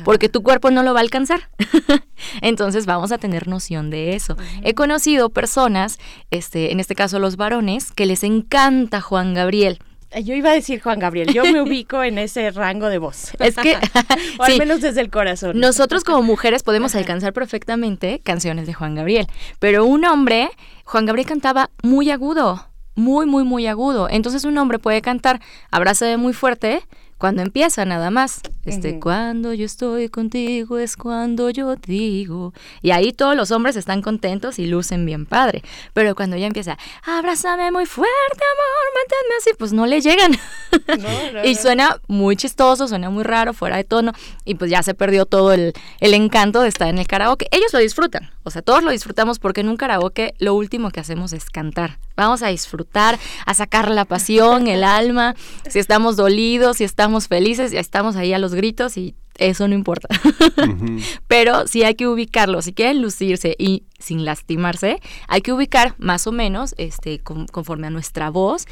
porque tu cuerpo no lo va a alcanzar. Entonces vamos a tener noción de eso. He conocido personas, este, en este caso los varones, que les encanta Juan Gabriel. Yo iba a decir Juan Gabriel, yo me ubico en ese rango de voz. Es que, o al sí. menos desde el corazón. Nosotros como mujeres podemos alcanzar perfectamente canciones de Juan Gabriel, pero un hombre, Juan Gabriel cantaba muy agudo, muy, muy, muy agudo. Entonces un hombre puede cantar Abrázame muy fuerte cuando empieza nada más. Este, cuando yo estoy contigo es cuando yo digo. Y ahí todos los hombres están contentos y lucen bien padre. Pero cuando ya empieza, abrázame muy fuerte, amor, manténme así, pues no le llegan. y suena muy chistoso, suena muy raro, fuera de tono. Y pues ya se perdió todo el, el encanto de estar en el karaoke. Ellos lo disfrutan. O sea, todos lo disfrutamos porque en un karaoke lo último que hacemos es cantar. Vamos a disfrutar, a sacar la pasión, el alma. Si estamos dolidos, si estamos felices, ya estamos ahí a los gritos y eso no importa. Pero sí hay que ubicarlo. Si quieren lucirse y sin lastimarse, hay que ubicar más o menos, este, con- conforme a nuestra voz,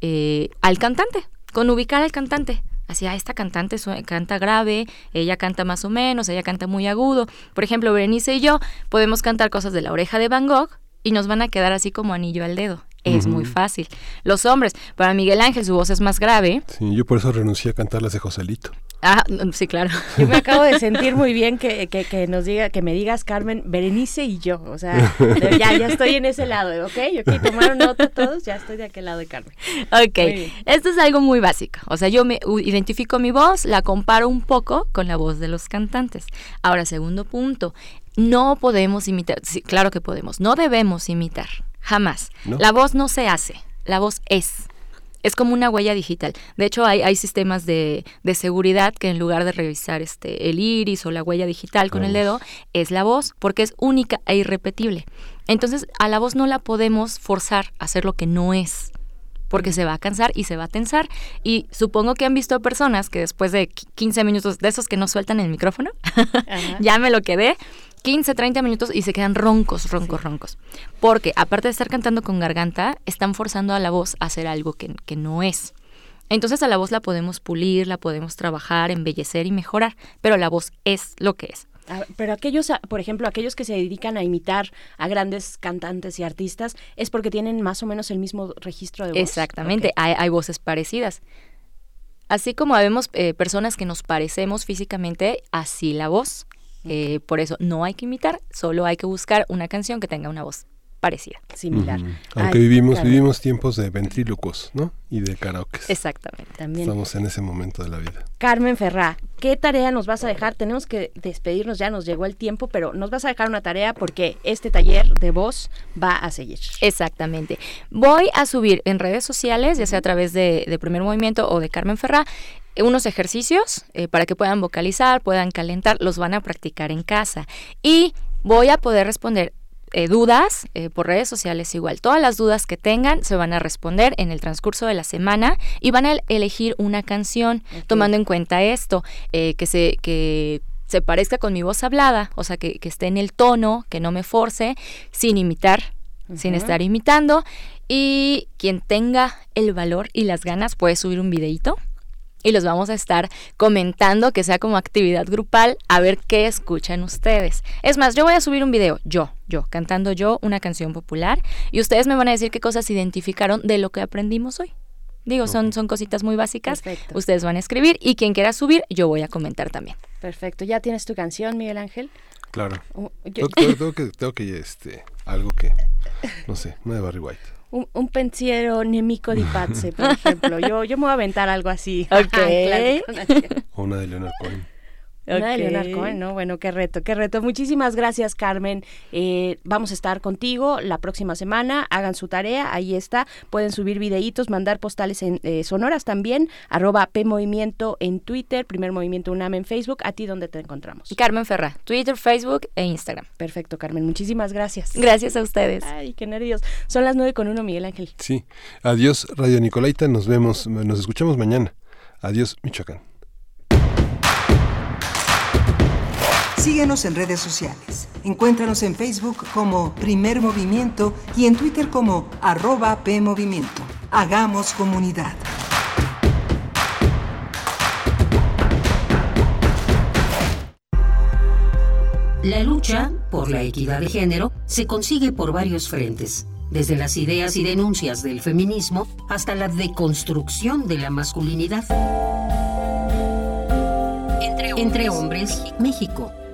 eh, al cantante. Con ubicar al cantante. Así, ah, esta cantante canta grave, ella canta más o menos, ella canta muy agudo. Por ejemplo, Berenice y yo podemos cantar cosas de la oreja de Van Gogh y nos van a quedar así como anillo al dedo. Es muy fácil. Los hombres, para Miguel Ángel su voz es más grave. Sí, yo por eso renuncié a cantar las de Joselito. Ah, mm, sí, claro. Yo me acabo de sentir muy bien que, que, que nos diga, que me digas Carmen, Berenice y yo. O sea, ya, ya estoy en ese lado, ¿ok? Ok, tomaron nota todos, ya estoy de aquel lado de Carmen. Ok, esto es algo muy básico. O sea, yo me identifico mi voz, la comparo un poco con la voz de los cantantes. Ahora, segundo punto, no podemos imitar. Sí, claro que podemos. No debemos imitar. Jamás. ¿No? La voz no se hace, la voz es. Es como una huella digital. De hecho, hay, hay sistemas de, de seguridad que en lugar de revisar este, el iris o la huella digital con el dedo, es la voz, porque es única e irrepetible. Entonces, a la voz no la podemos forzar a hacer lo que no es porque se va a cansar y se va a tensar. Y supongo que han visto personas que después de qui- 15 minutos, de esos que no sueltan el micrófono, ya me lo quedé, 15, 30 minutos y se quedan roncos, roncos, roncos. Porque aparte de estar cantando con garganta, están forzando a la voz a hacer algo que, que no es. Entonces a la voz la podemos pulir, la podemos trabajar, embellecer y mejorar, pero la voz es lo que es. Ah, Pero aquellos, ah, por ejemplo, aquellos que se dedican a imitar a grandes cantantes y artistas, es porque tienen más o menos el mismo registro de voz. Exactamente, hay, hay voces parecidas. Así como habemos eh, personas que nos parecemos físicamente, así la voz. Eh, por eso no hay que imitar, solo hay que buscar una canción que tenga una voz parecida. Similar. Aunque vivimos, vivimos tiempos de ventrílocos, ¿no? Y de karaoke. Exactamente. También. Estamos en ese momento de la vida. Carmen Ferrá, ¿qué tarea nos vas a dejar? Tenemos que despedirnos, ya nos llegó el tiempo, pero nos vas a dejar una tarea porque este taller de voz va a seguir. Exactamente. Voy a subir en redes sociales, ya sea a través de, de Primer Movimiento o de Carmen Ferrá, unos ejercicios eh, para que puedan vocalizar, puedan calentar, los van a practicar en casa. Y voy a poder responder eh, dudas eh, por redes sociales igual. Todas las dudas que tengan se van a responder en el transcurso de la semana y van a elegir una canción tomando en cuenta esto, eh, que se que se parezca con mi voz hablada, o sea, que, que esté en el tono, que no me force, sin imitar, sin estar imitando. Y quien tenga el valor y las ganas puede subir un videito y los vamos a estar comentando, que sea como actividad grupal, a ver qué escuchan ustedes. Es más, yo voy a subir un video, yo, yo, cantando yo una canción popular, y ustedes me van a decir qué cosas identificaron de lo que aprendimos hoy. Digo, son, son cositas muy básicas. Ustedes van a escribir y quien quiera subir, yo voy a comentar también. Perfecto. ¿Ya tienes tu canción, Miguel Ángel? Claro. Uh, yo- Tengo, tengo- tengo que, tengo que, este, algo que, no sé, una de Barry White. Un, un pensiero nemico di pazze, por ejemplo. Yo, yo me voy a aventar algo así. Ok. Una de Leonard Cohen. Una de. Leonard Cohen, ¿no? Bueno, qué reto, qué reto. Muchísimas gracias, Carmen. Eh, vamos a estar contigo la próxima semana. Hagan su tarea, ahí está. Pueden subir videitos, mandar postales en, eh, sonoras también. Arroba P Movimiento en Twitter, Primer Movimiento UNAM en Facebook. ¿A ti dónde te encontramos? Carmen Ferra, Twitter, Facebook e Instagram. Perfecto, Carmen. Muchísimas gracias. Gracias a ustedes. Ay, qué nervios. Son las nueve con uno, Miguel Ángel. Sí. Adiós, Radio Nicolaita. Nos vemos, nos escuchamos mañana. Adiós, Michoacán. Síguenos en redes sociales. Encuéntranos en Facebook como Primer Movimiento y en Twitter como arroba PMovimiento. Hagamos comunidad. La lucha por la equidad de género se consigue por varios frentes, desde las ideas y denuncias del feminismo hasta la deconstrucción de la masculinidad. Entre hombres, México,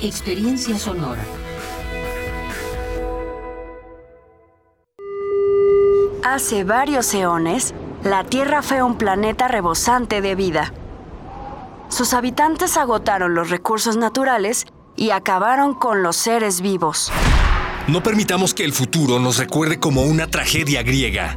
experiencia sonora. Hace varios eones, la Tierra fue un planeta rebosante de vida. Sus habitantes agotaron los recursos naturales y acabaron con los seres vivos. No permitamos que el futuro nos recuerde como una tragedia griega.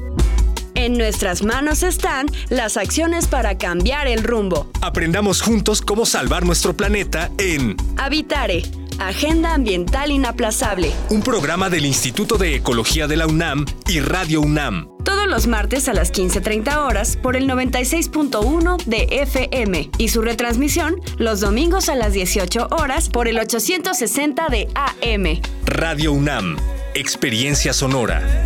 En nuestras manos están las acciones para cambiar el rumbo. Aprendamos juntos cómo salvar nuestro planeta en Habitare, Agenda Ambiental Inaplazable. un programa del Instituto de Ecología de la UNAM y Radio UNAM. Todos los martes a las 15.30 horas por el 96.1 de FM y su retransmisión los domingos a las 18 horas por el 860 de AM. Radio UNAM, experiencia sonora.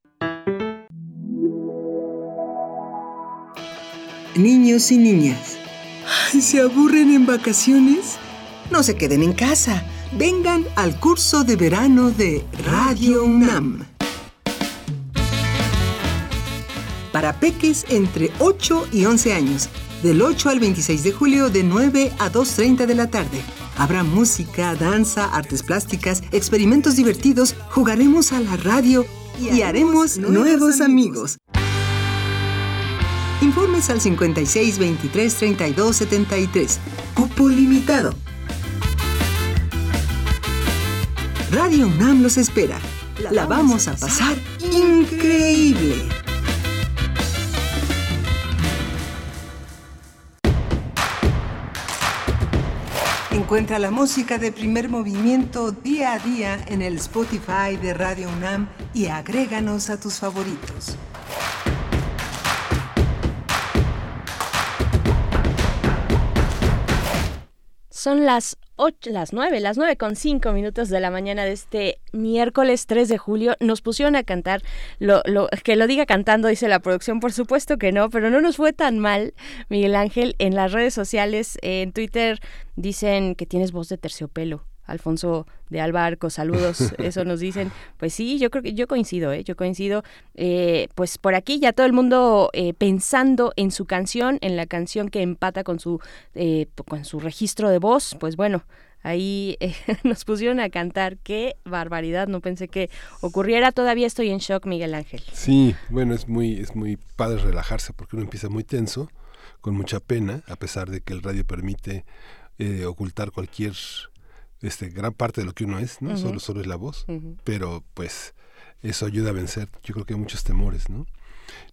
Niños y niñas, ¿se aburren en vacaciones? No se queden en casa. Vengan al curso de verano de Radio UNAM. Para peques entre 8 y 11 años, del 8 al 26 de julio de 9 a 2.30 de la tarde. Habrá música, danza, artes plásticas, experimentos divertidos, jugaremos a la radio y, haremos nuevos amigos. Informes al 56 23 32 73. Cupo limitado. Radio UNAM los espera. La vamos a pasar increíble. Encuentra la música de primer movimiento día a día en el Spotify de Radio UNAM y agréganos a tus favoritos. Son las ocho, las 9, las 9 con 5 minutos de la mañana de este miércoles 3 de julio. Nos pusieron a cantar, lo, lo, que lo diga cantando, dice la producción, por supuesto que no, pero no nos fue tan mal, Miguel Ángel. En las redes sociales, en Twitter, dicen que tienes voz de terciopelo. Alfonso de Alba Arco, saludos, eso nos dicen. Pues sí, yo creo que yo coincido, ¿eh? yo coincido. Eh, pues por aquí ya todo el mundo eh, pensando en su canción, en la canción que empata con su, eh, con su registro de voz, pues bueno. Ahí eh, nos pusieron a cantar. Qué barbaridad, no pensé que ocurriera. Todavía estoy en shock, Miguel Ángel. Sí, bueno, es muy, es muy padre relajarse porque uno empieza muy tenso, con mucha pena, a pesar de que el radio permite eh, ocultar cualquier este, gran parte de lo que uno es, ¿no? Solo, solo es la voz, pero pues eso ayuda a vencer, yo creo que muchos temores, ¿no?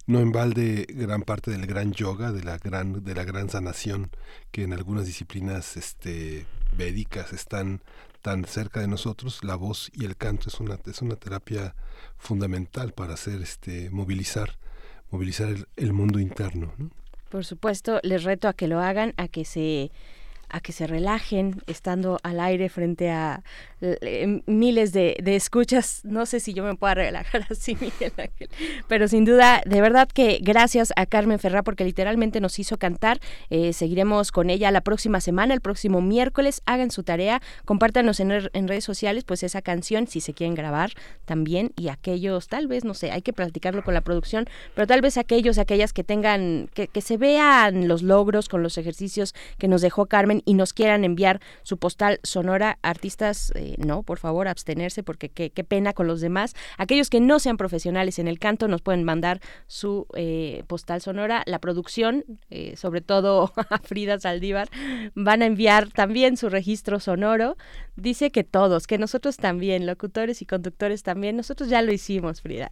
No en balde gran parte del gran yoga, de la gran, de la gran sanación que en algunas disciplinas este, védicas están tan cerca de nosotros, la voz y el canto es una, es una terapia fundamental para hacer este, movilizar, movilizar el, el mundo interno, ¿no? Por supuesto, les reto a que lo hagan, a que se a que se relajen estando al aire frente a eh, miles de, de escuchas. No sé si yo me pueda relajar así, Miguel Ángel. Pero sin duda, de verdad que gracias a Carmen Ferrá porque literalmente nos hizo cantar. Eh, seguiremos con ella la próxima semana, el próximo miércoles. Hagan su tarea, compártanos en, en redes sociales pues esa canción si se quieren grabar también y aquellos, tal vez, no sé, hay que platicarlo con la producción, pero tal vez aquellos, aquellas que tengan, que, que se vean los logros con los ejercicios que nos dejó Carmen y nos quieran enviar su postal sonora, artistas, eh, no, por favor, abstenerse porque qué, pena con los demás. Aquellos que no sean profesionales en el canto nos pueden mandar su eh, postal sonora. La producción, eh, sobre todo a Frida Saldívar, van a enviar también su registro sonoro. Dice que todos, que nosotros también, locutores y conductores también, nosotros ya lo hicimos, Frida.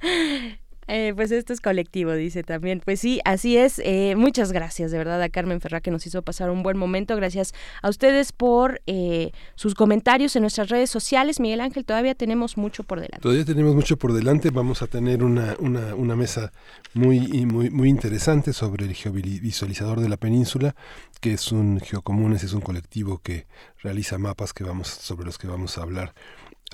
Eh, pues esto es colectivo, dice también. Pues sí, así es. Eh, muchas gracias de verdad a Carmen Ferrá que nos hizo pasar un buen momento. Gracias a ustedes por eh, sus comentarios en nuestras redes sociales. Miguel Ángel, todavía tenemos mucho por delante. Todavía tenemos mucho por delante. Vamos a tener una, una, una mesa muy, muy, muy interesante sobre el geovisualizador de la península, que es un Geocomunes, es un colectivo que realiza mapas que vamos, sobre los que vamos a hablar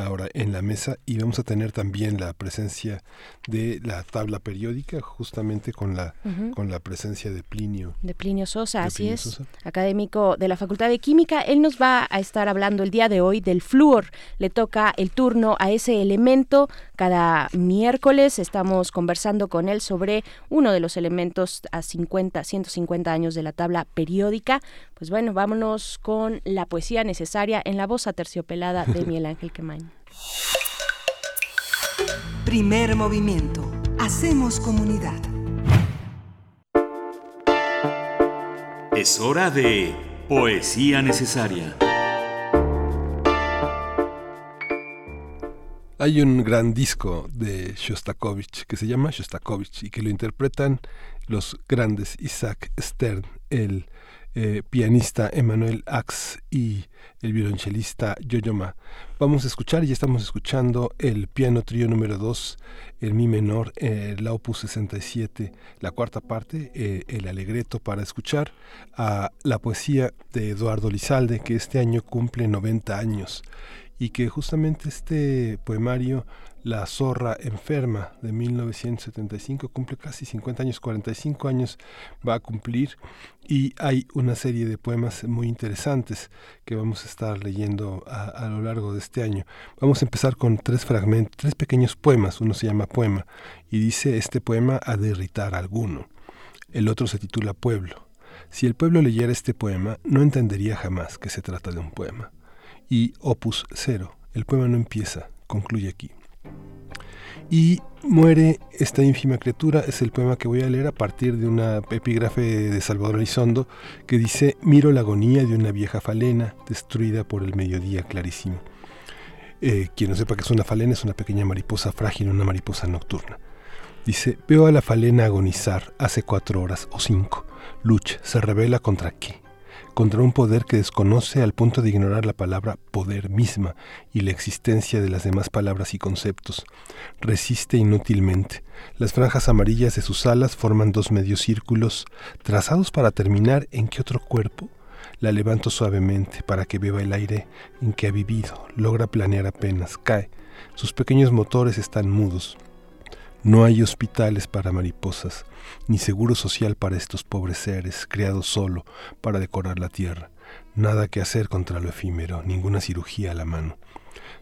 ahora en la mesa y vamos a tener también la presencia de la tabla periódica justamente con la con la presencia de Plinio De Plinio Sosa, De así Plinio es, Sosa. académico de la Facultad de Química. Él nos va a estar hablando el día de hoy del flúor. Le toca el turno a ese elemento. Cada miércoles estamos conversando con él sobre uno de los elementos a 50, 150 años de la tabla periódica. Pues bueno, vámonos con la poesía necesaria en la voz aterciopelada de Miguel Ángel Quemain. Primer movimiento. Hacemos comunidad. Es hora de Poesía Necesaria. Hay un gran disco de Shostakovich que se llama Shostakovich y que lo interpretan los grandes Isaac Stern, el eh, pianista Emmanuel Ax y el violonchelista Yo-Yo Ma. Vamos a escuchar, ya estamos escuchando el piano trío número 2, el mi menor, eh, la opus 67, la cuarta parte, eh, el alegreto para escuchar a la poesía de Eduardo Lizalde, que este año cumple 90 años y que justamente este poemario La zorra enferma de 1975 cumple casi 50 años, 45 años va a cumplir y hay una serie de poemas muy interesantes que vamos a estar leyendo a, lo largo de este año. Vamos a empezar con tres fragmentos, tres pequeños poemas, uno se llama Poema y dice este poema a alguno, el otro se titula Pueblo. Si el pueblo leyera este poema, no entendería jamás que se trata de un poema y Opus Cero. El poema no empieza, concluye aquí. Y muere esta ínfima criatura, es el poema que voy a leer a partir de una epígrafe de Salvador Elizondo que dice, miro la agonía de una vieja falena destruida por el mediodía clarísimo. Eh, quien no sepa que es una falena es una pequeña mariposa frágil, una mariposa nocturna. Dice, veo a la falena agonizar hace cuatro horas o cinco. Luch se revela contra qué? Contra un poder que desconoce al punto de ignorar la palabra poder misma y la existencia de las demás palabras y conceptos. Resiste inútilmente. Las franjas amarillas de sus alas forman dos medios círculos trazados para terminar en qué otro cuerpo. La levanto suavemente para que beba el aire en que ha vivido. Logra planear apenas, cae. Sus pequeños motores están mudos. No hay hospitales para mariposas, ni seguro social para estos pobres seres, criados solo para decorar la tierra. Nada que hacer contra lo efímero, ninguna cirugía a la mano.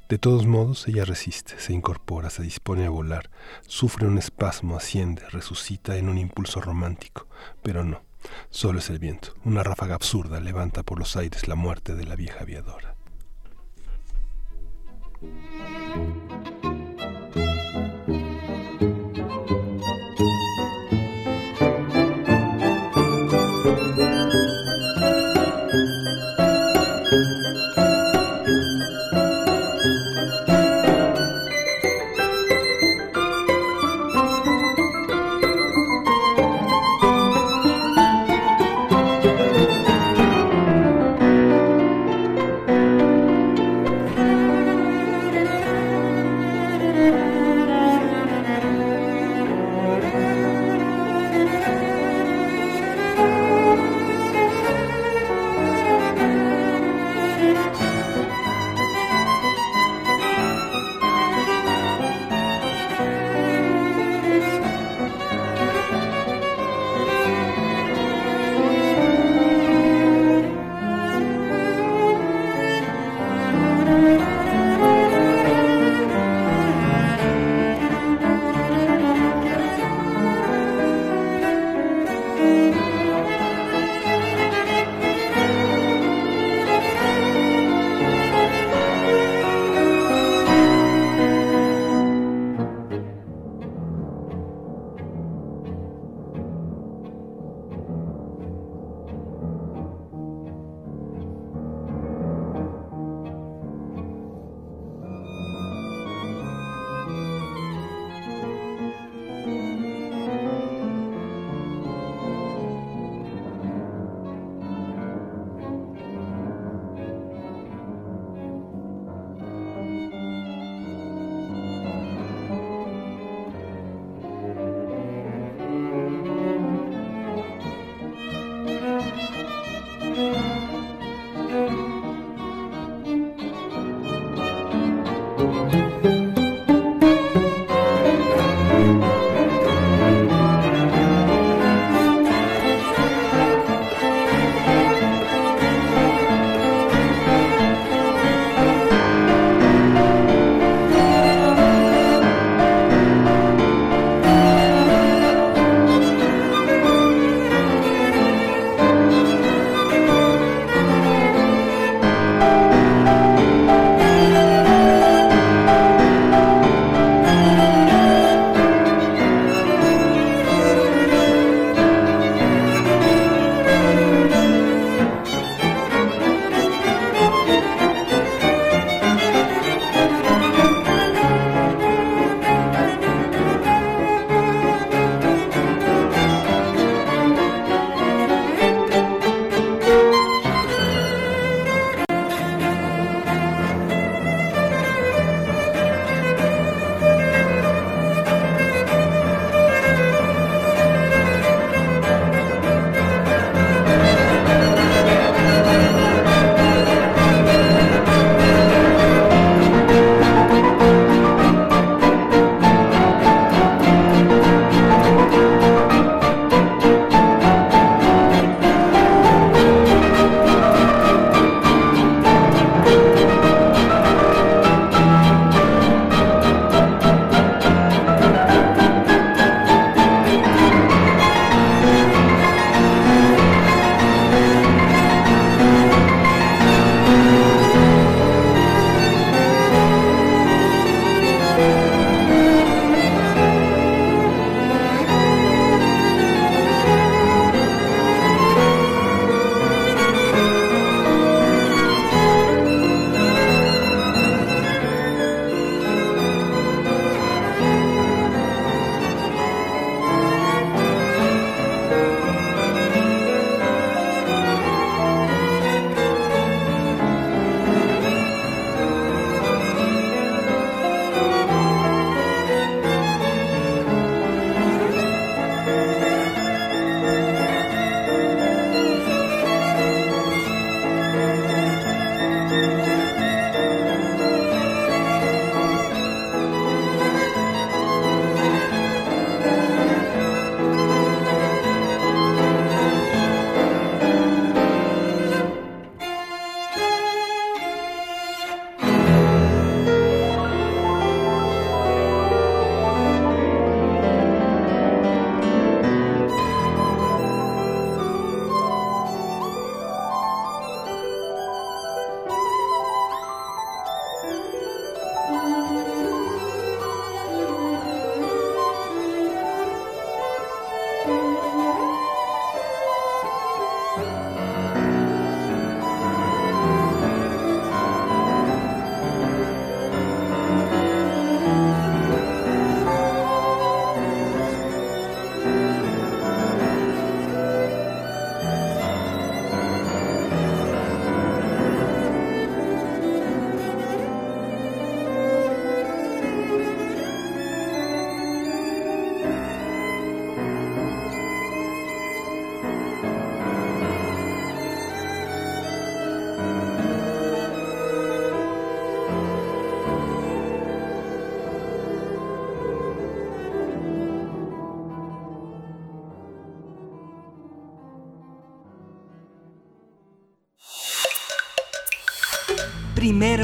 De todos modos, ella resiste, se incorpora, se dispone a volar, sufre un espasmo, asciende, resucita en un impulso romántico, pero no, solo es el viento, una ráfaga absurda levanta por los aires la muerte de la vieja aviadora.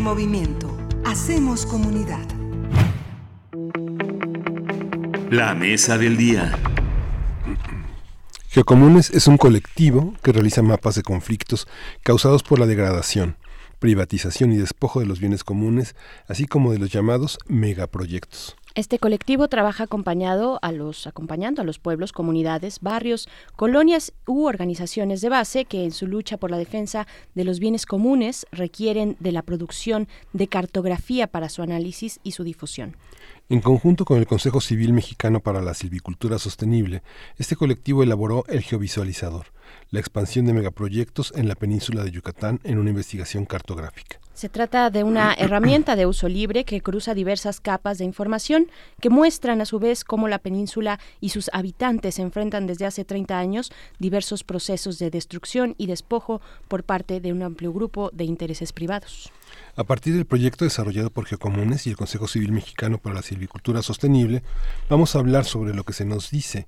Primer movimiento. Hacemos comunidad. La mesa del día. Geocomunes es un colectivo que realiza mapas de conflictos causados por la degradación, privatización y despojo de los bienes comunes, así como de los llamados megaproyectos. Este colectivo trabaja acompañado a los, acompañando a los pueblos, comunidades, barrios, colonias u organizaciones de base que en su lucha por la defensa de los bienes comunes requieren de la producción de cartografía para su análisis y su difusión. En conjunto con el Consejo Civil Mexicano para la Silvicultura Sostenible, este colectivo elaboró el geovisualizador, la expansión de megaproyectos en la península de Yucatán en una investigación cartográfica. Se trata de una herramienta de uso libre que cruza diversas capas de información que muestran a su vez cómo la península y sus habitantes enfrentan desde hace 30 años diversos procesos de destrucción y despojo por parte de un amplio grupo de intereses privados. A partir del proyecto desarrollado por Geocomunes y el Consejo Civil Mexicano para la Silvicultura Sostenible, vamos a hablar sobre lo que se nos dice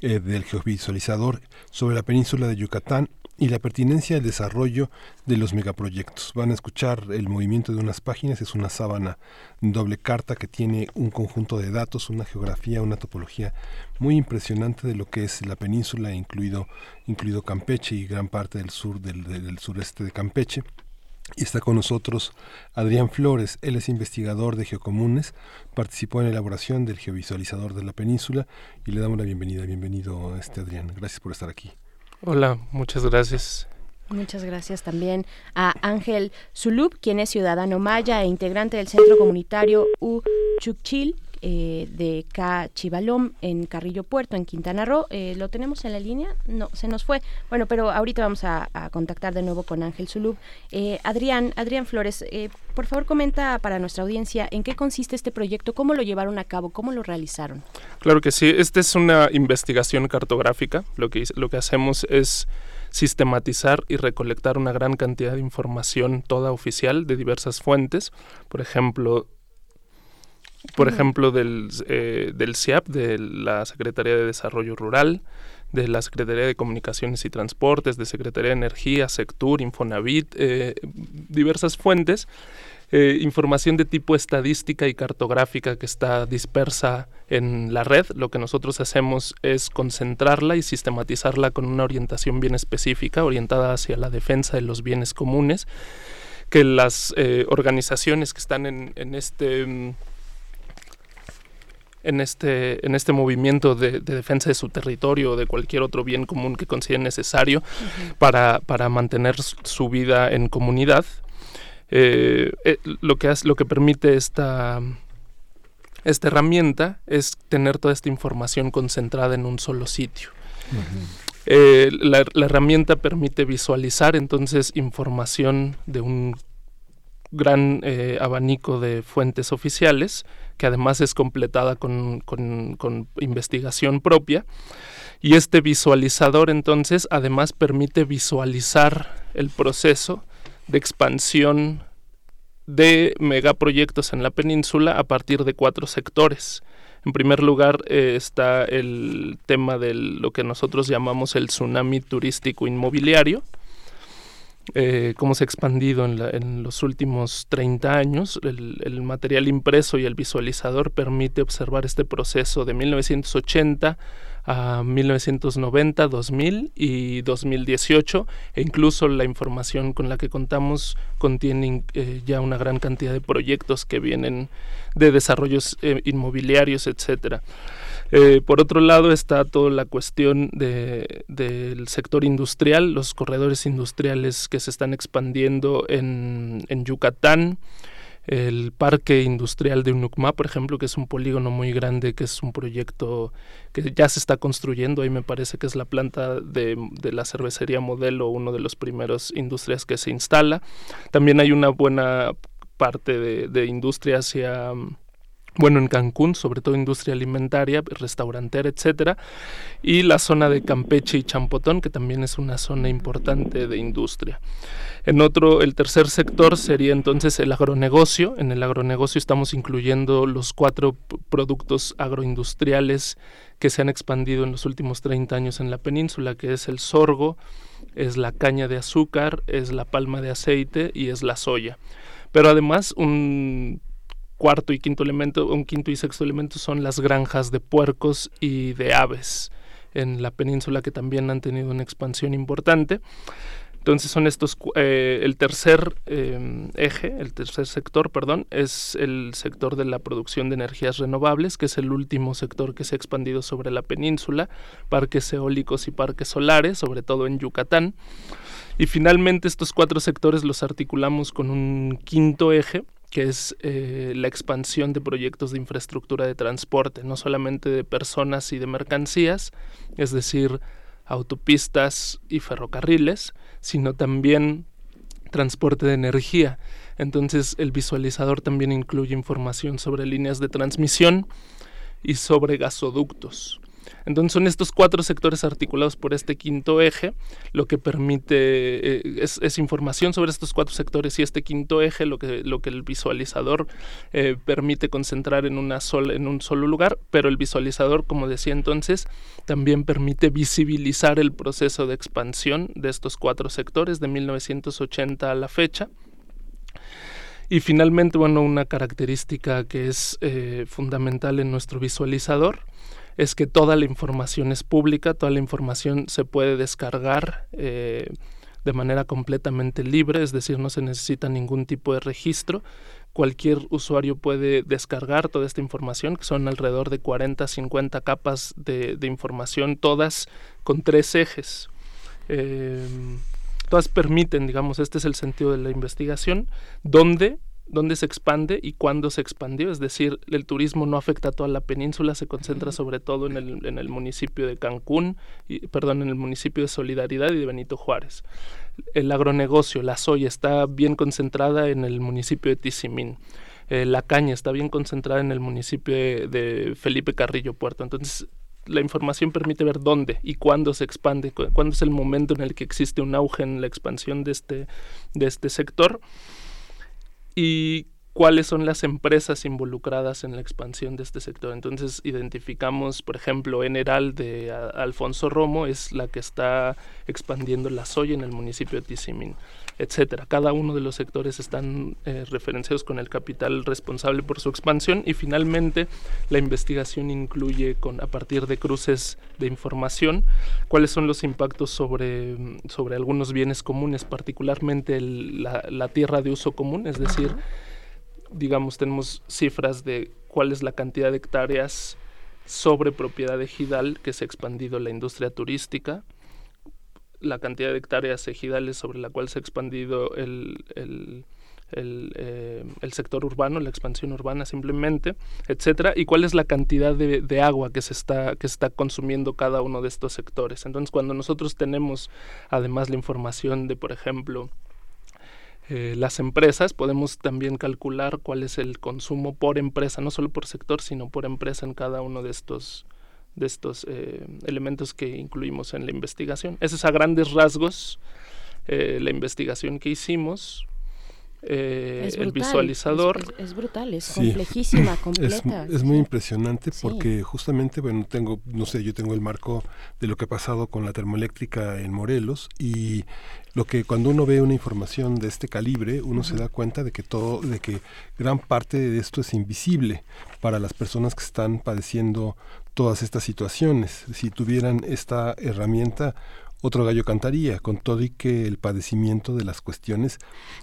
eh, del geovisualizador sobre la península de Yucatán y la pertinencia del desarrollo de los megaproyectos. Van a escuchar el movimiento de unas páginas, es una sábana doble carta que tiene un conjunto de datos, una geografía, una topología muy impresionante de lo que es la península, incluido, incluido Campeche y gran parte del sur del, del sureste de Campeche. Y está con nosotros Adrián Flores, él es investigador de geocomunes, participó en la elaboración del geovisualizador de la península y le damos la bienvenida. Bienvenido, este Adrián, gracias por estar aquí. Hola, muchas gracias. Muchas gracias también a Ángel Zulub, quien es ciudadano maya e integrante del Centro Comunitario Uchuchil eh, de Cachivalom en Carrillo Puerto, en Quintana Roo. Eh, ¿Lo tenemos en la línea? No, se nos fue. Bueno, pero ahorita vamos a, contactar de nuevo con Ángel Zulub. Eh, Adrián, Adrián Flores, eh, por favor comenta para nuestra audiencia en qué consiste este proyecto, cómo lo llevaron a cabo, cómo lo realizaron. Claro que sí, esta es una investigación cartográfica. Lo que, lo que hacemos es sistematizar y recolectar una gran cantidad de información toda oficial de diversas fuentes, por ejemplo, por ejemplo del, eh, del CIAP, de la Secretaría de Desarrollo Rural, de la Secretaría de Comunicaciones y Transportes, de Secretaría de Energía, Sectur, Infonavit, eh, diversas fuentes, eh, información de tipo estadística y cartográfica que está dispersa en la red. Lo que nosotros hacemos es concentrarla y sistematizarla con una orientación bien específica, orientada hacia la defensa de los bienes comunes, que las eh, organizaciones que están en, en este... en este, en este movimiento de, de defensa de su territorio o de cualquier otro bien común que consideren necesario para, para mantener su- su vida en comunidad. Eh, eh, lo, que hace, lo que permite esta, esta herramienta es tener toda esta información concentrada en un solo sitio. Eh, la, la herramienta permite visualizar entonces información de un gran eh, abanico de fuentes oficiales, que además es completada con, con- investigación propia. Y este visualizador entonces además permite visualizar el proceso de expansión de megaproyectos en la península a partir de cuatro sectores. En primer lugar eh, está el tema de lo que nosotros llamamos el tsunami turístico inmobiliario, eh, cómo se ha expandido en, la- en los últimos 30 años. El, material impreso y el visualizador permite observar este proceso de 1980 a 1990, 2000 y 2018 e incluso la información con la que contamos contiene eh, ya una gran cantidad de proyectos que vienen de desarrollos eh, inmobiliarios, etcétera. Eh, por otro lado está toda la cuestión de- del sector industrial, los corredores industriales que se están expandiendo en, Yucatán, el parque industrial de Unucma, por ejemplo, que es un polígono muy grande, que es un proyecto que ya se está construyendo, ahí me parece que es la planta de, la cervecería modelo, uno de los primeros industrias que se instala. También hay una buena parte de industria hacia bueno, en Cancún, sobre todo industria alimentaria, restaurantera, etcétera, y la zona de Campeche y Champotón, que también es una zona importante de industria. En otro, el tercer sector sería entonces el agronegocio. En el agronegocio estamos incluyendo los cuatro productos agroindustriales que se han expandido en los últimos 30 años en la península, que es el sorgo, es la caña de azúcar, es la palma de aceite y es la soya. Pero además un cuarto y quinto elemento, un quinto y sexto elemento son las granjas de puercos y de aves en la península que también han tenido una expansión importante. Entonces son estos, eh, el tercer eh, eje, el tercer sector, perdón, es el sector de la producción de energías renovables, que es el último sector que se ha expandido sobre la península, parques eólicos y parques solares, sobre todo en Yucatán. Y finalmente estos cuatro sectores los articulamos con un quinto eje, que es eh, la expansión de proyectos de infraestructura de transporte, no solamente de personas y de mercancías, es decir, autopistas y ferrocarriles, sino también transporte de energía. Entonces el visualizador también incluye información sobre líneas de transmisión y sobre gasoductos. Entonces son estos cuatro sectores articulados por este quinto eje, lo que permite, eh, es, información sobre estos cuatro sectores y este quinto eje, lo que, lo que el visualizador eh, permite concentrar en, una en un solo lugar, pero el visualizador, como decía entonces, también permite visibilizar el proceso de expansión de estos cuatro sectores de 1980 a la fecha. Y finalmente, bueno, una característica que es eh, fundamental en nuestro visualizador es que toda la información es pública, toda la información se puede descargar eh, de manera completamente libre, es decir, no se necesita ningún tipo de registro. Cualquier usuario puede descargar toda esta información, que son alrededor de 40, 50 capas de, información, todas con tres ejes. Eh, todas permiten, digamos, este es el sentido de la investigación, donde dónde se expande y cuándo se expandió. Es decir, el turismo no afecta a toda la península, se concentra sobre todo en el, en el municipio de Cancún, y, perdón, en el municipio de Solidaridad y de Benito Juárez. El agronegocio, la soya, está bien concentrada en el municipio de Tizimín. Eh, la caña está bien concentrada en el municipio de, de Felipe Carrillo Puerto. Entonces, la información permite ver dónde y cuándo se expande, cuándo es el momento en el que existe un auge en la expansión de este, de este sector y cuáles son las empresas involucradas en la expansión de este sector. Entonces identificamos, por ejemplo, Eneral de Alfonso Romo es la que está expandiendo la soya en el municipio de Tizimín, etcétera. Cada uno de los sectores están eh, referenciados con el capital responsable por su expansión y finalmente la investigación incluye con a partir de cruces de información cuáles son los impactos sobre, sobre algunos bienes comunes, particularmente la, la, tierra de uso común, es decir, digamos, tenemos cifras de cuál es la cantidad de hectáreas sobre propiedad ejidal que se ha expandido la industria turística, la cantidad de hectáreas ejidales sobre la cual se ha expandido el, el, eh, sector urbano, la expansión urbana simplemente, etcétera, y cuál es la cantidad de, de, agua que se está que está consumiendo cada uno de estos sectores. Entonces, cuando nosotros tenemos además la información de, por ejemplo, eh, las empresas, podemos también calcular cuál es el consumo por empresa, no solo por sector, sino por empresa en cada uno de estos, de estos eh, elementos que incluimos en la investigación. Ese es a grandes rasgos eh, la investigación que hicimos. el visualizador. Es, brutal, es complejísima, completa. Es, muy impresionante porque justamente, bueno, tengo, no sé, yo tengo el marco de lo que ha pasado con la termoeléctrica en Morelos y lo que cuando uno ve una información de este calibre, uno se da cuenta de que todo, de que gran parte de esto es invisible para las personas que están padeciendo todas estas situaciones. Si tuvieran esta herramienta, otro gallo cantaría, con todo y que el padecimiento de las cuestiones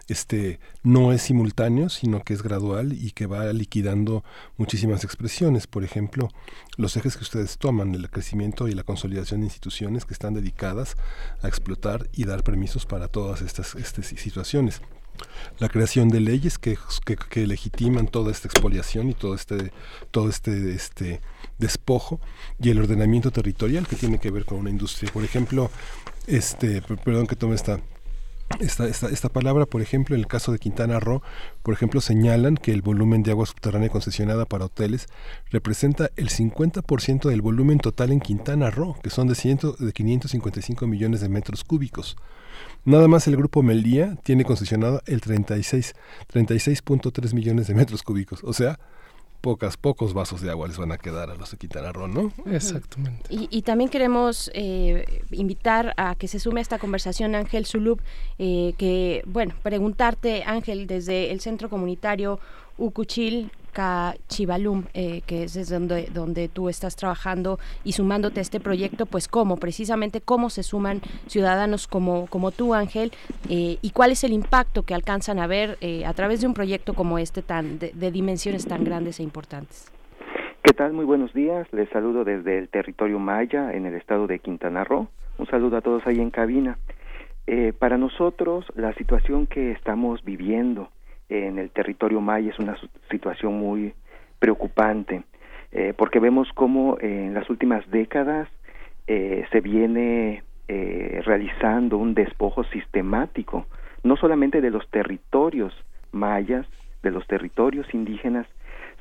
este, no es simultáneo, sino que es gradual y que va liquidando muchísimas expresiones. Por ejemplo, los ejes que ustedes toman, el crecimiento y la consolidación de instituciones que están dedicadas a explotar y dar permisos para todas estas, estas situaciones la creación de leyes que, que, legitiman toda esta expoliación y todo este todo este este despojo y el ordenamiento territorial que tiene que ver con una industria por ejemplo este perdón que tome esta esta, esta, esta, palabra, por ejemplo, en el caso de Quintana Roo, por ejemplo, señalan que el volumen de agua subterránea concesionada para hoteles representa el 50% del volumen total en Quintana Roo, que son de, ciento, de 555 millones de metros cúbicos. Nada más el grupo Melía tiene concesionado el 36, 36.3 millones de metros cúbicos. O sea, pocas, pocos vasos de agua les van a quedar a los de Quintana Roo, ¿no? Exactamente. Y, y también queremos eh, invitar a que se sume a esta conversación Ángel Zulub, eh, que, bueno, preguntarte, Ángel, desde el Centro Comunitario Ucuchil, Cachibalum, eh, que es desde donde, donde tú estás trabajando y sumándote a este proyecto, pues cómo, precisamente cómo se suman ciudadanos como, como tú, Ángel, eh, y cuál es el impacto que alcanzan a ver eh, a través de un proyecto como este tan de, de dimensiones tan grandes e importantes. ¿Qué tal? Muy buenos días. Les saludo desde el territorio maya en el estado de Quintana Roo. Un saludo a todos ahí en cabina. Para nosotros, la situación que estamos viviendo en el territorio maya es una situación muy preocupante, eh, porque vemos cómo eh, en las últimas décadas eh, se viene realizando un despojo sistemático, no solamente de los territorios mayas, de los territorios indígenas,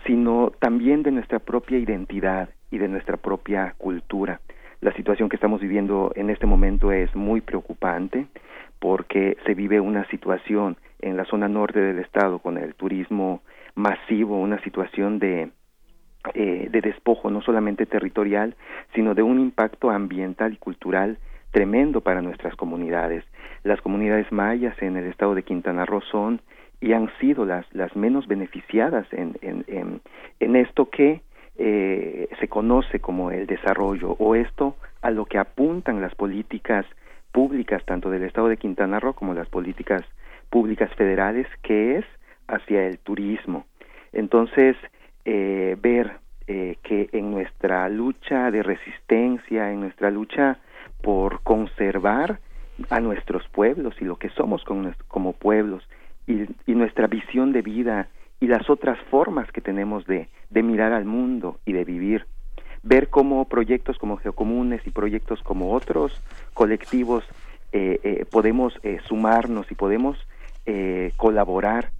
sino también de nuestra propia identidad y de nuestra propia cultura. La situación que estamos viviendo en este momento es muy preocupante porque se vive una situación en la zona norte del estado con el turismo masivo, una situación de, eh, de despojo no solamente territorial, sino de un impacto ambiental y cultural tremendo para nuestras comunidades. Las comunidades mayas en el estado de Quintana Roo son y han sido las, las menos beneficiadas en, en, en, en esto que eh, se conoce como el desarrollo o esto a lo que apuntan las políticas públicas tanto del estado de Quintana Roo como las políticas públicas federales que es hacia el turismo. Entonces, eh, ver eh, que en nuestra lucha de resistencia, en nuestra lucha por conservar a nuestros pueblos y lo que somos nues- como pueblos y, nuestra visión de vida y las otras formas que tenemos de, de mirar al mundo y de vivir. Ver cómo proyectos como Geocomunes y proyectos como otros colectivos eh, eh, podemos eh, sumarnos y podemos eh, colaborar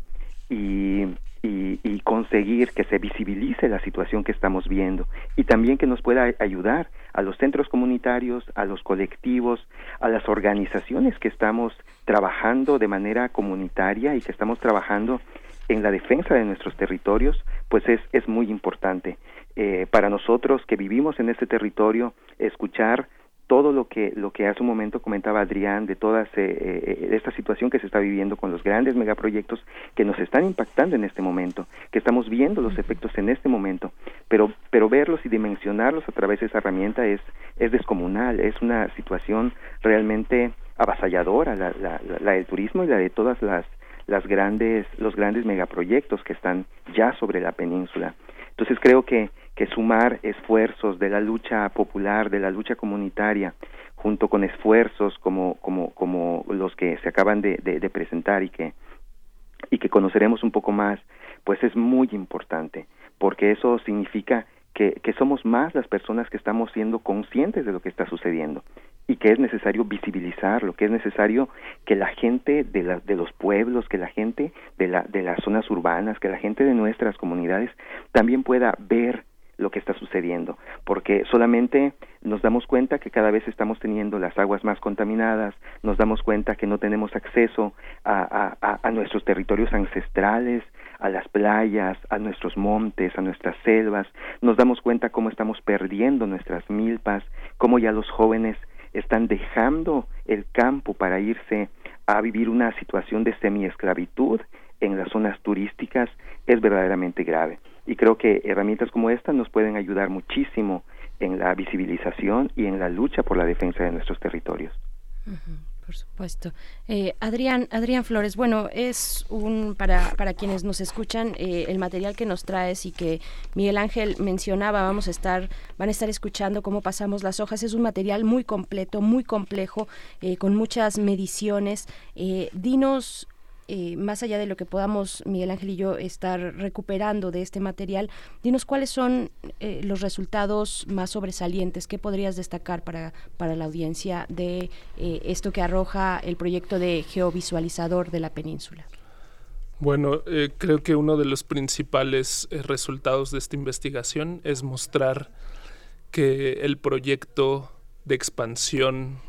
y, y, y conseguir que se visibilice la situación que estamos viendo y también que nos pueda ayudar a los centros comunitarios, a los colectivos, a las organizaciones que estamos trabajando de manera comunitaria y que estamos trabajando en la defensa de nuestros territorios, pues es, es muy importante. Eh, para nosotros que vivimos en este territorio, escuchar todo lo que lo que hace un momento comentaba Adrián de toda esta situación que se está viviendo con los grandes megaproyectos que nos están impactando en este momento, que estamos viendo los efectos en este momento, pero pero verlos y dimensionarlos a través de esa herramienta es es descomunal, es una situación realmente avasalladora la, la, la, la del turismo y la de todas las las grandes los grandes megaproyectos que están ya sobre la península. Entonces creo que que sumar esfuerzos de la lucha popular, de la lucha comunitaria, junto con esfuerzos como, como, como los que se acaban de, de, presentar y que, y que conoceremos un poco más, pues es muy importante, porque eso significa que, que somos más las personas que estamos siendo conscientes de lo que está sucediendo y que es necesario visibilizarlo, que es necesario que la gente de, la, de los pueblos, que la gente de, la, de las zonas urbanas, que la gente de nuestras comunidades también pueda ver lo que está sucediendo, porque solamente nos damos cuenta que cada vez estamos teniendo las aguas más contaminadas, nos damos cuenta que no tenemos acceso a, nuestros territorios ancestrales, a las playas, a nuestros montes, a nuestras selvas, nos damos cuenta cómo estamos perdiendo nuestras milpas, cómo ya los jóvenes están dejando el campo para irse a vivir una situación de semiesclavitud en las zonas turísticas, es verdaderamente grave y creo que herramientas como esta nos pueden ayudar muchísimo en la visibilización y en la lucha por la defensa de nuestros territorios. Uh por supuesto. Eh, Adrián, Adrián Flores, bueno, es un, para, para quienes nos escuchan, eh, el material que nos traes y que Miguel Ángel mencionaba, vamos a estar, van a estar escuchando cómo pasamos las hojas, es un material muy completo, muy complejo, eh, con muchas mediciones. dinos eh, más allá de lo que podamos Miguel Ángel y yo estar recuperando de este material, dinos cuáles son eh, los resultados más sobresalientes, qué podrías destacar para, para la audiencia de eh, esto que arroja el proyecto de geovisualizador de la península. Bueno, creo que uno de los principales resultados de esta investigación es mostrar que el proyecto de expansión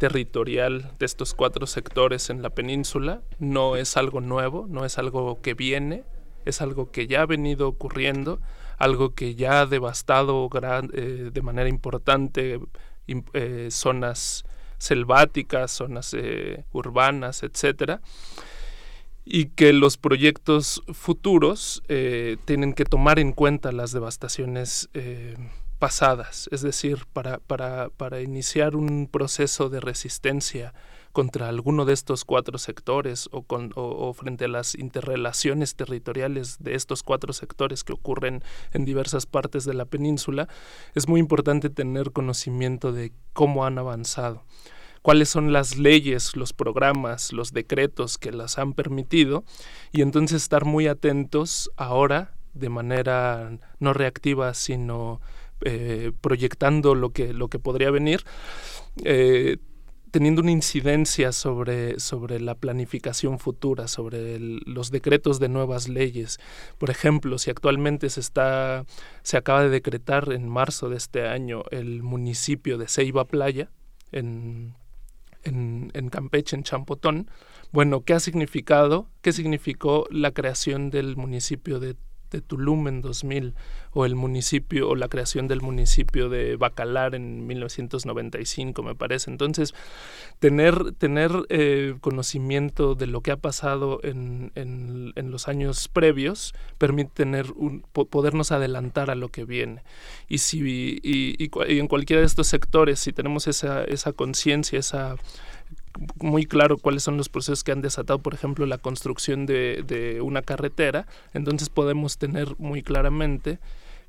territorial de estos cuatro sectores en la península no es algo nuevo, no es algo que viene, es algo que ya ha venido ocurriendo, algo que ya ha devastado eh, de manera importante eh, zonas selváticas, zonas eh, urbanas, etcétera y que los proyectos futuros tienen que tomar en cuenta las devastaciones pasadas, es decir, para, para, para iniciar un proceso de resistencia contra alguno de estos cuatro sectores o, con, o, frente a las interrelaciones territoriales de estos cuatro sectores que ocurren en diversas partes de la península, es muy importante tener conocimiento de cómo han avanzado cuáles son las leyes, los programas, los decretos que las han permitido y entonces estar muy atentos ahora de manera no reactiva sino eh, proyectando lo que, lo que podría venir, eh, teniendo una incidencia sobre, sobre la planificación futura, sobre los decretos de nuevas leyes. Por ejemplo, si actualmente se está, se acaba de decretar en marzo de este año el municipio de Ceiba Playa, en, en, en Campeche, en Champotón, bueno, ¿qué ha significado? ¿Qué significó la creación del municipio de de Tulum en 2000 o el municipio o la creación del municipio de Bacalar en 1995 me parece. Entonces tener tener eh, conocimiento de lo que ha pasado en, en, los años previos permite tener un, podernos adelantar a lo que viene. Y si y, y en cualquiera de estos sectores si tenemos esa esa conciencia esa muy claro cuáles son los procesos que han desatado, por ejemplo, la construcción de, una carretera, entonces podemos tener muy claramente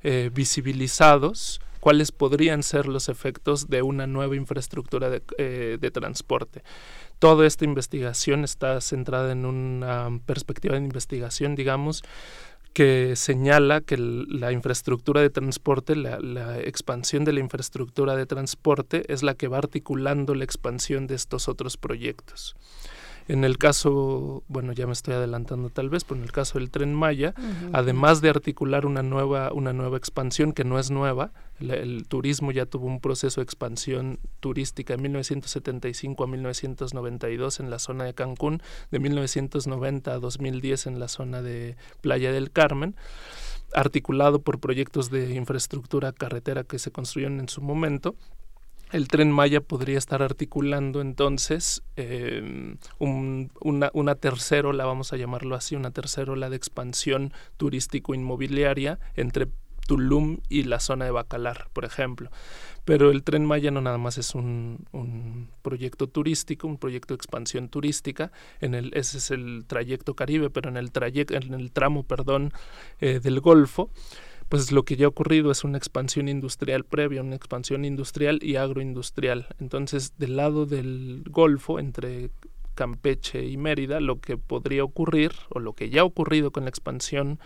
eh, visibilizados cuáles podrían ser los efectos de una nueva infraestructura de, eh, de transporte. Toda esta investigación está centrada en una perspectiva de investigación, digamos, que señala que la infraestructura de transporte, la, expansión de la infraestructura de transporte es la que va articulando la expansión de estos otros proyectos. En el caso, bueno, ya me estoy adelantando tal vez, pero en el caso del tren Maya, además de articular una nueva, una nueva expansión que no es nueva, el turismo ya tuvo un proceso de expansión turística de 1975 a 1992 en la zona de Cancún, de 1990 a 2010 en la zona de Playa del Carmen articulado por proyectos de infraestructura carretera que se construyeron en su momento el tren Maya podría estar articulando entonces eh, una, una tercera vamos a llamarlo así, una tercera ola de expansión turístico-inmobiliaria entre Tulum y la zona de Bacalar, por ejemplo. Pero el tren Maya no nada más es un, un proyecto turístico, un proyecto de expansión turística. En el, ese es el trayecto Caribe, pero en el, trayecto, en el tramo perdón, eh, del Golfo pues lo que ya ha ocurrido es una expansión industrial previa, una expansión industrial y agroindustrial. Entonces, del lado del Golfo, entre Campeche y Mérida, lo que podría ocurrir, o lo que ya ha ocurrido con la expansión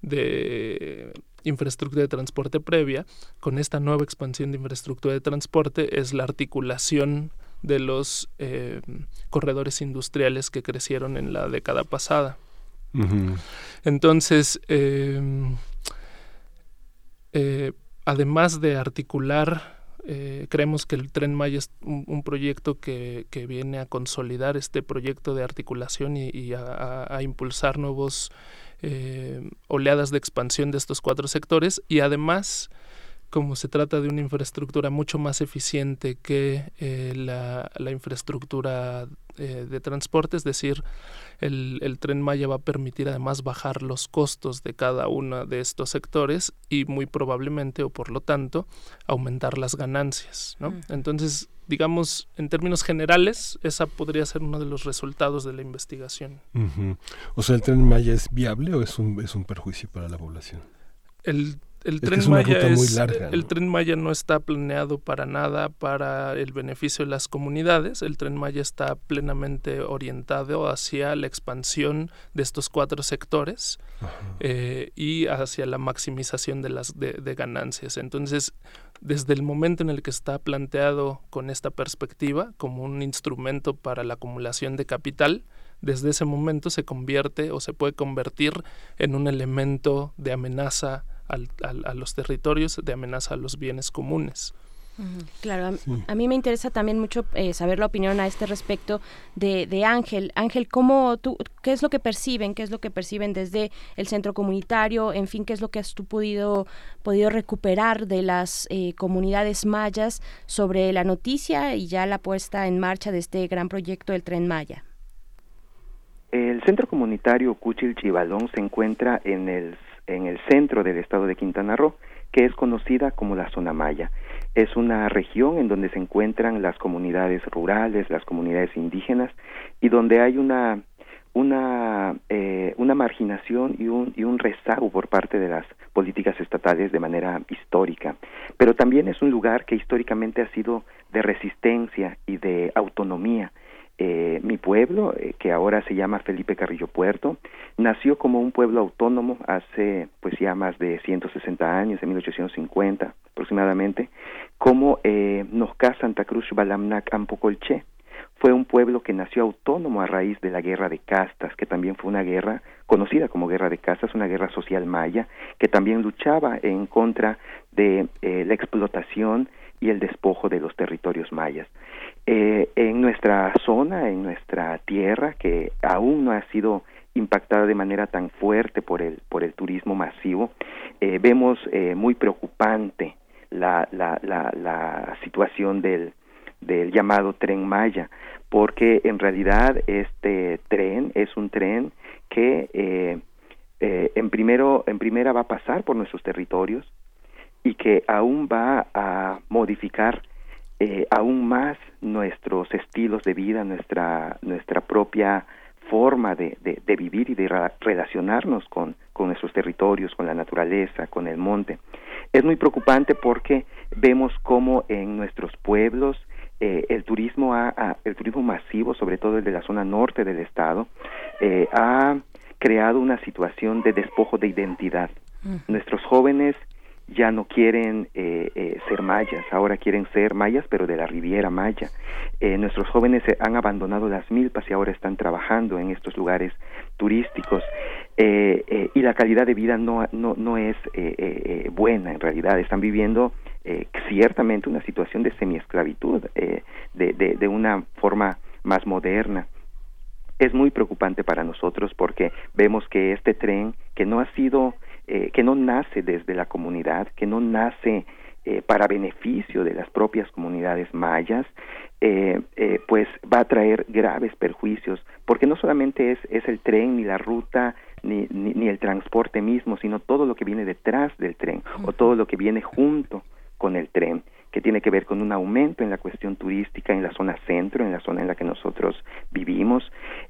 de infraestructura de transporte previa, con esta nueva expansión de infraestructura de transporte, es la articulación de los eh, corredores industriales que crecieron en la década pasada. Entonces, eh, eh, además de articular, eh, creemos que el Tren Maya es un, proyecto que, viene a consolidar este proyecto de articulación y, a, impulsar nuevos eh, oleadas de expansión de estos cuatro sectores. Y además como se trata de una infraestructura mucho más eficiente que la, infraestructura de transporte, es decir, el, tren Maya va a permitir además bajar los costos de cada uno de estos sectores y muy probablemente o por lo tanto aumentar las ganancias. ¿no? Entonces, digamos, en términos generales, esa podría ser uno de los resultados de la investigación. O sea, ¿el tren Maya es viable o es un, es un perjuicio para la población? El el tren Maya el tren Maya no está planeado para nada para el beneficio de las comunidades. El tren Maya está plenamente orientado hacia la expansión de estos cuatro sectores eh, y hacia la maximización de las de, ganancias. Entonces, desde el momento en el que está planteado con esta perspectiva como un instrumento para la acumulación de capital, desde ese momento se convierte o se puede convertir en un elemento de amenaza a los territorios de amenaza a los bienes comunes. Claro, a, a, mí me interesa también mucho eh, saber la opinión a este respecto de, de, Ángel. Ángel, ¿cómo tú, ¿qué es lo que perciben? ¿Qué es lo que perciben desde el centro comunitario? En fin, ¿qué es lo que has tú podido, podido recuperar de las eh, comunidades mayas sobre la noticia y ya la puesta en marcha de este gran proyecto del Tren Maya? El centro comunitario Cuchil Chivalón se encuentra en el, en el centro del estado de Quintana Roo, que es conocida como la zona maya. Es una región en donde se encuentran las comunidades rurales, las comunidades indígenas y donde hay una una eh, una marginación y un y un rezago por parte de las políticas estatales de manera histórica, pero también es un lugar que históricamente ha sido de resistencia y de autonomía eh, mi pueblo, eh, que ahora se llama Felipe Carrillo Puerto, nació como un pueblo autónomo hace pues ya más de 160 años, en 1850 aproximadamente, como eh, Nosca Santa Cruz Balamnac Ampocolche. Fue un pueblo que nació autónomo a raíz de la guerra de castas, que también fue una guerra conocida como guerra de castas, una guerra social maya, que también luchaba en contra de eh, la explotación y el despojo de los territorios mayas. Eh, en nuestra zona, en nuestra tierra, que aún no ha sido impactada de manera tan fuerte por el por el turismo masivo, eh, vemos eh, muy preocupante la, la, la, la situación del, del llamado tren Maya, porque en realidad este tren es un tren que eh, eh, en primero en primera va a pasar por nuestros territorios y que aún va a modificar eh, aún más nuestros estilos de vida, nuestra, nuestra propia forma de, de, vivir y de relacionarnos con, con nuestros territorios, con la naturaleza, con el monte. Es muy preocupante porque vemos cómo en nuestros pueblos eh, el turismo ha, el turismo masivo, sobre todo el de la zona norte del estado, eh, ha creado una situación de despojo de identidad. Nuestros jóvenes ya no quieren eh, eh, ser mayas, ahora quieren ser mayas, pero de la Riviera Maya. Eh, nuestros jóvenes han abandonado las milpas y ahora están trabajando en estos lugares turísticos. y la calidad de vida no, no, no es buena en realidad, están viviendo ciertamente una situación de semiesclavitud, de, de, de una forma más moderna es muy preocupante para nosotros porque vemos que este tren que no ha sido eh, que no nace desde la comunidad, que no nace eh, para beneficio de las propias comunidades mayas, eh, pues va a traer graves perjuicios, porque no solamente es, es el tren ni la ruta ni, ni, el transporte mismo, sino todo lo que viene detrás del tren o todo lo que viene junto con el tren que tiene que ver con un aumento en la cuestión turística en la zona centro, en la zona en la que nosotros vivimos,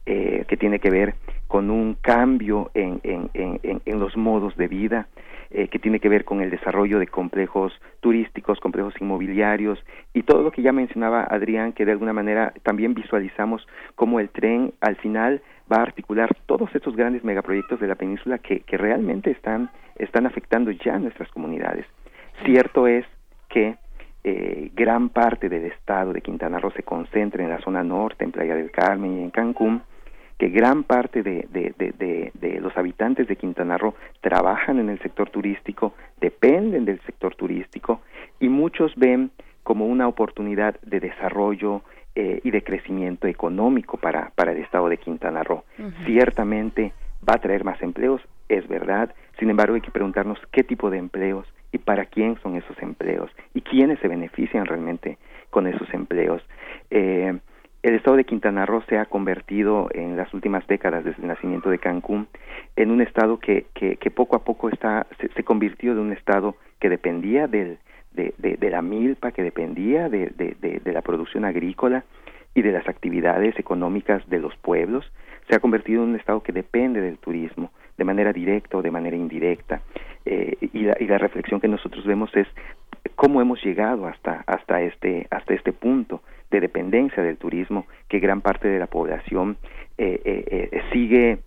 eh, que tiene que ver con un cambio en, en, en, en los modos de vida, eh, que tiene que ver con el desarrollo de complejos turísticos, complejos inmobiliarios y todo lo que ya mencionaba Adrián, que de alguna manera también visualizamos cómo el tren al final va a articular todos estos grandes megaproyectos de la península que, que realmente están, están afectando ya nuestras comunidades. Cierto es que eh, gran parte del estado de Quintana Roo se concentra en la zona norte, en Playa del Carmen y en Cancún, que gran parte de, de, los habitantes de Quintana Roo trabajan en el sector turístico, dependen del sector turístico y muchos ven como una oportunidad de desarrollo eh, y de crecimiento económico para, para el estado de Quintana Roo. Ciertamente va a traer más empleos, es verdad, sin embargo hay que preguntarnos qué tipo de empleos y para quién son esos empleos y quiénes se benefician realmente con esos empleos. Eh, el estado de Quintana Roo se ha convertido en las últimas décadas desde el nacimiento de Cancún en un estado que, que, poco a poco está, se, convirtió de un estado que dependía del, de, de, la milpa, que dependía de, de, la producción agrícola y de las actividades económicas de los pueblos, se ha convertido en un estado que depende del turismo de manera directa o de manera indirecta. Eh, y, la, y la reflexión que nosotros vemos es cómo hemos llegado hasta, hasta, este, hasta este punto de dependencia del turismo que gran parte de la población eh, eh, sigue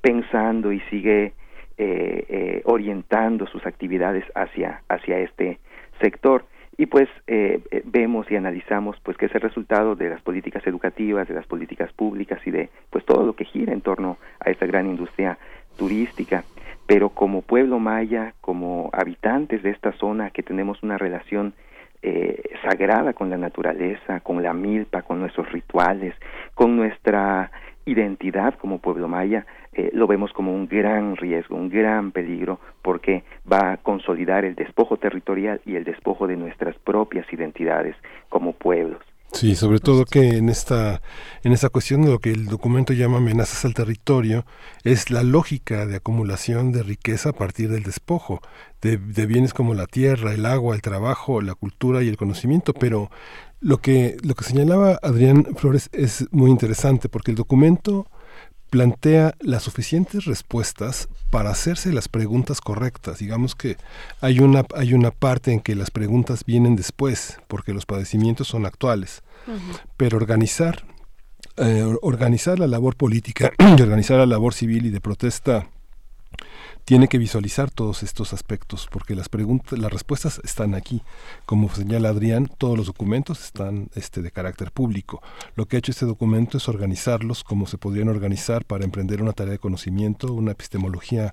pensando y sigue orientando sus actividades hacia, hacia este sector y pues eh, eh, vemos y analizamos pues que es el resultado de las políticas educativas, de las políticas públicas y de pues todo lo que gira en torno a esta gran industria turística. pero como pueblo maya, como habitantes de esta zona que tenemos una relación eh, sagrada con la naturaleza, con la milpa, con nuestros rituales, con nuestra identidad como pueblo maya, eh, lo vemos como un gran riesgo, un gran peligro, porque va a consolidar el despojo territorial y el despojo de nuestras propias identidades como pueblos. Sí, sobre todo que en esta, en esta cuestión de lo que el documento llama amenazas al territorio, es la lógica de acumulación de riqueza a partir del despojo, de, de bienes como la tierra, el agua, el trabajo, la cultura y el conocimiento, pero lo que, lo que señalaba Adrián Flores es muy interesante porque el documento plantea las suficientes respuestas para hacerse las preguntas correctas. Digamos que hay una, hay una parte en que las preguntas vienen después, porque los padecimientos son actuales. Pero organizar, eh, organizar la labor política y organizar la labor civil y de protesta tiene que visualizar todos estos aspectos porque las preguntas las respuestas están aquí. Como señala Adrián todos los documentos están este de carácter público. Lo que ha hecho este documento es organizarlos como se podrían organizar para emprender una tarea de conocimiento una epistemología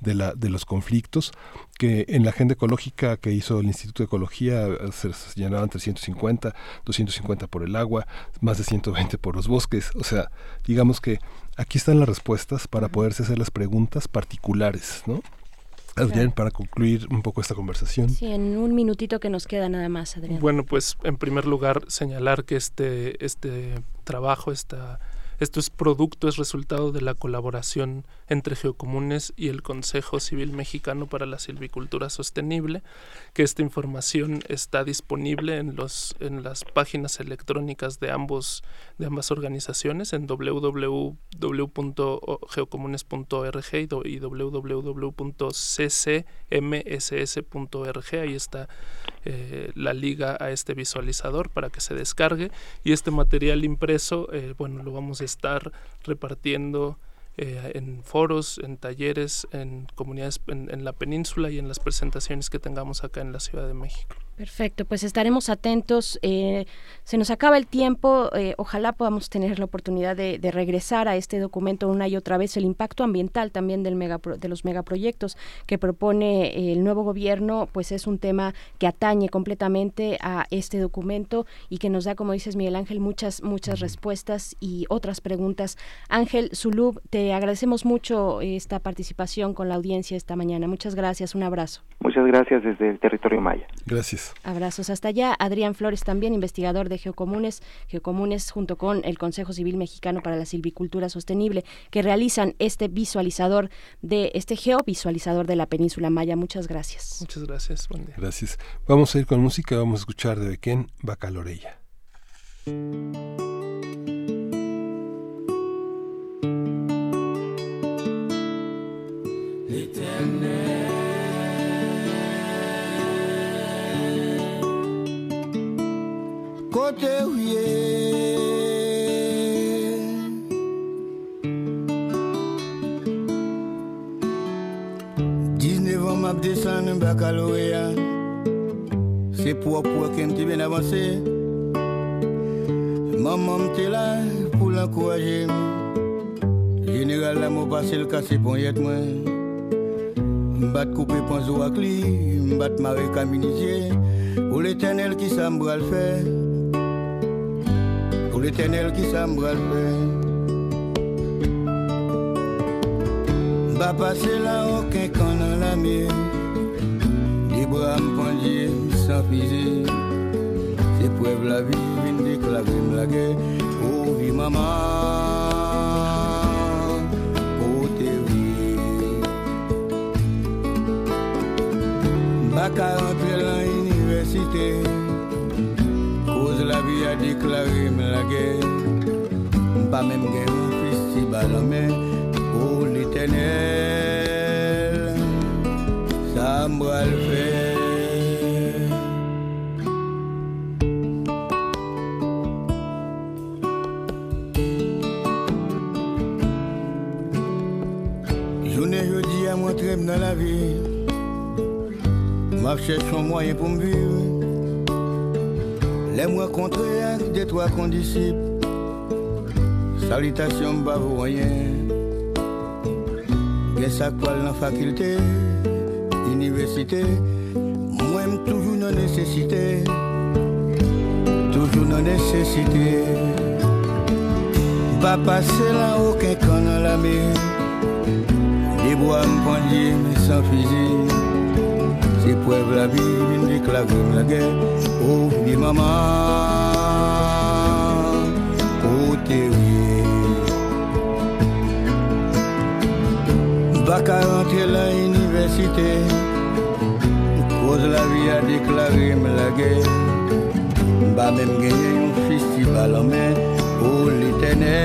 de la de los conflictos que en la agenda ecológica que hizo el Instituto de Ecología eh, se señalaban 350 250 por el agua más de 120 por los bosques. O sea digamos que aquí están las respuestas para poderse hacer las preguntas particulares, ¿no? Adrián, para concluir un poco esta conversación. Sí, en un minutito que nos queda nada más, Adrián. Bueno, pues en primer lugar señalar que este, este trabajo, esta esto es producto, es resultado de la colaboración entre Geocomunes y el Consejo Civil Mexicano para la Silvicultura Sostenible, que esta información está disponible en los en las páginas electrónicas de ambos de ambas organizaciones en www.geocomunes.org y www.ccmss.org ahí está eh, la liga a este visualizador para que se descargue. Y este material impreso eh, bueno lo vamos a estar repartiendo eh, en foros, en talleres, en comunidades en, en la península y en las presentaciones que tengamos acá en la Ciudad de México. Perfecto, pues estaremos atentos. Eh, se nos acaba el tiempo. eh, ojalá podamos tener la oportunidad de, de regresar a este documento una y otra vez. El impacto ambiental también del megapro- de los megaproyectos que propone eh, el nuevo gobierno, pues es un tema que atañe completamente a este documento y que nos da, como dices Miguel Ángel, muchas muchas respuestas y otras preguntas. Ángel Zulub, te agradecemos mucho esta participación con la audiencia esta mañana. Muchas gracias. Un abrazo. Muchas gracias desde el territorio maya. Gracias. Abrazos hasta allá. Adrián Flores también, investigador de Geocomunes, Geocomunes junto con el Consejo Civil Mexicano para la Silvicultura Sostenible, que realizan este visualizador de este geovisualizador de la península Maya. Muchas gracias. Muchas gracias. Buen día. Gracias. Vamos a ir con música, vamos a escuchar de Ken kote ouye. Dizne van map desan m bakalowe ya. Se pou ap wak m te ben avanse Maman m te la pou l'ankouraje m General la mou basel kase pon yet mwen Mbat koupe panzo ak li Mbat mare kaminizye Ou l'Eternel ki sa mbral fè Pour l'éternel qui s'embra le faire M'a passé là aucun camp dans la mer Des bras sans fusil C'est preuve la vie vient déclarer la guerre. Oh maman. Oh t'es rentre dans l'université Cause la vie a déclaré a même gagne mon fils, si bah jamais pour l'éternel, ça me va le faire Journée, jeudi à moi très dans la vie, moi je cherche moyen pour me vivre. Les mois contrées avec des trois conditions. Salutations, m'ba vous rien Gen sa kwal nan fakilte, universite Mwen toujou nan nesesite Toujou nan nesesite Pa pase la ouken kan nan la me Deboa mpandye men san fizi Se pwev la vi vin deklagrim la gen Oh maman Baka rentre la universite Koz la vi a deklagrim la gen Ba men genye yon festival an men Oh l'Eternel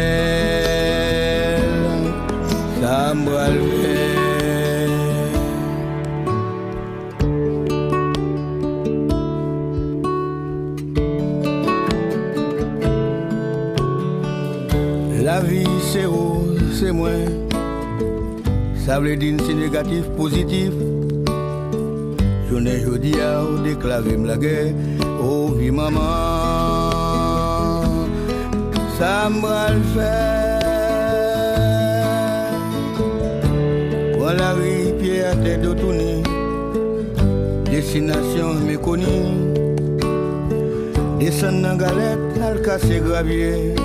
Sa mbral ve La vi se ou, se mwen Ça veut dire si négatif, positif. Je Journée jeudi à déclarer la guerre. Oh vie maman, ça me le faire. Voilà oui, pierre tête de tourner. Destination méconnue. Descendre dans galette, al casser gravier.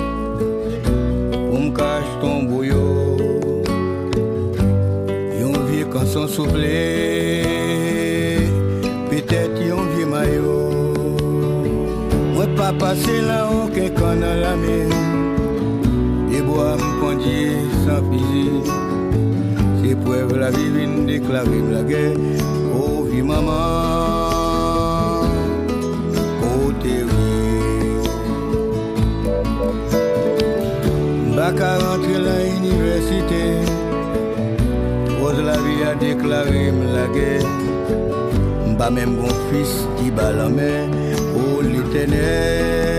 Pour me cacher ton bouillon. Vie kanson souffle Petet yon vie mayo Mwen pa pase la ouke kan nan la me E bo a m kondye san fizi Se pwev la vi vin deklare m la gen Oh vi maman. Oh te Baka deklare m la gen Mba men bon fils ki ba la men Oh l'Eternel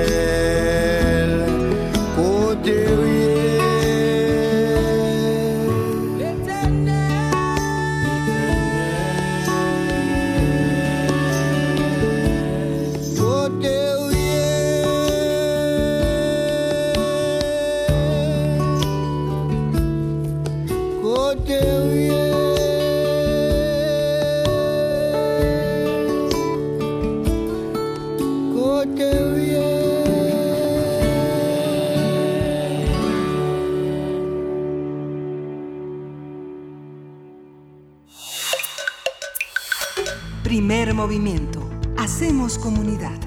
comunidad.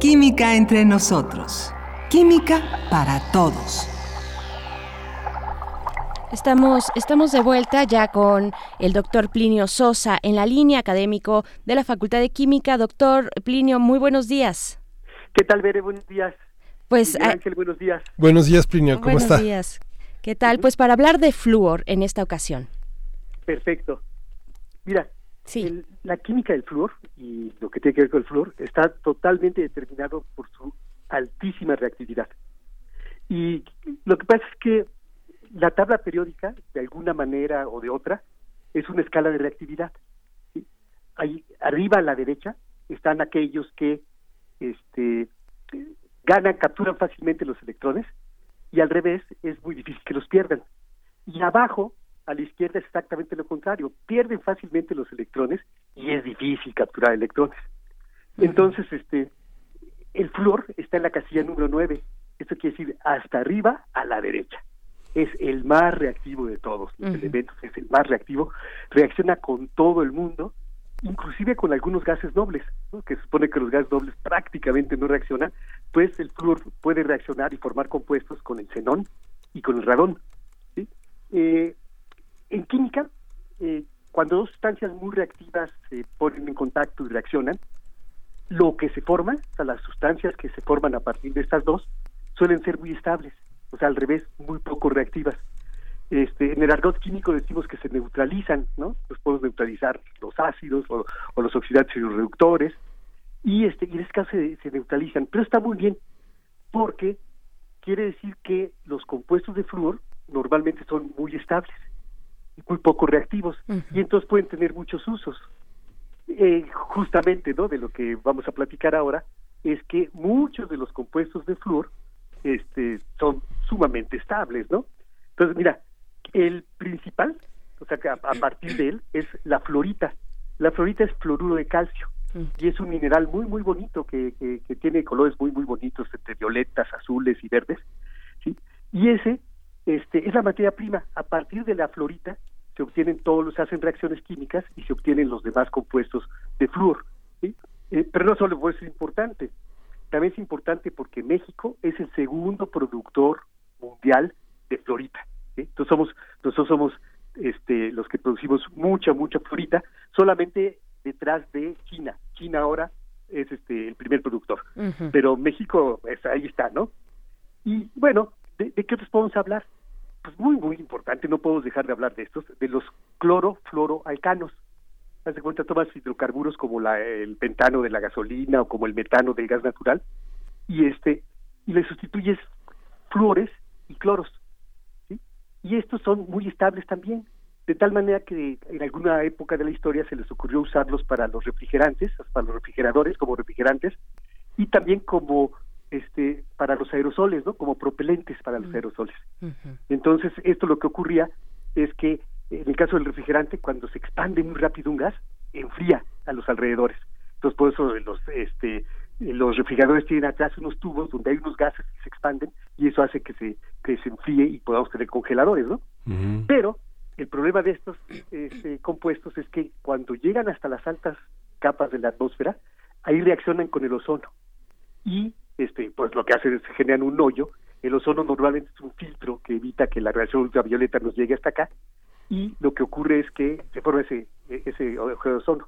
Química entre nosotros. Química para todos. Estamos, estamos de vuelta ya con el doctor Plinio Sosa en la línea académico de la Facultad de Química. Doctor Plinio, muy buenos días. ¿Qué tal, Bere? Buenos días. Pues Miguel ah, Ángel, buenos días. Buenos días, Plinio, ¿cómo buenos está? días. ¿Qué tal? Pues para hablar de flúor en esta ocasión. Perfecto. Mira, el- la química del flúor y lo que tiene que ver con el flúor está totalmente determinado por su altísima reactividad. Y lo que pasa es que la tabla periódica, de alguna manera o de otra, es una escala de reactividad. ¿sí? Ahí arriba a la derecha están aquellos que este, ganan, capturan fácilmente los electrones y al revés es muy difícil que los pierdan. Y abajo, a la izquierda, es exactamente lo contrario. Pierden fácilmente los electrones y es difícil capturar electrones. Entonces, este, el flúor está en la casilla número 9. Esto quiere decir hasta arriba a la derecha. Es el más reactivo de todos los elementos, es el más reactivo. Reacciona con todo el mundo, inclusive con algunos gases nobles, ¿no? que se supone que los gases nobles prácticamente no reaccionan, pues el flúor puede reaccionar y formar compuestos con el xenón y con el radón. ¿sí? Eh, en química, eh, cuando dos sustancias muy reactivas se ponen en contacto y reaccionan, lo que se forma, o sea, las sustancias que se forman a partir de estas dos, suelen ser muy estables, o sea, al revés, muy poco reactivas. Este, en el argot químico decimos que se neutralizan, ¿no? Los podemos neutralizar los ácidos o, los oxidantes y los reductores, y, este, y en este caso se, se neutralizan, pero está muy bien, porque quiere decir que los compuestos de flúor normalmente son muy estables y muy poco reactivos, y entonces pueden tener muchos usos. Eh, justamente, ¿no? De lo que vamos a platicar ahora es que muchos de los compuestos de flúor este, son sumamente estables, ¿no? Entonces, mira, el principal, o sea, que a, a partir de él, es la florita. La florita es fluoruro de calcio y es un mineral muy, muy bonito que, que, que tiene colores muy, muy bonitos, entre violetas, azules y verdes. ¿sí? Y ese este, es la materia prima. A partir de la florita se obtienen todos los, se hacen reacciones químicas y se obtienen los demás compuestos de flúor. ¿sí? Eh, pero no solo por eso es importante, también es importante porque México es el segundo productor mundial de florita. ¿sí? Entonces somos, nosotros somos este, los que producimos mucha, mucha florita, solamente detrás de China. China ahora es este el primer productor, pero México es, ahí está, ¿no? Y bueno, ¿de, qué otros podemos hablar? Pues muy, muy importante, no podemos dejar de hablar de estos, de los clorofluoroalcanos. Haz de cuenta, tomas hidrocarburos como la, el pentano de la gasolina o como el metano del gas natural y este y le sustituyes fluores y cloros. ¿sí? Y estos son muy estables también, de tal manera que en alguna época de la historia se les ocurrió usarlos para los refrigerantes, para los refrigeradores como refrigerantes y también como este para los aerosoles, ¿no? Como propelentes para los aerosoles. Entonces, esto lo que ocurría es que en el caso del refrigerante, cuando se expande muy rápido un gas, enfría a los alrededores. Entonces, por eso los, este, los refrigeradores tienen atrás unos tubos donde hay unos gases que se expanden y eso hace que se, que se enfríe y podamos tener congeladores, ¿no? Pero el problema de estos este, compuestos es que cuando llegan hasta las altas capas de la atmósfera, ahí reaccionan con el ozono y este pues lo que hace es generan un hoyo. El ozono normalmente es un filtro que evita que la radiación ultravioleta nos llegue hasta acá y lo que ocurre es que se forma ese ese de ozono.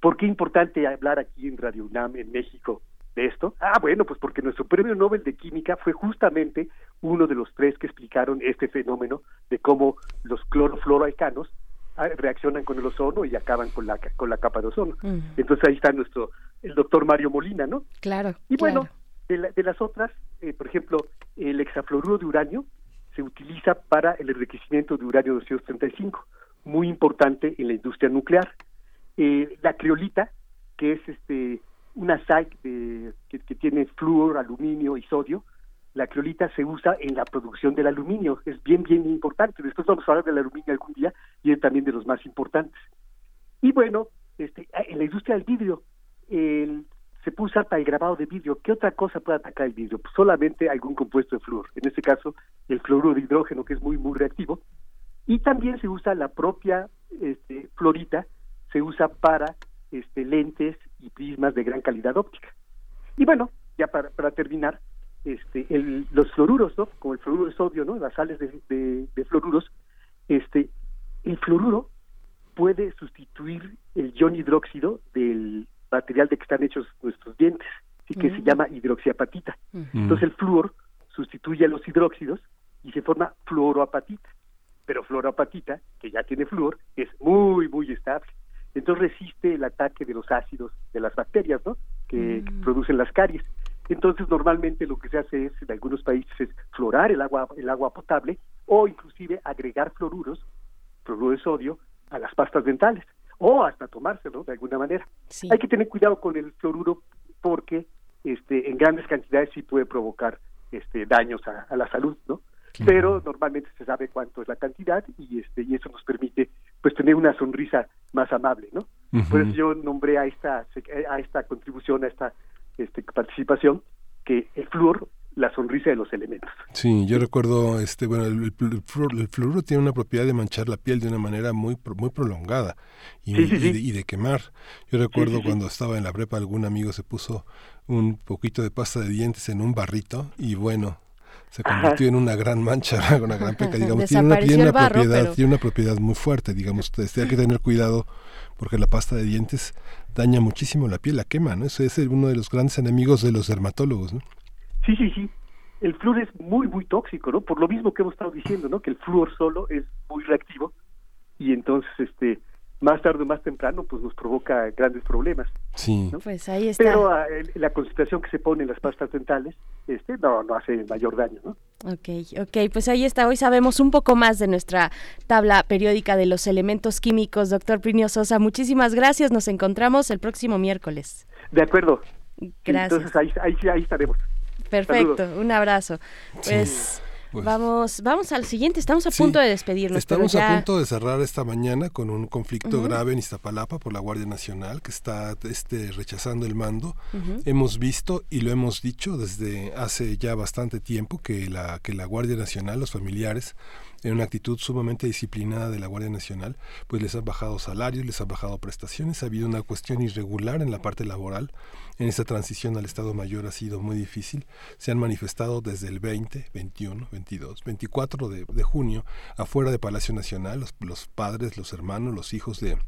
¿Por qué es importante hablar aquí en Radio UNAM en México de esto? Ah, bueno, pues porque nuestro premio Nobel de Química fue justamente uno de los tres que explicaron este fenómeno de cómo los clorofluoroalcanos ah, reaccionan con el ozono y acaban con la con la capa de ozono. Entonces ahí está nuestro el doctor Mario Molina, ¿no? Claro. Y bueno, claro. De, la- de las otras, eh, por ejemplo, el hexafluoruro de uranio se utiliza para el enriquecimiento de uranio 235, muy importante en la industria nuclear. Eh, la criolita, que es este una de- que, que tiene flúor, aluminio y sodio, la criolita se usa en la producción del aluminio, es bien, bien importante. Después vamos a hablar del aluminio algún día y es también de los más importantes. Y bueno, este, en la industria del vidrio, el- se puede usar para el grabado de vidrio. ¿Qué otra cosa puede atacar el vidrio? Pues solamente algún compuesto de flúor. En este caso, el fluoruro de hidrógeno, que es muy, muy reactivo. Y también se usa la propia este, florita, se usa para este, lentes y prismas de gran calidad óptica. Y bueno, ya para, para terminar, este, el- los fluoruros, ¿no? Como el fluoruro de sodio, ¿no? Las sales de, de- de fluoruros, este, el fluoruro puede sustituir el ion hidróxido del material de que están hechos nuestros dientes, y que se Mm. llama hidroxiapatita. Mm. Entonces el flúor sustituye a los hidróxidos y se forma fluoroapatita. Pero fluoroapatita, que ya tiene flúor, es muy, muy estable. Entonces resiste el ataque de los ácidos de las bacterias, ¿no? Que, que producen las caries. Entonces normalmente lo que se hace es en algunos países es florar el agua el agua potable o inclusive agregar fluoruros, fluoruro de sodio a las pastas dentales o hasta tomárselo de alguna manera. Hay que tener cuidado con el fluoruro porque este en grandes cantidades sí puede provocar este daños a, a la salud, ¿no? Pero normalmente se sabe cuánto es la cantidad y este y eso nos permite pues tener una sonrisa más amable, ¿no? Por eso yo nombré a esta a esta contribución, a esta este, participación, que el flúor, la sonrisa de los elementos. Sí, yo recuerdo, este, bueno, el, el, el fluor- el fluoruro tiene una propiedad de manchar la piel de una manera muy, pro- muy prolongada y, Sí, sí, y sí. de, y de quemar. Yo recuerdo sí, sí. cuando estaba en la prepa, algún amigo se puso un poquito de pasta de dientes en un barrito y bueno, se convirtió en una gran mancha, una gran peca, digamos. Tiene una, tiene una barro, propiedad, pero- tiene una propiedad muy fuerte, digamos. Este, hay que tener cuidado porque la pasta de dientes daña muchísimo la piel, la quema, ¿no? Ese es uno de los grandes enemigos de los dermatólogos, ¿no? Sí, sí, sí. El flúor es muy, muy tóxico, ¿no? Por lo mismo que hemos estado diciendo, ¿no? Que el flúor solo es muy reactivo y entonces, este, más tarde o más temprano, pues nos provoca grandes problemas. Sí. Pues ahí está. Pero ah, el- la concentración que se pone en las pastas dentales, este, no, no hace mayor daño, ¿no? Ok, ok, pues ahí está. Hoy sabemos un poco más de nuestra tabla periódica de los elementos químicos. Doctor Plinio Sosa, muchísimas gracias. Nos encontramos el próximo miércoles. De acuerdo. Gracias. Entonces ahí, ahí, ahí estaremos. Perfecto, Saludos. un abrazo. Pues Pues vamos, vamos al siguiente. Estamos a punto de despedirnos. Estamos a punto de cerrar esta mañana con un conflicto grave en Iztapalapa por la Guardia Nacional que está este, rechazando el mando. Hemos visto y lo hemos dicho desde hace ya bastante tiempo que la, que la Guardia Nacional, los familiares, en una actitud sumamente disciplinada de la Guardia Nacional, pues les han bajado salarios, les han bajado prestaciones, ha habido una cuestión irregular en la parte laboral, en esa transición al Estado Mayor ha sido muy difícil, se han manifestado desde el 20, 21, 22, 24 de, de junio afuera de Palacio Nacional, los, los padres, los hermanos, los hijos de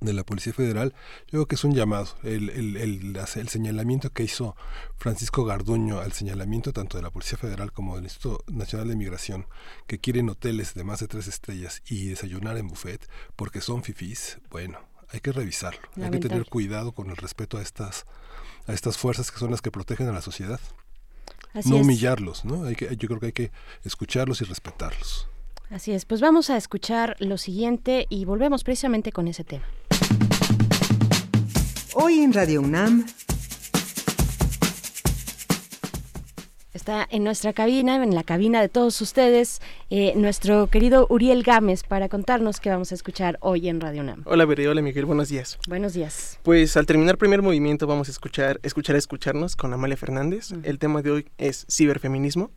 de la Policía Federal, yo creo que es un llamado. El, el, el, el, señalamiento que hizo Francisco Garduño al señalamiento tanto de la Policía Federal como del Instituto Nacional de Migración, que quieren hoteles de más de tres estrellas y desayunar en buffet porque son fifís, bueno, hay que revisarlo. Hay que tener cuidado con el respeto a estas, a estas fuerzas que son las que protegen a la sociedad. no humillarlos, ¿no? Hay que, yo creo que hay que escucharlos y respetarlos. Así es, pues vamos a escuchar lo siguiente y volvemos precisamente con ese tema. Hoy en Radio UNAM. Está en nuestra cabina, en la cabina de todos ustedes, eh, nuestro querido Uriel Gámez para contarnos qué vamos a escuchar hoy en Radio UNAM. Hola, Bere, hola Miguel, buenos días. Buenos días. Pues al terminar primer movimiento vamos a escuchar, escuchar a escucharnos con Amalia Fernández. El tema de hoy es ciberfeminismo.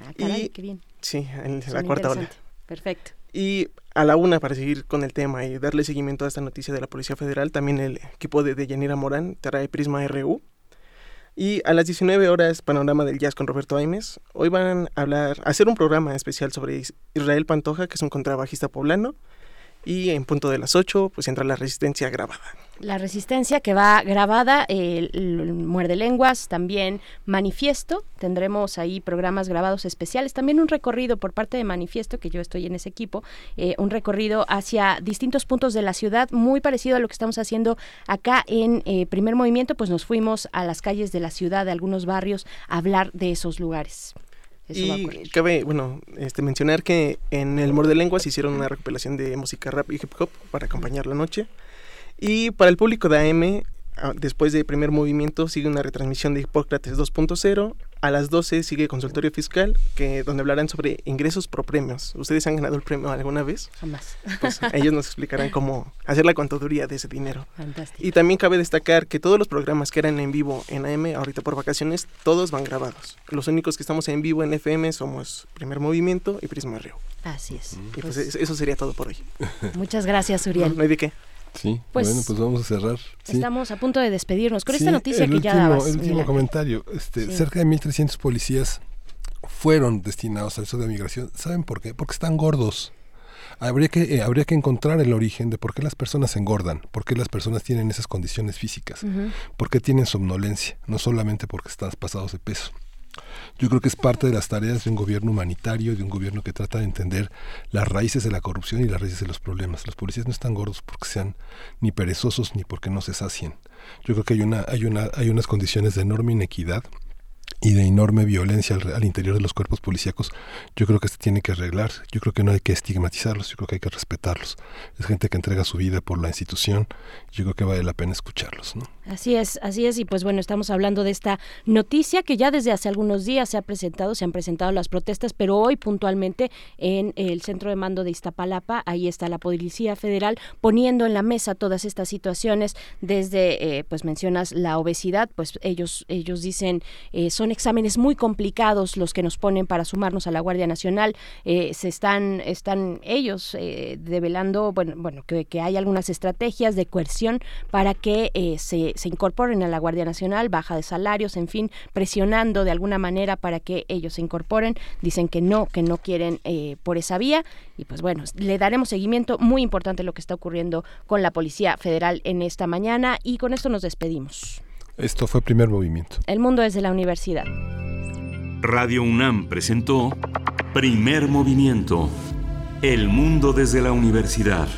Ah, caray, qué bien. Sí, en la cuarta ola. Perfecto. Y a la una, para seguir con el tema y darle seguimiento a esta noticia de la Policía Federal, también el equipo de Deyanira Morán trae Prisma RU. Y a las 19 horas, Panorama del Jazz con Roberto Aimes. Hoy van a hablar, a hacer un programa especial sobre Israel Pantoja, que es un contrabajista poblano. Y en punto de las 8, pues entra la resistencia grabada. La resistencia que va grabada, el, Muerde Lenguas, también Manifiesto, tendremos ahí programas grabados especiales, también un recorrido por parte de Manifiesto, que yo estoy en ese equipo, eh, un recorrido hacia distintos puntos de la ciudad, muy parecido a lo que estamos haciendo acá en eh, Primer Movimiento, pues nos fuimos a las calles de la ciudad, de algunos barrios, a hablar de esos lugares y cabe, bueno, este, mencionar que en el Morde Lenguas hicieron una recopilación de música rap y hip hop para acompañar la noche. Y para el público de AM, ah, después del primer movimiento, sigue una retransmisión de Hipócrates 2.0 a las 12 sigue consultorio fiscal, que donde hablarán sobre ingresos por premios. ¿Ustedes han ganado el premio alguna vez? Jamás. Pues ellos nos explicarán cómo hacer la contaduría de ese dinero. Fantástico. Y también cabe destacar que todos los programas que eran en vivo en AM, ahorita por vacaciones, todos van grabados. Los únicos que estamos en vivo en FM somos Primer Movimiento y Prisma Río. Así es. Y pues, pues eso sería todo por hoy. Muchas gracias, Uriel. No, hay de qué. Sí, pues, bueno, pues vamos a cerrar. Estamos a punto de despedirnos con esta noticia que ya dabas. El último comentario, este, cerca de 1.300 policías fueron destinados al sur de migración. ¿Saben por qué? Porque están gordos. Habría que, eh, habría que encontrar el origen de por qué las personas engordan, por qué las personas tienen esas condiciones físicas, por qué tienen somnolencia, no solamente porque están pasados de peso. Yo creo que es parte de las tareas de un gobierno humanitario, de un gobierno que trata de entender las raíces de la corrupción y las raíces de los problemas. Los policías no están gordos porque sean ni perezosos ni porque no se sacien. Yo creo que hay una, hay una, hay unas condiciones de enorme inequidad y de enorme violencia al, interior de los cuerpos policíacos, yo creo que se tiene que arreglar. Yo creo que no hay que estigmatizarlos, yo creo que hay que respetarlos. Es gente que entrega su vida por la institución, yo creo que vale la pena escucharlos. ¿no? Así es, así es, y pues bueno, estamos hablando de esta noticia que ya desde hace algunos días se ha presentado, se han presentado las protestas, pero hoy puntualmente en el centro de mando de Iztapalapa, ahí está la Policía Federal poniendo en la mesa todas estas situaciones, desde, eh, pues mencionas la obesidad, pues ellos, ellos dicen, eh, son exámenes muy complicados los que nos ponen para sumarnos a la Guardia Nacional. Eh, se están, están ellos eh, develando, bueno, bueno que, hay algunas estrategias de coerción para que eh, se, se, incorporen a la Guardia Nacional, baja de salarios, en fin, presionando de alguna manera para que ellos se incorporen. Dicen que no, que no quieren por esa vía. Y pues bueno, le daremos seguimiento muy importante lo que está ocurriendo con la Policía Federal en esta mañana y con esto nos despedimos. Esto fue primer movimiento. El mundo desde la universidad. Radio UNAM presentó Primer movimiento. El mundo desde la universidad.